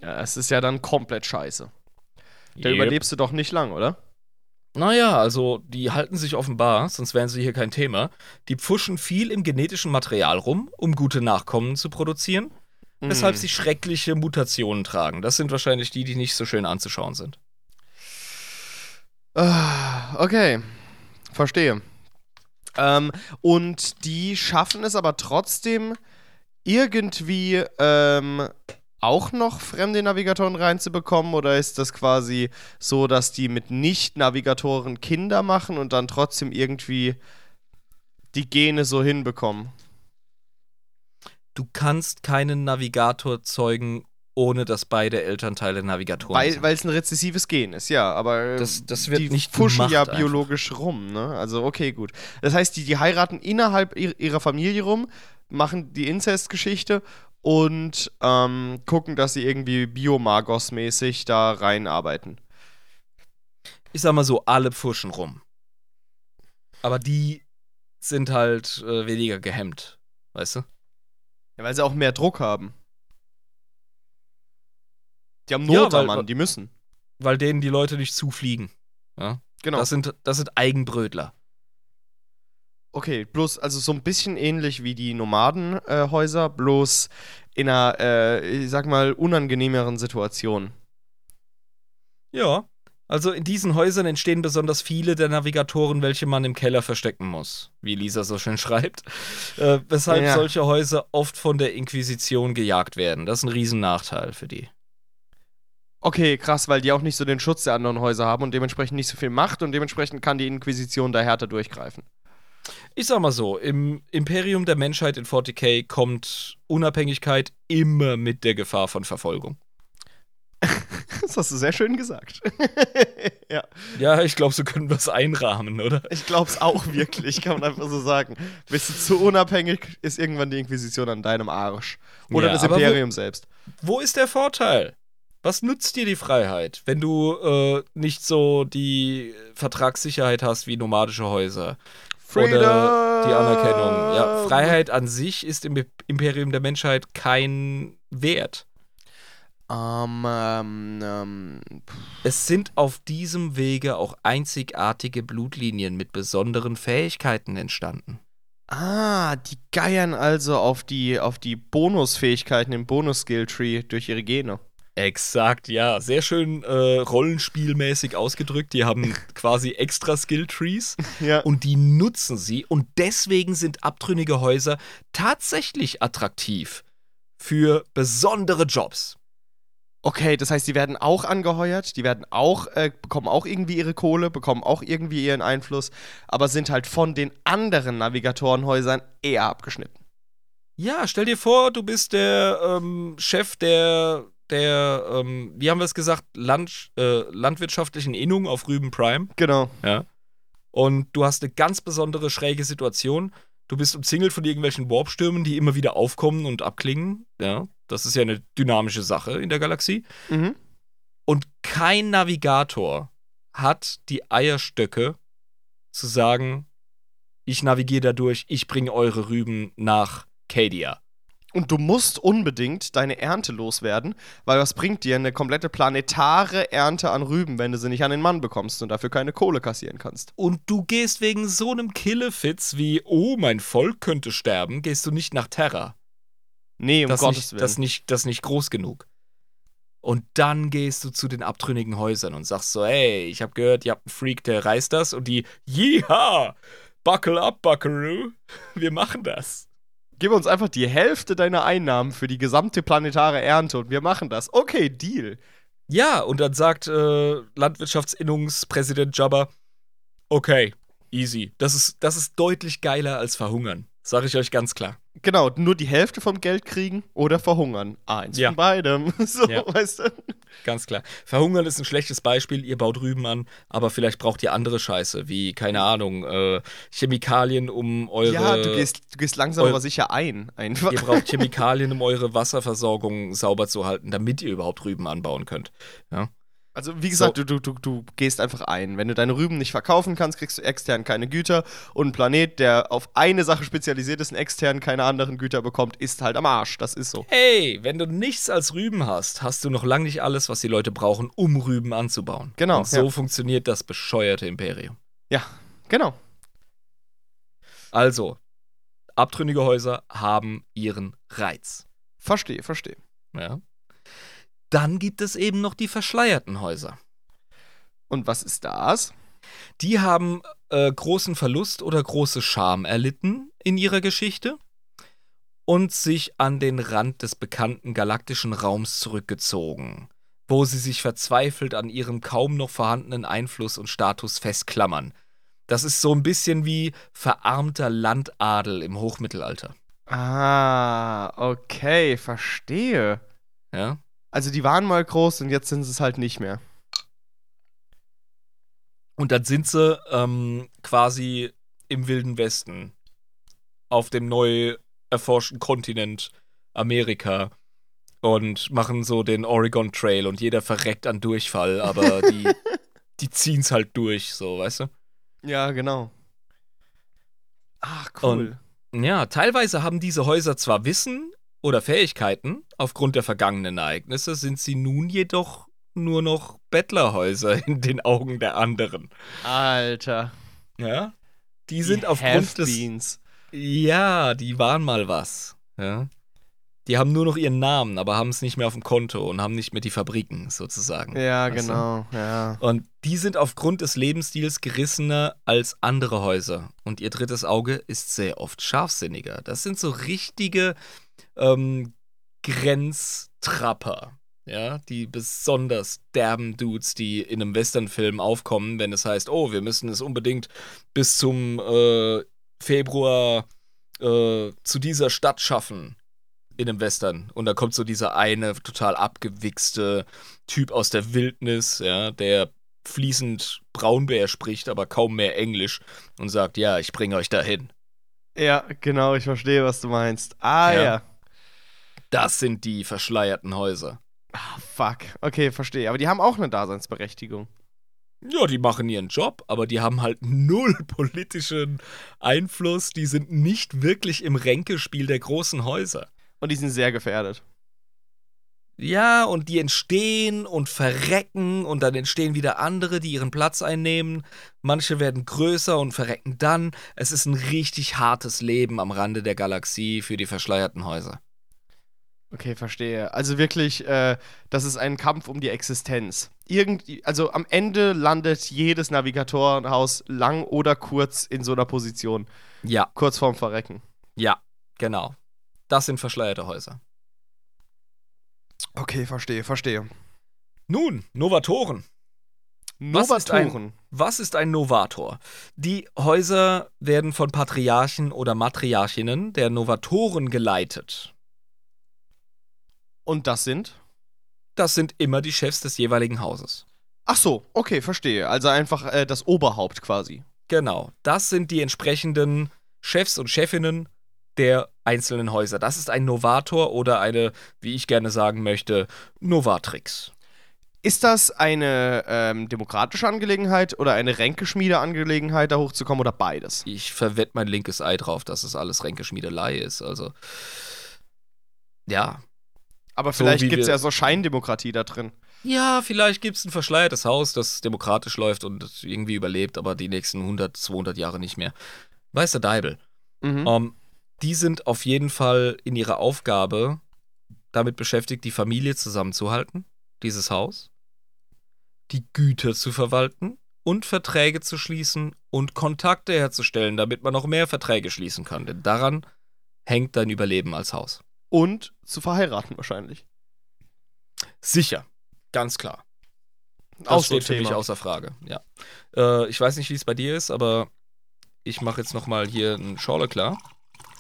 B: Ja, es ist ja dann komplett scheiße. Da
A: Yep.
B: überlebst du doch nicht lang, oder?
A: Naja, also die halten sich offenbar, sonst wären sie hier kein Thema. Die pfuschen viel im genetischen Material rum, um gute Nachkommen zu produzieren. weshalb
B: Mm.
A: sie schreckliche Mutationen tragen. Das sind wahrscheinlich die, die nicht so schön anzuschauen sind.
B: Ah, Okay, verstehe. Ähm, und die schaffen es aber trotzdem irgendwie ähm, auch noch fremde Navigatoren reinzubekommen oder ist das quasi so, dass die mit Nicht-Navigatoren Kinder machen und dann trotzdem irgendwie die Gene so hinbekommen?
A: Du kannst keinen Navigator zeugen, ohne dass beide Elternteile Navigatoren
B: Weil
A: sind.
B: weil es ein rezessives Gen ist, ja, aber äh,
A: Das- das wird
B: die
A: nicht gemacht
B: ja
A: einfach.
B: biologisch rum, ne? Also okay, gut. Das heißt, die, die heiraten innerhalb ihrer Familie rum, machen die Inzestgeschichte und ähm, gucken, dass sie irgendwie Biomagos-mäßig da reinarbeiten.
A: ich sag mal so, alle pfuschen rum. Aber die sind halt äh, weniger gehemmt, weißt du?
B: Ja, weil sie auch mehr Druck haben. Die haben
A: Ja,
B: Not
A: weil-
B: Mann, die müssen.
A: Weil denen die Leute nicht zufliegen. Ja?
B: Genau.
A: Das, sind, das sind Eigenbrötler.
B: Okay, bloß, also so ein bisschen ähnlich wie die Nomadenhäuser, äh, bloß in einer, äh, ich sag mal, unangenehmeren Situation.
A: Ja. Also in diesen Häusern entstehen besonders viele der Navigatoren, welche man im Keller verstecken muss, wie Lisa so schön schreibt. Äh, weshalb
B: Ja.
A: solche Häuser oft von der Inquisition gejagt werden. Das ist ein Riesennachteil für die.
B: Okay, krass, weil die auch nicht so den Schutz der anderen Häuser haben und dementsprechend nicht so viel Macht und dementsprechend kann die Inquisition da härter durchgreifen.
A: Ich sag mal so, im Imperium der Menschheit in 40k kommt Unabhängigkeit immer mit der Gefahr von Verfolgung. [laughs]
B: Das hast du sehr schön gesagt. [laughs] ja,
A: Ja, ich glaube, so können wir es einrahmen, oder?
B: ich glaub's auch wirklich, kann man einfach so sagen. Bist du zu unabhängig, ist irgendwann die Inquisition an deinem Arsch. Oder
A: Ja,
B: das
A: aber wo-
B: Imperium selbst.
A: Wo ist der Vorteil? Was nützt dir die Freiheit, wenn du äh, nicht so die Vertragssicherheit hast wie nomadische Häuser? Oder die Anerkennung. Ja, Freiheit an sich ist im Imperium der Menschheit kein Wert.
B: Ähm, ähm, ähm,
A: Es sind auf diesem Wege auch einzigartige Blutlinien mit besonderen Fähigkeiten entstanden.
B: ah, die geiern also auf die, auf die Bonusfähigkeiten im Bonus-Skill-Tree durch ihre Gene.
A: Exakt, ja. Sehr schön äh, rollenspielmäßig ausgedrückt. Die haben [laughs] quasi extra Skill-Trees
B: Ja.
A: und die nutzen sie. Und deswegen sind abtrünnige Häuser tatsächlich attraktiv für besondere Jobs.
B: Okay, das heißt, die werden auch angeheuert, die werden auch, äh, bekommen auch irgendwie ihre Kohle, bekommen auch irgendwie ihren Einfluss, aber sind halt von den anderen Navigatorenhäusern eher abgeschnitten.
A: Ja, stell dir vor, du bist der ähm, Chef der, der ähm, wie haben wir es gesagt, Land, äh, landwirtschaftlichen Innung auf Rüben Prime.
B: Genau.
A: Ja. Und du hast eine ganz besondere schräge Situation. Du bist umzingelt von irgendwelchen Warpstürmen, die immer wieder aufkommen und abklingen. Ja. Das ist ja eine dynamische Sache in der Galaxie.
B: Mhm.
A: Und kein Navigator hat die Eierstöcke zu sagen, ich navigiere dadurch, ich bringe eure Rüben nach Cadia.
B: Und du musst unbedingt deine Ernte loswerden, weil was bringt dir eine komplette planetare Ernte an Rüben, wenn du sie nicht an den Mann bekommst und dafür keine Kohle kassieren kannst?
A: Und du gehst wegen so einem Killefitz wie, oh, mein Volk könnte sterben, gehst du nicht nach Terra.
B: Nee, um
A: das,
B: Gottes
A: nicht,
B: Willen.
A: das, nicht, das nicht groß genug. Und dann gehst du zu den abtrünnigen Häusern und sagst so, hey, ich habe gehört, ihr habt einen Freak, der reißt das. Und die, yeehaw, buckle up, Buckaroo, wir machen das.
B: Gib uns einfach die Hälfte deiner Einnahmen für die gesamte planetare Ernte und wir machen das. Okay, Deal.
A: Ja, und dann sagt äh, Landwirtschaftsinnungspräsident Jabba, okay, easy. Das ist, das ist deutlich geiler als verhungern. Sag ich euch ganz klar.
B: Genau, nur die Hälfte vom Geld kriegen oder verhungern. Eins
A: Ja.
B: von beidem. [laughs] So,
A: Ja.
B: weißt du?
A: Ganz klar. Verhungern ist ein schlechtes Beispiel. Ihr baut Rüben an, aber vielleicht braucht ihr andere Scheiße, wie, keine Ahnung, äh, Chemikalien, um eure.
B: ja, du gehst, du gehst langsam aber sicher ein. Einfach.
A: Ihr braucht [laughs] Chemikalien, um eure Wasserversorgung sauber zu halten, damit ihr überhaupt Rüben anbauen könnt. Ja?
B: Also, wie gesagt, du, du, du, du gehst einfach ein. Wenn du deine Rüben nicht verkaufen kannst, kriegst du extern keine Güter. Und ein Planet, der auf eine Sache spezialisiert ist und extern keine anderen Güter bekommt, ist halt am Arsch. Das ist so.
A: Hey, wenn du nichts als Rüben hast, hast du noch lange nicht alles, was die Leute brauchen, um Rüben anzubauen.
B: Genau,
A: Und so
B: ja.
A: funktioniert das bescheuerte Imperium.
B: Ja, genau.
A: Also, abtrünnige Häuser haben ihren Reiz.
B: Verstehe, verstehe.
A: Ja. Dann gibt es eben noch die verschleierten Häuser.
B: Und was ist das?
A: Die haben äh, großen Verlust oder große Scham erlitten in ihrer Geschichte und sich an den Rand des bekannten galaktischen Raums zurückgezogen, wo sie sich verzweifelt an ihrem kaum noch vorhandenen Einfluss und Status festklammern. Das ist so ein bisschen wie verarmter Landadel im Hochmittelalter.
B: Ah, okay, verstehe.
A: Ja.
B: Also die waren mal groß und jetzt sind sie es halt nicht mehr.
A: Und dann sind sie ähm, quasi im Wilden Westen. Auf dem neu erforschten Kontinent Amerika. Und machen so den Oregon Trail und jeder verreckt an Durchfall, aber [laughs] die, die ziehen's halt durch, so, weißt du?
B: Ja, genau. Ach, cool.
A: Ja, teilweise haben diese Häuser zwar Wissen oder Fähigkeiten, aufgrund der vergangenen Ereignisse sind sie nun jedoch nur noch Bettlerhäuser [laughs] in den Augen der anderen.
B: Alter.
A: Ja. Die sind
B: Die
A: aufgrund des.
B: Have-Beens.
A: Ja, die waren mal was. Ja. Die haben nur noch ihren Namen, aber haben es nicht mehr auf dem Konto und haben nicht mehr die Fabriken sozusagen.
B: Ja,
A: du?
B: genau, ja.
A: Und die sind aufgrund des Lebensstils gerissener als andere Häuser. Und ihr drittes Auge ist sehr oft scharfsinniger. Das sind so richtige ähm, Grenztrapper. Ja, die besonders derben Dudes, die in einem Westernfilm aufkommen, wenn es heißt, oh, wir müssen es unbedingt bis zum äh, Februar äh, zu dieser Stadt schaffen in einem Western. Und da kommt so dieser eine total abgewichste Typ aus der Wildnis, ja, der fließend Braunbär spricht, aber kaum mehr Englisch und sagt, ja, ich bringe euch dahin.
B: Ja, genau, ich verstehe, was du meinst. Ah,
A: Ja.
B: ja.
A: Das sind die verschleierten Häuser.
B: Ah, fuck. Okay, verstehe. Aber die haben auch eine Daseinsberechtigung.
A: Ja, die machen ihren Job, aber die haben halt null [laughs] politischen Einfluss. Die sind nicht wirklich im Ränkespiel der großen Häuser.
B: Und die sind sehr gefährdet.
A: Ja, und die entstehen und verrecken und dann entstehen wieder andere, die ihren Platz einnehmen. Manche werden größer und verrecken dann. Es ist ein richtig hartes Leben am Rande der Galaxie für die verschleierten Häuser.
B: Okay, verstehe. Also wirklich, äh, das ist ein Kampf um die Existenz. Irgendwie, also am Ende landet jedes Navigatorenhaus lang oder kurz in so einer Position.
A: Ja,
B: Kurz vorm Verrecken.
A: ja, genau. Das sind verschleierte Häuser.
B: Okay, verstehe, verstehe.
A: Nun, Novatoren. Was ist ein-
B: Novatoren.
A: Was ist ein Novator? Die Häuser werden von Patriarchen oder Matriarchinnen der Novatoren geleitet.
B: Und das sind?
A: Das sind immer die Chefs des jeweiligen Hauses.
B: Ach so, okay, verstehe. Also einfach äh, das Oberhaupt quasi.
A: Genau, das sind die entsprechenden Chefs und Chefinnen der einzelnen Häuser. Das ist ein Novator oder eine, wie ich gerne sagen möchte, Novatrix.
B: Ist das eine ähm, demokratische Angelegenheit oder eine Ränkeschmiede-Angelegenheit, da hochzukommen oder beides?
A: Ich verwette mein linkes Ei drauf, dass es alles Ränkeschmiedelei ist. Also, ja.
B: Aber
A: So
B: vielleicht
A: wie
B: gibt es ja so Scheindemokratie da drin.
A: Ja, vielleicht gibt es ein verschleiertes Haus, das demokratisch läuft und irgendwie überlebt, aber die nächsten 100, 200 Jahre nicht mehr. Weiß der Deibel.
B: Mhm.
A: Ähm, die sind auf jeden Fall in ihrer Aufgabe damit beschäftigt, die Familie zusammenzuhalten, dieses Haus, die Güter zu verwalten und Verträge zu schließen und Kontakte herzustellen, damit man noch mehr Verträge schließen kann. Denn daran hängt dein Überleben als Haus.
B: Und zu verheiraten wahrscheinlich.
A: Sicher, ganz klar. Das
B: Auch
A: steht für mich außer Frage, ja. Äh, ich weiß nicht, wie es bei dir ist, aber ich mache jetzt nochmal hier einen Schorle klar.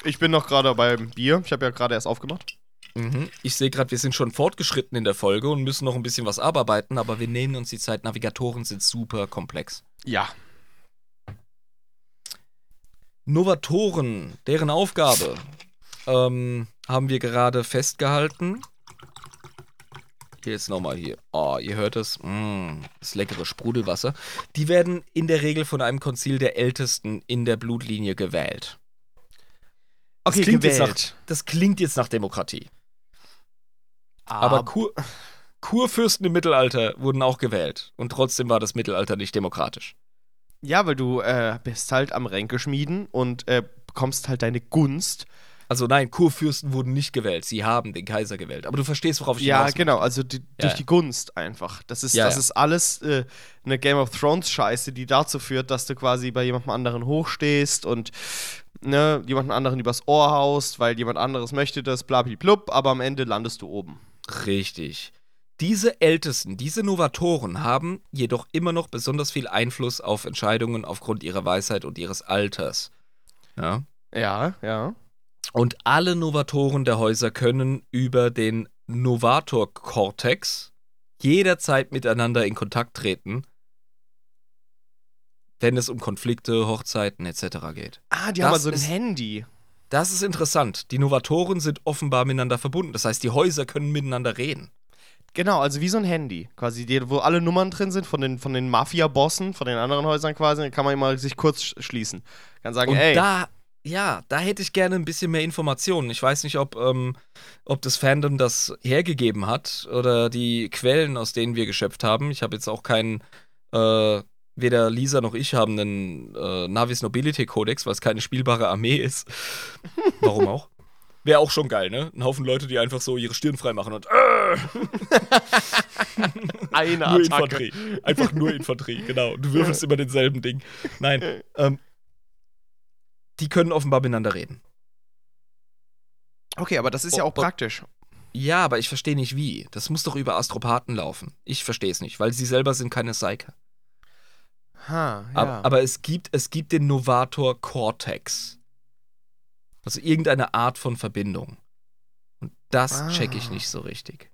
B: Ich bin noch gerade beim Bier. Ich habe ja gerade erst aufgemacht.
A: Mhm. Ich sehe gerade, wir sind schon fortgeschritten in der Folge und müssen noch ein bisschen was abarbeiten, aber wir nehmen uns die Zeit. Navigatoren sind super komplex.
B: Ja.
A: Novatoren, deren Aufgabe ähm, haben wir gerade festgehalten. Hier jetzt nochmal hier. Oh, ihr hört es. Mm, das leckere Sprudelwasser. Die werden in der Regel von einem Konzil der Ältesten in der Blutlinie gewählt. Das
B: Okay,
A: klingt jetzt
B: gewählt.
A: Das klingt jetzt nach Demokratie. Aber
B: Aber
A: Kur Kurfürsten im Mittelalter wurden auch gewählt. Und trotzdem war das Mittelalter nicht demokratisch.
B: ja, weil du äh, bist halt am Ränkeschmieden und äh, bekommst halt deine Gunst
A: Also nein, Kurfürsten wurden nicht gewählt, sie haben den Kaiser gewählt. Aber du verstehst, worauf ich
B: Ja,
A: hinaus
B: genau, also die, durch
A: ja.
B: die Gunst einfach. Das ist,
A: Ja,
B: das
A: ja.
B: ist alles äh, eine Game of Thrones Scheiße, die dazu führt, dass du quasi bei jemandem anderen hochstehst und ne, jemanden anderen übers Ohr haust, weil jemand anderes möchte das, blablablub, aber am Ende landest du oben.
A: Richtig. Diese Ältesten, diese Novatoren haben jedoch immer noch besonders viel Einfluss auf Entscheidungen aufgrund ihrer Weisheit und ihres Alters. Ja.
B: Ja, ja.
A: Und alle Novatoren der Häuser können über den Novator-Cortex jederzeit miteinander in Kontakt treten, wenn es um Konflikte, Hochzeiten etc. geht.
B: Ah, die
A: Das
B: haben also ein
A: ist-
B: Handy.
A: Das ist interessant. Die Novatoren sind offenbar miteinander verbunden. Das heißt, die Häuser können miteinander reden.
B: Genau, also wie so ein Handy. Quasi, wo alle Nummern drin sind von den, von den Mafia-Bossen, von den anderen Häusern quasi, dann kann man immer sich kurz sch schließen. Kann sagen,
A: Und
B: ey,
A: da, ja, da hätte ich gerne ein bisschen mehr Informationen. Ich weiß nicht, ob, ähm, ob das Fandom das hergegeben hat oder die Quellen, aus denen wir geschöpft haben. Ich habe jetzt auch keinen, äh, weder Lisa noch ich haben einen äh, Navis Nobility Codex, weil es keine spielbare Armee ist. [laughs] Warum auch? Wäre auch schon geil, ne? Ein Haufen Leute, die einfach so ihre Stirn frei machen und äh,
B: eine
A: nur
B: Attacke.
A: Infanterie. Einfach nur Infanterie, genau. Du würfelst immer denselben Ding. Nein. Ähm, die können offenbar miteinander reden.
B: Okay, aber das ist ja
A: Oh,
B: auch
A: oh.
B: praktisch.
A: Ja, aber ich verstehe nicht wie. Das muss doch über Astropathen laufen. Ich verstehe es nicht, weil sie selber sind keine Psyker.
B: Ha, ja.
A: Aber, aber es, gibt, es gibt den Novator Cortex. Also irgendeine Art von Verbindung. Und das
B: Ah.
A: check ich nicht so richtig.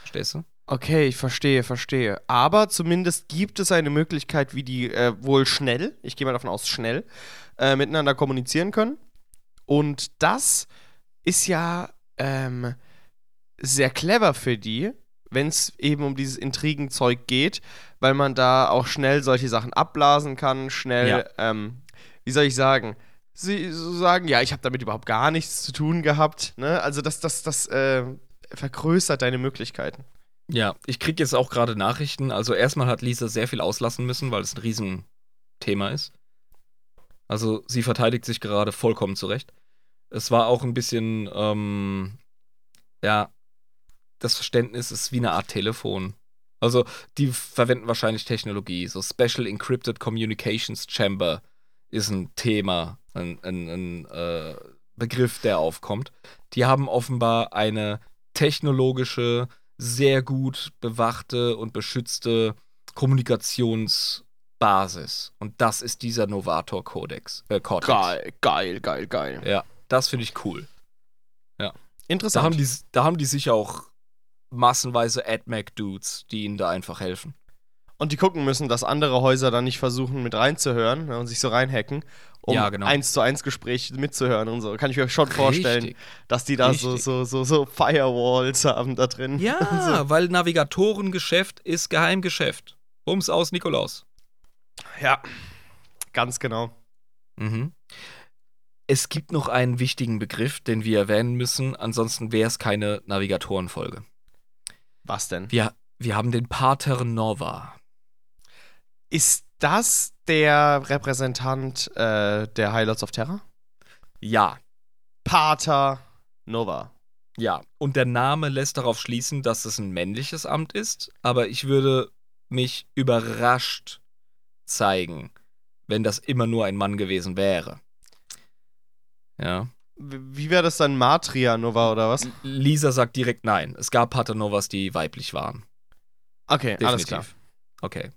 A: Verstehst du?
B: Okay, ich verstehe, verstehe. Aber zumindest gibt es eine Möglichkeit, wie die äh, wohl schnell, ich gehe mal davon aus, schnell, äh, miteinander kommunizieren können. Und das ist ja ähm, sehr clever für die, wenn es eben um dieses Intrigenzeug geht, weil man da auch schnell solche Sachen abblasen kann, schnell,
A: Ja.
B: ähm, wie soll ich sagen, sie so sagen, ja, ich habe damit überhaupt gar nichts zu tun gehabt. Ne? Also das, das, das äh, vergrößert deine Möglichkeiten.
A: Ja, ich krieg jetzt auch gerade Nachrichten. Also erstmal hat Lisa sehr viel auslassen müssen, weil es ein Riesenthema ist. Also sie verteidigt sich gerade vollkommen zurecht. Es war auch ein bisschen, ähm, ja, das Verständnis ist wie eine Art Telefon. Also die verwenden wahrscheinlich Technologie. So Special Encrypted Communications Chamber ist ein Thema, ein, ein, ein äh, Begriff, der aufkommt. Die haben offenbar eine technologische, sehr gut bewachte und beschützte Kommunikationsbasis. Und das ist dieser Novator-Codex. Äh, Cortex.
B: Geil, geil, geil, geil.
A: Ja, das finde ich cool. Da
B: Interessant.
A: haben, die, da haben die sicher auch massenweise AdMac-Dudes, die ihnen da einfach helfen.
B: Und die gucken müssen, dass andere Häuser dann nicht versuchen, mit reinzuhören ne, und sich so reinhacken, um
A: Ja, genau.
B: eins zu eins Gespräche mitzuhören und so. Kann ich mir schon vorstellen,
A: Richtig.
B: dass die da so,
A: Richtig.
B: so, so, so Firewalls haben da drin.
A: Ja, [laughs] weil Navigatorengeschäft ist Geheimgeschäft. Bums aus, Nikolaus.
B: ja. Ganz genau.
A: Mhm. Es gibt noch einen wichtigen Begriff, den wir erwähnen müssen, ansonsten wäre es keine Navigatorenfolge.
B: Was denn?
A: Wir, wir haben den Pater Nova.
B: Ist das der Repräsentant äh, der Highlights of Terror?
A: Ja,
B: Pater Nova.
A: ja. Und der Name lässt darauf schließen, dass es ein männliches Amt ist, aber ich würde mich überrascht zeigen, wenn das immer nur ein Mann gewesen wäre. Ja.
B: Wie wäre das dann Matria Nova oder was?
A: Lisa sagt direkt nein. Es gab Pater Novas, die weiblich waren.
B: Okay,
A: Definitiv.
B: alles klar.
A: Okay.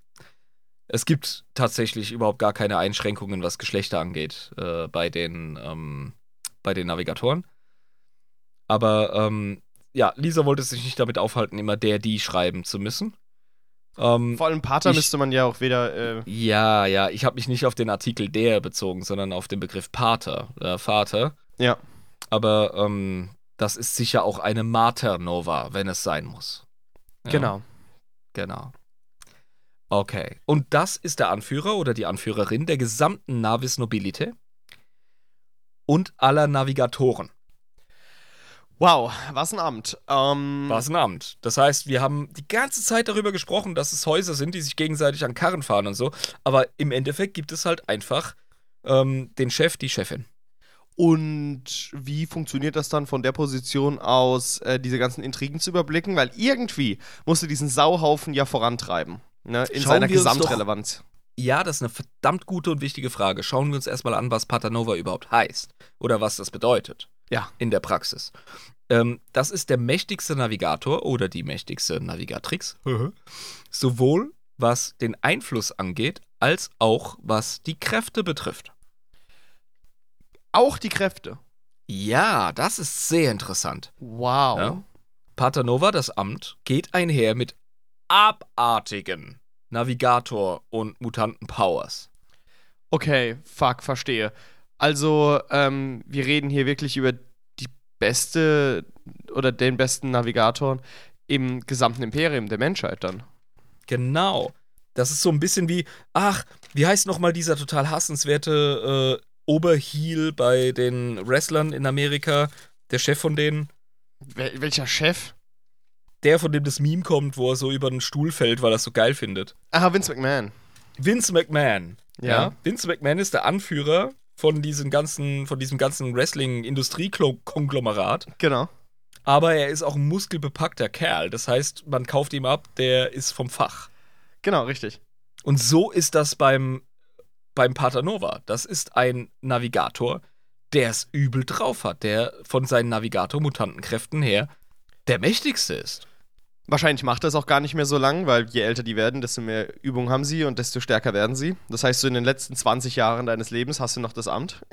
A: Es gibt tatsächlich überhaupt gar keine Einschränkungen, was Geschlechter angeht, äh, bei, den, ähm, bei den Navigatoren. Aber ähm, ja, Lisa wollte sich nicht damit aufhalten, immer der, die schreiben zu müssen. Ähm,
B: Vor allem Pater
A: Ich-
B: müsste man ja auch wieder. Äh,
A: ja, ja, ich habe mich nicht auf den Artikel der bezogen, sondern auf den Begriff Pater, äh, Vater.
B: ja.
A: Aber ähm, das ist sicher auch eine Mater Nova, wenn es sein muss. Ja.
B: Genau.
A: Genau. Okay. Und das ist der Anführer oder die Anführerin der gesamten Navis Nobilite und aller Navigatoren.
B: Wow, was ein Amt. Ähm,
A: Was ein Amt. Das heißt, wir haben die ganze Zeit darüber gesprochen, dass es Häuser sind, die sich gegenseitig an Karren fahren und so. Aber im Endeffekt gibt es halt einfach ähm, den Chef, die Chefin.
B: Und wie funktioniert das dann von der Position aus, äh, diese ganzen Intrigen zu überblicken? Weil irgendwie musst du diesen Sauhaufen ja vorantreiben, ne? in
A: Schauen
B: seiner
A: doch-
B: Gesamtrelevanz.
A: Ja, das ist eine verdammt gute und wichtige Frage. Schauen wir uns erstmal an, was Patanova überhaupt heißt oder was das bedeutet
B: Ja.
A: in der Praxis. Ähm, das ist der mächtigste Navigator oder die mächtigste Navigatrix, sowohl was den Einfluss angeht, als auch was die Kräfte betrifft.
B: Auch die Kräfte.
A: Ja, das ist sehr interessant.
B: Wow.
A: Ja. Patanova, das Amt, geht einher mit abartigen Navigator- und Mutanten-Powers.
B: Okay, fuck, verstehe. Also, ähm, wir reden hier wirklich über die beste oder den besten Navigatoren im gesamten Imperium der Menschheit dann.
A: Genau. Das ist so ein bisschen wie, ach, wie heißt nochmal dieser total hassenswerte äh, Oberheel bei den Wrestlern in Amerika? Der Chef von denen?
B: Wel welcher Chef?
A: Der, von dem das Meme kommt, wo er so über den Stuhl fällt, weil er es so geil findet.
B: Ah, Vince McMahon.
A: Vince McMahon.
B: Ja.
A: Vince McMahon ist der Anführer von diesem ganzen, von diesem ganzen Wrestling-Industriekonglomerat.
B: Genau.
A: Aber er ist auch ein muskelbepackter Kerl. Das heißt, man kauft ihm ab, der ist vom Fach.
B: Genau, richtig.
A: Und so ist das beim, beim Patanova. Das ist ein Navigator, der es übel drauf hat, der von seinen Navigator-Mutantenkräften her der mächtigste ist.
B: Wahrscheinlich macht es auch gar nicht mehr so lang, weil je älter die werden, desto mehr Übung haben sie und desto stärker werden sie. Das heißt, so in den letzten 20 Jahren deines Lebens hast du noch das Amt. [laughs]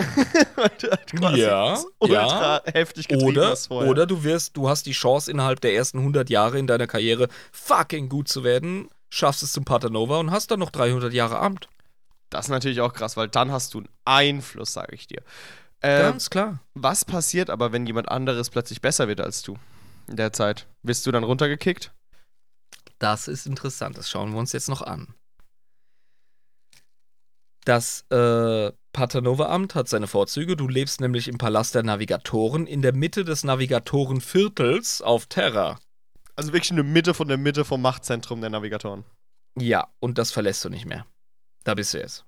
B: du halt
A: Ja,
B: das ultra heftig getrieben
A: Oder, oder du wirst, du hast die Chance innerhalb der ersten 100 Jahre in deiner Karriere fucking gut zu werden, schaffst es zum Patanova und hast dann noch 300 Jahre Amt.
B: Das ist natürlich auch krass, weil dann hast du einen Einfluss, sage ich dir. Äh,
A: Ganz klar.
B: was passiert aber, wenn jemand anderes plötzlich besser wird als du in der Zeit? Wirst du dann runtergekickt?
A: Das ist interessant. Das schauen wir uns jetzt noch an. Das äh, Patanova-Amt hat seine Vorzüge. Du lebst nämlich im Palast der Navigatoren in der Mitte des Navigatorenviertels auf Terra.
B: Also wirklich in der Mitte von der Mitte vom Machtzentrum der Navigatoren.
A: Ja, und das verlässt du nicht mehr. Da bist du jetzt.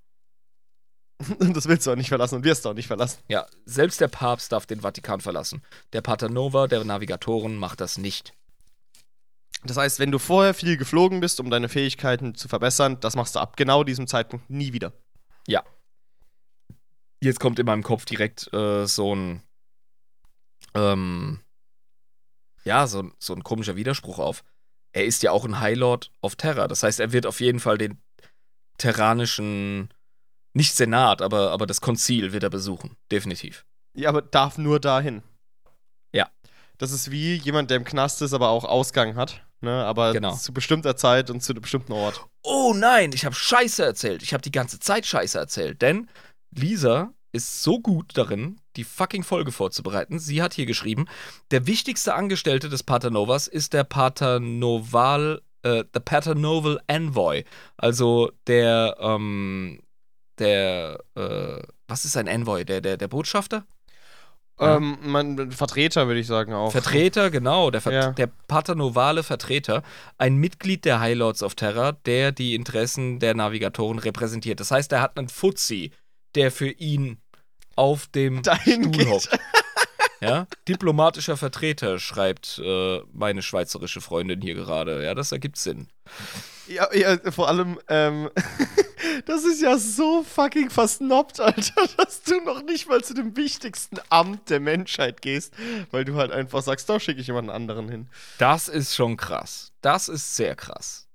A: [laughs]
B: das willst du auch nicht verlassen und wirst du auch nicht verlassen.
A: Ja, selbst der Papst darf den Vatikan verlassen. Der Patanova der Navigatoren macht das nicht.
B: Das heißt, wenn du vorher viel geflogen bist, um deine Fähigkeiten zu verbessern, das machst du ab genau diesem Zeitpunkt nie wieder.
A: Jetzt kommt in meinem Kopf direkt äh, so ein ähm, ja, so, so ein komischer Widerspruch auf. Er ist ja auch ein High Lord of Terra. Das heißt, er wird auf jeden Fall den terranischen, nicht Senat, aber, aber das Konzil wird er besuchen. Definitiv.
B: Ja, aber darf nur dahin.
A: Ja.
B: Das ist wie jemand, der im Knast ist, aber auch Ausgang hat. Ne? Aber
A: Genau.
B: zu bestimmter Zeit und zu einem bestimmten Ort.
A: Oh nein, ich habe Scheiße erzählt. Ich habe die ganze Zeit Scheiße erzählt. Denn Lisa ist so gut darin, die fucking Folge vorzubereiten. Sie hat hier geschrieben, der wichtigste Angestellte des Paternovas ist der Paternoval, äh, the Paternoval Envoy. Also der, ähm, der, äh, was ist ein Envoy? Der, der, der Botschafter? Ja.
B: Ähm, man, Vertreter, würde ich sagen auch.
A: Vertreter, genau, der, Ver
B: Ja.
A: der paternovale Vertreter, ein Mitglied der High Lords of Terror, der die Interessen der Navigatoren repräsentiert. Das heißt, er hat einen Fuzzi, der für ihn auf dem [laughs]
B: Dahin
A: Stuhl
B: geht.
A: hockt. Ja? Diplomatischer Vertreter, schreibt äh, meine schweizerische Freundin hier gerade. Ja, das ergibt Sinn.
B: Ja, ja, vor allem, ähm, [laughs] das ist ja so fucking versnobbt, Alter, [laughs] dass du noch nicht mal zu dem wichtigsten Amt der Menschheit gehst, weil du halt einfach sagst, da schicke ich jemanden anderen hin.
A: Das ist schon krass. Das ist sehr krass.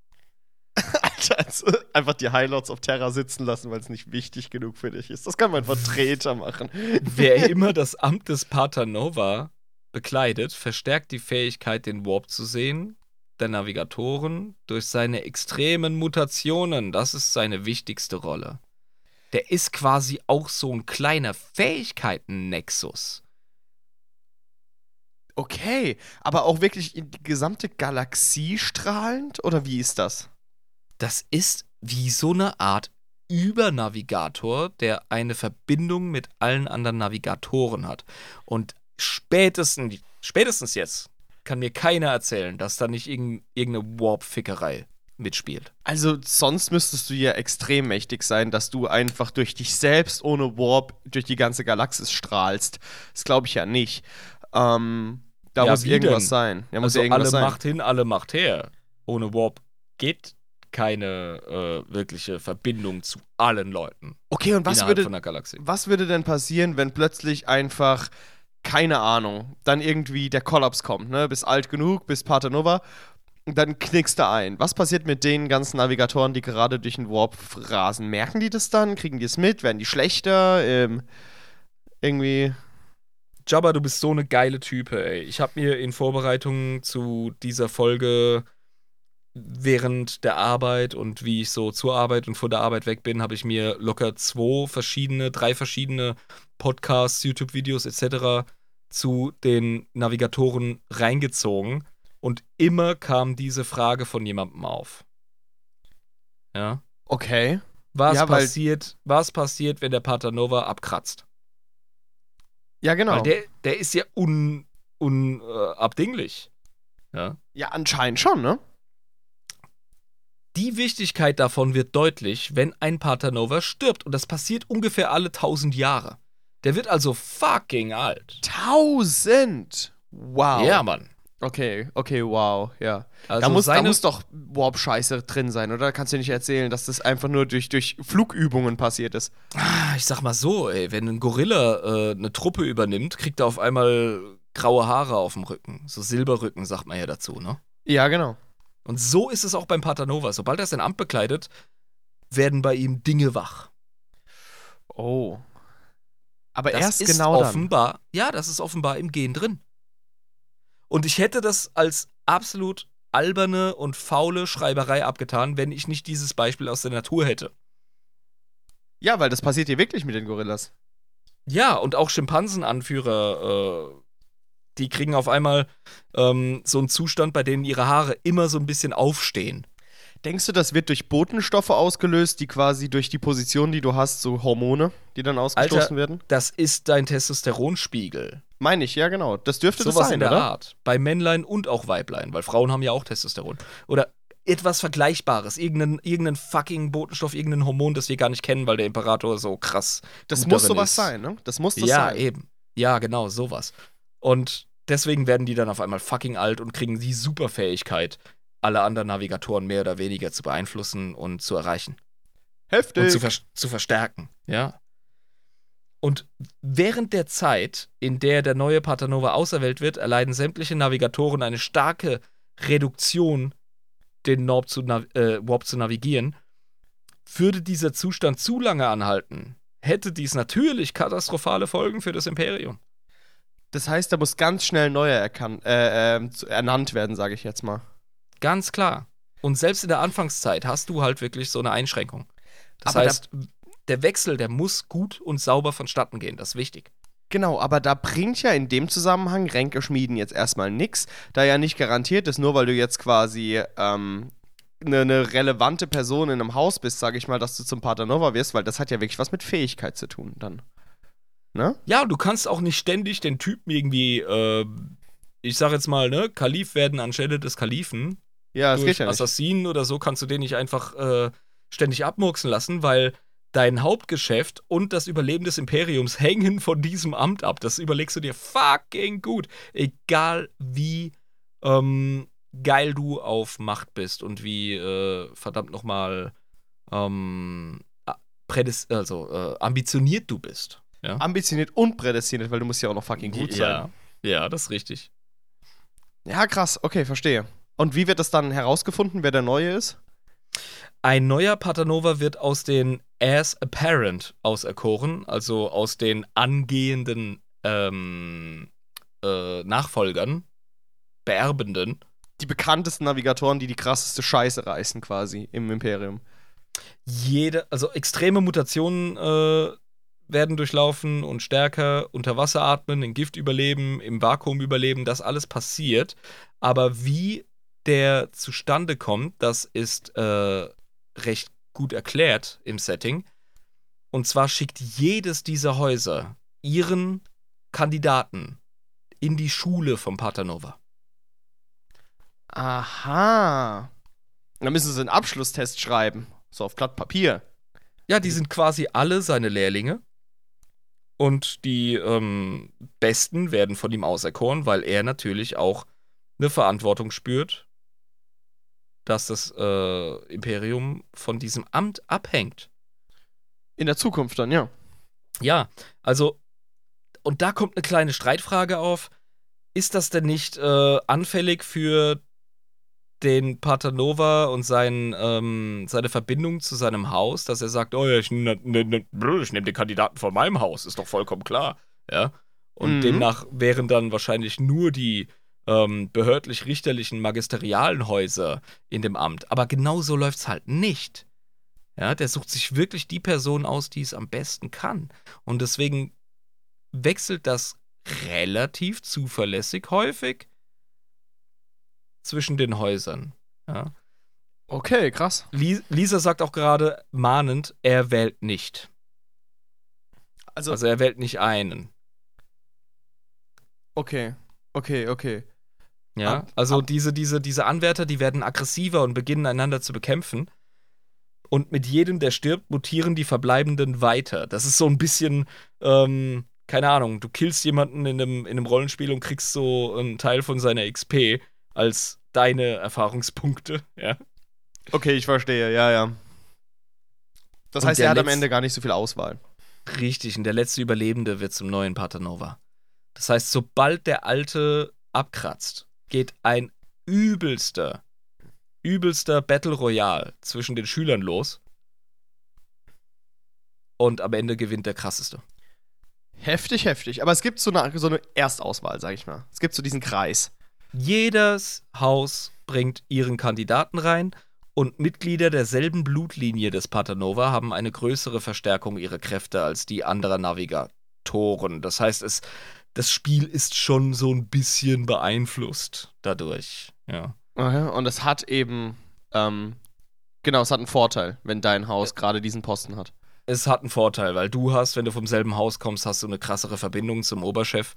A: [laughs]
B: Alter, also einfach die Highlights of Terra sitzen lassen, weil es nicht wichtig genug für dich ist. Das kann mein Vertreter machen.
A: Wer immer das Amt des Pater Nova bekleidet, verstärkt die Fähigkeit, den Warp zu sehen, der Navigatoren, durch seine extremen Mutationen. Das ist seine wichtigste Rolle. Der ist quasi auch so ein kleiner Fähigkeiten-Nexus.
B: Okay, aber auch wirklich in die gesamte Galaxie strahlend? Oder wie ist das?
A: Das ist wie so eine Art Übernavigator, der eine Verbindung mit allen anderen Navigatoren hat. Und spätestens, spätestens jetzt kann mir keiner erzählen, dass da nicht irgend, irgendeine Warp-Fickerei mitspielt.
B: Also sonst müsstest du ja extrem mächtig sein, dass du einfach durch dich selbst ohne Warp durch die ganze Galaxis strahlst. Das glaube ich ja nicht. Ähm, da
A: Ja,
B: muss irgendwas
A: denn?
B: sein. Da muss
A: also alle
B: sein.
A: Macht hin, alle Macht her. Ohne Warp geht keine äh, wirkliche Verbindung zu allen Leuten
B: Okay, und was würde,
A: von der Galaxie.
B: was würde denn passieren, wenn plötzlich einfach, keine Ahnung, dann irgendwie der Kollaps kommt, ne? Bist alt genug, bist Paternova, und dann knickst du ein. Was passiert mit den ganzen Navigatoren, die gerade durch den Warp rasen? Merken die das dann? Kriegen die es mit? Werden die schlechter? Ähm, irgendwie.
A: Jabba, du bist so eine geile Type, ey. Ich habe mir in Vorbereitung zu dieser Folge während der Arbeit und wie ich so zur Arbeit und von der Arbeit weg bin, habe ich mir locker zwei verschiedene, drei verschiedene Podcasts, YouTube-Videos etc. zu den Navigatoren reingezogen und immer kam diese Frage von jemandem auf. Ja.
B: Okay.
A: Was
B: Ja,
A: passiert, was passiert, wenn der Paternova abkratzt?
B: Ja, genau.
A: Weil der, der ist ja un, unabdinglich. ja.
B: ja, anscheinend schon, ne?
A: Die Wichtigkeit davon wird deutlich, wenn ein Paternova stirbt. Und das passiert ungefähr alle tausend Jahre. Der wird also fucking alt.
B: Tausend! Wow.
A: Ja, Mann.
B: Okay, okay, wow, ja.
A: Also
B: da, muss, da muss doch Warp-Scheiße drin sein, oder? Kannst du nicht erzählen, dass das einfach nur durch, durch Flugübungen passiert ist.
A: Ah, ich sag mal so, ey, wenn ein Gorilla äh, eine Truppe übernimmt, kriegt er auf einmal graue Haare auf dem Rücken. So Silberrücken, sagt man ja dazu, ne?
B: Ja, genau.
A: Und so ist es auch beim Paternova. Sobald er sein Amt bekleidet, werden bei ihm Dinge wach.
B: Oh. Aber
A: Das
B: erst
A: ist
B: genau dann.
A: offenbar, ja, das ist offenbar im Gen drin. Und ich hätte das als absolut alberne und faule Schreiberei abgetan, wenn ich nicht dieses Beispiel aus der Natur hätte.
B: Ja, weil das passiert hier wirklich mit den Gorillas.
A: Ja, und auch Schimpansenanführer, äh, die kriegen auf einmal ähm, so einen Zustand, bei denen ihre Haare immer so ein bisschen aufstehen.
B: Denkst du, das wird durch Botenstoffe ausgelöst, die quasi durch die Position, die du hast, so Hormone, die dann ausgestoßen
A: Alter,
B: werden?
A: Das ist dein Testosteronspiegel.
B: Meine ich, ja, genau. Das dürfte
A: Sowas
B: das sein,
A: in der
B: oder?
A: Art. Bei Männlein und auch Weiblein, weil Frauen haben ja auch Testosteron. Oder etwas Vergleichbares. Irgendeinen irgendein fucking Botenstoff, irgendein Hormon, das wir gar nicht kennen, weil der Imperator so krass.
B: Das muss sowas
A: ist.
B: sein, ne? Das muss das
A: ja,
B: sein.
A: eben. Ja, genau, sowas. Und deswegen werden die dann auf einmal fucking alt und kriegen die Superfähigkeit, alle anderen Navigatoren mehr oder weniger zu beeinflussen und zu erreichen.
B: Heftig.
A: und zu, vers zu verstärken, ja. Und während der Zeit, in der der neue Paternova auserwählt wird, erleiden sämtliche Navigatoren eine starke Reduktion, den Warp zu, äh, Warp zu navigieren. Würde dieser Zustand zu lange anhalten, hätte dies natürlich katastrophale Folgen für das Imperium.
B: Das heißt, da muss ganz schnell neuer erkan- äh, zu- ernannt werden, sage ich jetzt mal.
A: Ganz klar. Und selbst in der Anfangszeit hast du halt wirklich so eine Einschränkung. Das
B: Aber da-
A: heißt, der Wechsel, der muss gut und sauber vonstatten gehen. Das ist wichtig.
B: Genau, aber da bringt ja in dem Zusammenhang Ränke schmieden jetzt erstmal nix, da ja nicht garantiert ist, nur weil du jetzt quasi ähm, eine ne relevante Person in einem Haus bist, sage ich mal, dass du zum Paternova wirst, weil das hat ja wirklich was mit Fähigkeit zu tun dann. Ne?
A: Ja, du kannst auch nicht ständig den Typen irgendwie, äh, ich sag jetzt mal, ne, Kalif werden anstelle des Kalifen.
B: Ja, das geht ja nicht.
A: Assassinen oder so kannst du den nicht einfach äh, ständig abmurksen lassen, weil dein Hauptgeschäft und das Überleben des Imperiums hängen von diesem Amt ab. Das überlegst du dir fucking gut. Egal wie ähm, geil du auf Macht bist und wie äh, verdammt nochmal ähm, also, äh, ambitioniert du bist. Ja?
B: Ambitioniert und prädestiniert, weil du musst ja auch noch fucking gut sein.
A: Ja, ja, das ist richtig.
B: Ja, krass, okay, verstehe. Und wie wird das dann herausgefunden, wer der Neue ist?
A: Ein neuer Paternova wird aus den As Apparent auserkoren, also aus den angehenden ähm, äh, Nachfolgern, Beerbenden.
B: Die bekanntesten Navigatoren, die die krasseste Scheiße reißen, quasi im Imperium.
A: Jede, also extreme Mutationen äh, werden durchlaufen und stärker unter Wasser atmen, in Gift überleben, im Vakuum überleben, das alles passiert. Aber wie der zustande kommt, das ist äh, recht gut erklärt im Setting. Und zwar schickt jedes dieser Häuser ihren Kandidaten in die Schule vom Paternova.
B: Aha. Dann müssen sie einen Abschlusstest schreiben. So auf Blatt Papier.
A: Ja, die sind quasi alle seine Lehrlinge. Und die ähm, Besten werden von ihm auserkoren, weil er natürlich auch eine Verantwortung spürt, dass das äh, Imperium von diesem Amt abhängt.
B: In der Zukunft dann, ja.
A: Ja, also, und da kommt eine kleine Streitfrage auf. Ist das denn nicht äh, anfällig für den Patanova und sein, ähm, seine Verbindung zu seinem Haus, dass er sagt, oh ja, ich nehme ne, ne, nehm den Kandidaten von meinem Haus, ist doch vollkommen klar. Ja. Und
B: Mhm.
A: demnach wären dann wahrscheinlich nur die ähm, behördlich-richterlichen magisterialen Häuser in dem Amt. Aber genau so läuft es halt nicht. Ja, der sucht sich wirklich die Person aus, die es am besten kann. Und deswegen wechselt das relativ zuverlässig häufig zwischen den Häusern. Ja.
B: Okay, krass.
A: Li- Lisa sagt auch gerade mahnend, er wählt nicht.
B: Also,
A: Also er wählt nicht einen.
B: okay. Okay, okay.
A: Ja,
B: Ab-
A: also
B: ab-
A: diese, diese, diese Anwärter, die werden aggressiver und beginnen einander zu bekämpfen. Und mit jedem, der stirbt, mutieren die Verbleibenden weiter. Das ist so ein bisschen, ähm, keine Ahnung, du killst jemanden in einem, in einem Rollenspiel und kriegst so einen Teil von seiner XP als deine Erfahrungspunkte. [laughs] Ja.
B: Okay, ich verstehe, ja, ja. Das
A: Und
B: heißt, er hat am Ende gar nicht so viel Auswahl.
A: Richtig, und der letzte Überlebende wird zum neuen Patanova. Das heißt, sobald der alte abkratzt, geht ein übelster, übelster Battle Royale zwischen den Schülern los. Und am Ende gewinnt der krasseste.
B: Heftig, heftig. Aber es gibt so eine, so eine Erstauswahl, sag ich mal. Es gibt so diesen Kreis.
A: Jedes Haus bringt ihren Kandidaten rein und Mitglieder derselben Blutlinie des Patanova haben eine größere Verstärkung ihrer Kräfte als die anderer Navigatoren. Das heißt, es, das Spiel ist schon so ein bisschen beeinflusst dadurch. Ja.
B: Aha, Und es hat eben, ähm, genau, es hat einen Vorteil, wenn dein Haus gerade diesen Posten hat.
A: Es hat einen Vorteil, weil du hast, wenn du vom selben Haus kommst, hast du eine krassere Verbindung zum Oberchef.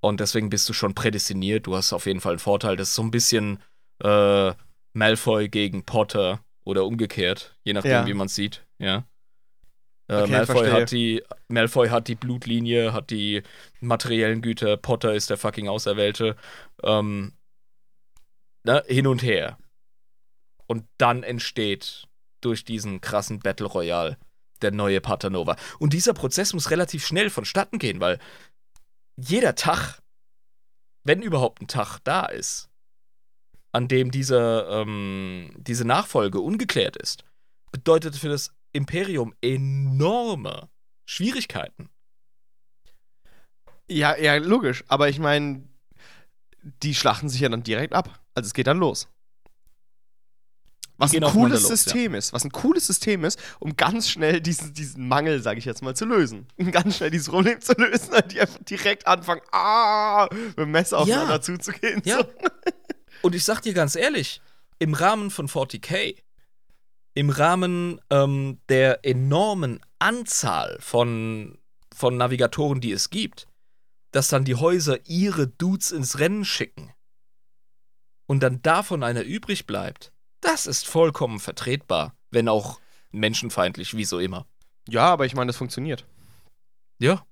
A: Und deswegen bist du schon prädestiniert. Du hast auf jeden Fall einen Vorteil. Das ist so ein bisschen äh, Malfoy gegen Potter oder umgekehrt, je nachdem,
B: Ja.
A: wie man es sieht. Ja. Äh,
B: Okay,
A: Malfoy, hat die, Malfoy hat die Blutlinie, hat die materiellen Güter. Potter ist der fucking Auserwählte. Ähm, ne, hin und her. Und dann entsteht durch diesen krassen Battle Royale der neue Patanova. Und dieser Prozess muss relativ schnell vonstatten gehen, weil jeder Tag, wenn überhaupt ein Tag da ist, an dem diese, ähm, diese Nachfolge ungeklärt ist, bedeutet für das Imperium enorme Schwierigkeiten.
B: Ja, ja, logisch. Aber ich meine, die schlachten sich ja dann direkt ab. Also es geht dann los. Was
A: gehen
B: ein cooles
A: los,
B: System ist. Was ein cooles System ist, um ganz schnell diesen, diesen Mangel, sage ich jetzt mal, zu lösen. Um ganz schnell dieses Problem zu lösen, die einfach direkt anfangen, ah, mit dem Messer aufeinander
A: Ja.
B: zuzugehen.
A: Ja.
B: So. [laughs]
A: Und ich sag dir ganz ehrlich, im Rahmen von 40k, im Rahmen ähm, der enormen Anzahl von, von Navigatoren, die es gibt, dass dann die Häuser ihre Dudes ins Rennen schicken und dann davon einer übrig bleibt, das ist vollkommen vertretbar, wenn auch menschenfeindlich, wie so immer.
B: Ja, aber ich meine, das funktioniert.
A: Ja.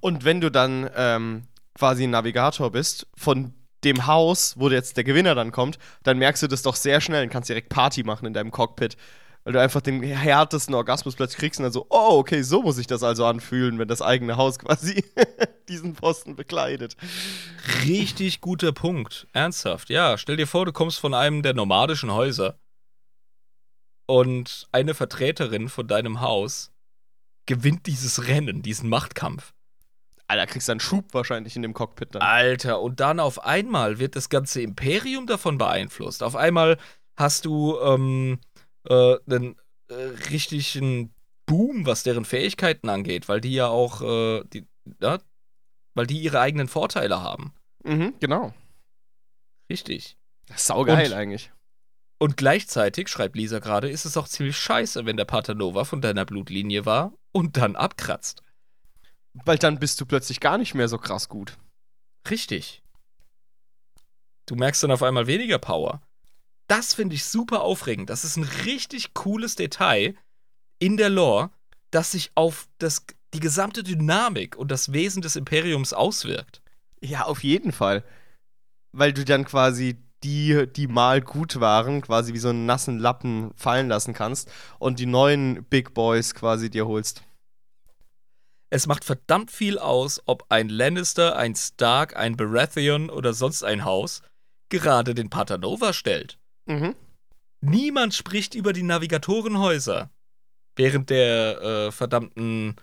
B: Und wenn du dann ähm, quasi ein Navigator bist von dem Haus, wo jetzt der Gewinner dann kommt, dann merkst du das doch sehr schnell und kannst direkt Party machen in deinem Cockpit. Weil du einfach den härtesten Orgasmus plötzlich kriegst und dann so, oh, okay, so muss sich das also anfühlen, wenn das eigene Haus [laughs] quasi diesen Posten bekleidet.
A: Richtig guter Punkt. Ernsthaft. Ja, stell dir vor, du kommst von einem der nomadischen Häuser und eine Vertreterin von deinem Haus gewinnt dieses Rennen, diesen Machtkampf.
B: Alter, kriegst du einen Schub wahrscheinlich in dem Cockpit dann.
A: Alter, und dann auf einmal wird das ganze Imperium davon beeinflusst. Auf einmal hast du ähm, äh, einen äh, richtigen Boom, was deren Fähigkeiten angeht, weil die ja auch, äh, die, ja, weil die ihre eigenen Vorteile haben.
B: Mhm, genau.
A: Richtig.
B: Saugeil
A: Und-
B: eigentlich.
A: Und gleichzeitig, schreibt Lisa gerade, ist es auch ziemlich scheiße, wenn der Patanova von deiner Blutlinie war und dann abkratzt.
B: Weil dann bist du plötzlich gar nicht mehr so krass gut.
A: Richtig. Du merkst dann auf einmal weniger Power. Das finde ich super aufregend. Das ist ein richtig cooles Detail in der Lore, das sich auf das, die gesamte Dynamik und das Wesen des Imperiums auswirkt.
B: Ja, auf jeden Fall. Weil du dann quasi die, die mal gut waren, quasi wie so einen nassen Lappen fallen lassen kannst und die neuen Big Boys quasi dir holst.
A: Es macht verdammt viel aus, ob ein Lannister, ein Stark, ein Baratheon oder sonst ein Haus gerade den Patanova stellt.
B: Mhm.
A: Niemand spricht über die Navigatorenhäuser während der äh, verdammten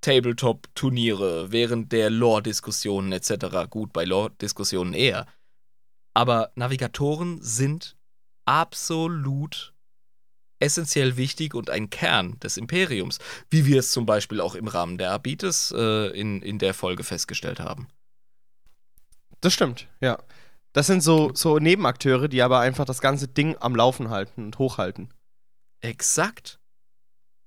A: Tabletop-Turniere, während der Lore-Diskussionen etc. Gut, bei Lore-Diskussionen eher. Aber Navigatoren sind absolut essentiell wichtig und ein Kern des Imperiums, wie wir es zum Beispiel auch im Rahmen der Abites äh, in, in der Folge festgestellt haben.
B: Das stimmt, ja. Das sind so, so Nebenakteure, die aber einfach das ganze Ding am Laufen halten und hochhalten.
A: Exakt.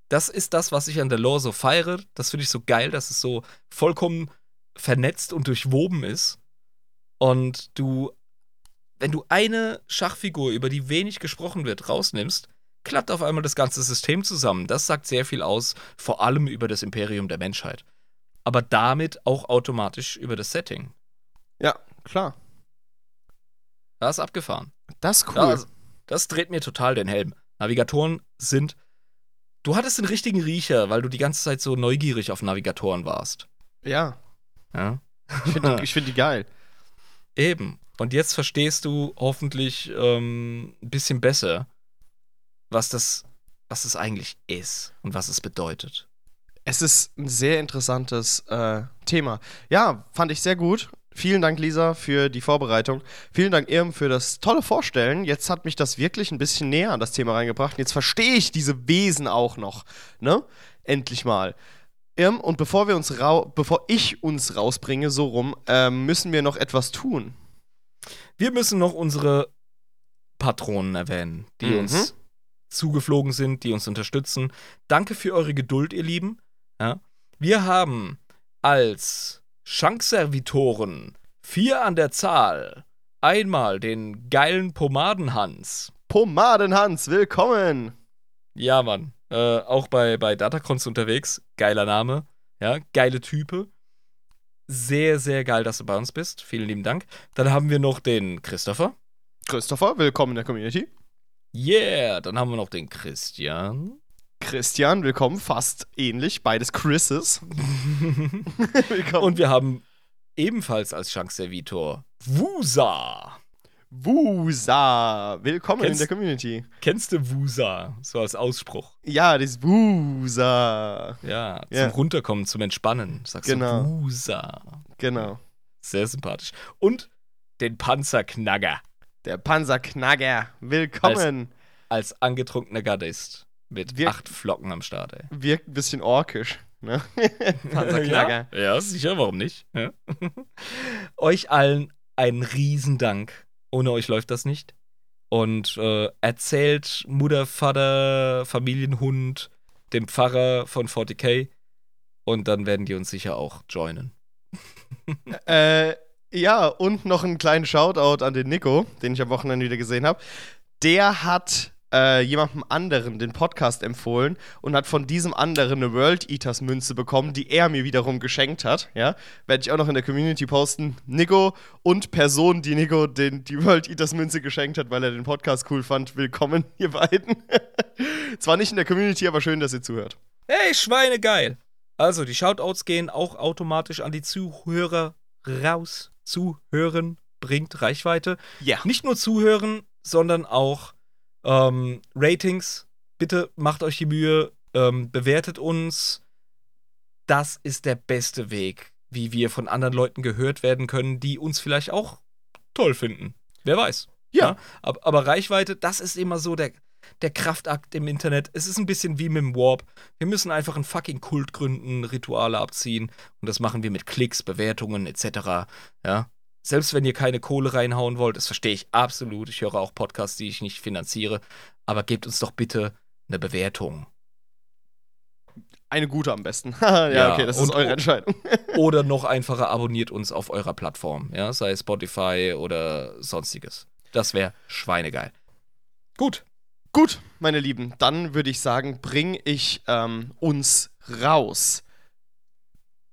A: Das ist das, was ich an der Lore so feiere. Das finde ich so geil, dass es so vollkommen vernetzt und durchwoben ist. Und du, wenn du eine Schachfigur, über die wenig gesprochen wird, rausnimmst, klappt auf einmal das ganze System zusammen. Das sagt sehr viel aus, vor allem über das Imperium der Menschheit. Aber damit auch automatisch über das Setting.
B: Ja, klar.
A: Das ist abgefahren.
B: Das ist cool.
A: Das, das dreht mir total den Helm. Navigatoren sind. Du hattest den richtigen Riecher, weil du die ganze Zeit so neugierig auf Navigatoren warst.
B: ja,
A: Ja.
B: ich finde die, [laughs] find die geil.
A: Eben. Und jetzt verstehst du hoffentlich ähm, ein bisschen besser, was das, was es eigentlich ist und was es bedeutet.
B: Es ist ein sehr interessantes äh, Thema. Ja, fand ich sehr gut. Vielen Dank, Lisa, für die Vorbereitung. Vielen Dank, Irm, für das tolle Vorstellen. Jetzt hat mich das wirklich ein bisschen näher an das Thema reingebracht. Jetzt verstehe ich diese Wesen auch noch. Ne? Endlich mal. Irm, und bevor wir uns rau bevor ich uns rausbringe, so rum, ähm, müssen wir noch etwas tun.
A: Wir müssen noch unsere Patronen erwähnen, die
B: Mhm.
A: uns zugeflogen sind, die uns unterstützen. Danke für eure Geduld, ihr Lieben. Ja. Wir haben als Schankservitoren vier an der Zahl einmal den geilen Pomadenhans.
B: Pomadenhans, willkommen!
A: Ja, Mann. Äh, auch bei, bei Datacons unterwegs. Geiler Name. Ja, geile Type. Sehr, sehr geil, dass du bei uns bist. Vielen lieben Dank. Dann haben wir noch den Christopher.
B: Christopher, willkommen in der Community.
A: Yeah. Dann haben wir noch den Christian.
B: Christian, willkommen, fast ähnlich, beides Chrises. [laughs] willkommen.
A: Und wir haben ebenfalls als Schankservitor Wusa.
B: Wusa, willkommen in
A: Kennst-
B: der Community.
A: Kennst du Wusa? So als Ausspruch.
B: Ja, das Wusa.
A: Ja, zum
B: Ja.
A: Runterkommen, zum Entspannen. Sagst
B: Genau.
A: du Wusa.
B: Genau.
A: Sehr sympathisch. Und den Panzerknagger
B: Der Panzerknagger, willkommen.
A: als angetrunkener Gardist. Mit
B: Wir-
A: acht Flocken am Start, ey.
B: Wirkt ein bisschen orkisch, ne? [laughs] Panzerknagger.
A: Ja, ja, sicher, warum nicht? Ja. [laughs] euch allen einen Riesendank. Ohne euch läuft das nicht. Und äh, erzählt Mutter, Vater, Familienhund, dem Pfarrer von 40k. Und dann werden die uns sicher auch joinen. [laughs]
B: Äh, ja, und noch einen kleinen Shoutout an den Nico, den ich am Wochenende wieder gesehen habe. Der hat äh, jemandem anderen den Podcast empfohlen und hat von diesem anderen eine World Eaters Münze bekommen, die er mir wiederum geschenkt hat. Ja, werde ich auch noch in der Community posten. Nico und Person, die Nico den, die World Eaters Münze geschenkt hat, weil er den Podcast cool fand. Willkommen, [laughs] ihr beiden. Zwar nicht in der Community, aber schön, dass ihr zuhört.
A: Hey, Schweine geil! Also, die Shoutouts gehen auch automatisch an die Zuhörer raus. Zuhören bringt Reichweite.
B: Ja.
A: Nicht nur zuhören, sondern auch ähm, Ratings. Bitte macht euch die Mühe, ähm, bewertet uns. Das ist der beste Weg, wie wir von anderen Leuten gehört werden können, die uns vielleicht auch toll finden. Wer weiß.
B: Ja.
A: Aber, aber Reichweite, das ist immer so der, der Kraftakt im Internet. Es ist ein bisschen wie mit dem Warp. Wir müssen einfach einen fucking Kult gründen, Rituale abziehen. Und das machen wir mit Klicks, Bewertungen etc. Ja. Selbst wenn ihr keine Kohle reinhauen wollt, das verstehe ich absolut. Ich höre auch Podcasts, die ich nicht finanziere. Aber gebt uns doch bitte eine Bewertung.
B: Eine gute am besten. [laughs] ja,
A: Ja,
B: okay, das
A: und-
B: ist eure Entscheidung. [laughs]
A: Oder noch einfacher, abonniert uns auf eurer Plattform. Ja, sei es Spotify oder sonstiges. Das wäre schweinegeil. Gut.
B: Gut, meine Lieben, dann würde ich sagen, bringe ich ähm, uns raus.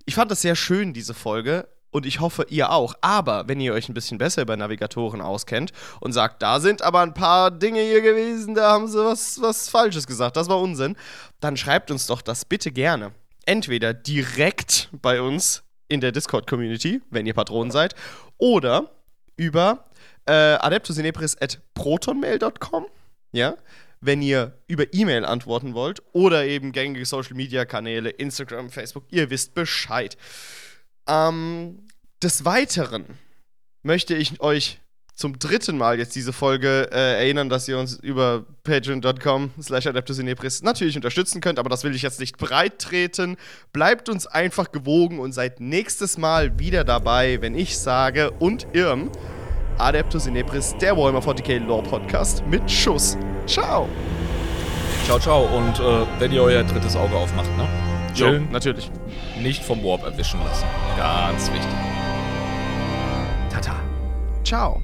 B: Ich fand das sehr schön, diese Folge. Und ich hoffe, ihr auch. Aber wenn ihr euch ein bisschen besser über Navigatoren auskennt und sagt, da sind aber ein paar Dinge hier gewesen, da haben sie was, was Falsches gesagt, das war Unsinn, dann schreibt uns doch das bitte gerne. Entweder direkt bei uns in der Discord-Community, wenn ihr Patronen seid, oder über äh, adeptusinepris.protonmail.com, ja, wenn ihr über E-Mail antworten wollt oder eben gängige Social-Media-Kanäle, Instagram, Facebook, ihr wisst Bescheid. Ähm, des Weiteren möchte ich euch zum dritten Mal jetzt diese Folge äh, erinnern, dass ihr uns über patreon.com slash adeptusinepris natürlich unterstützen könnt, aber das will ich jetzt nicht breit treten. Bleibt uns einfach gewogen und seid nächstes Mal wieder dabei, wenn ich sage und Irm, Adeptus Inepris, der Warhammer 40k Lore Podcast mit Schuss. Ciao!
A: Ciao, ciao. Und äh, wenn ihr euer drittes Auge aufmacht, ne?
B: Jo, natürlich
A: nicht vom Warp erwischen lassen. Ganz wichtig.
B: Tata. Ciao.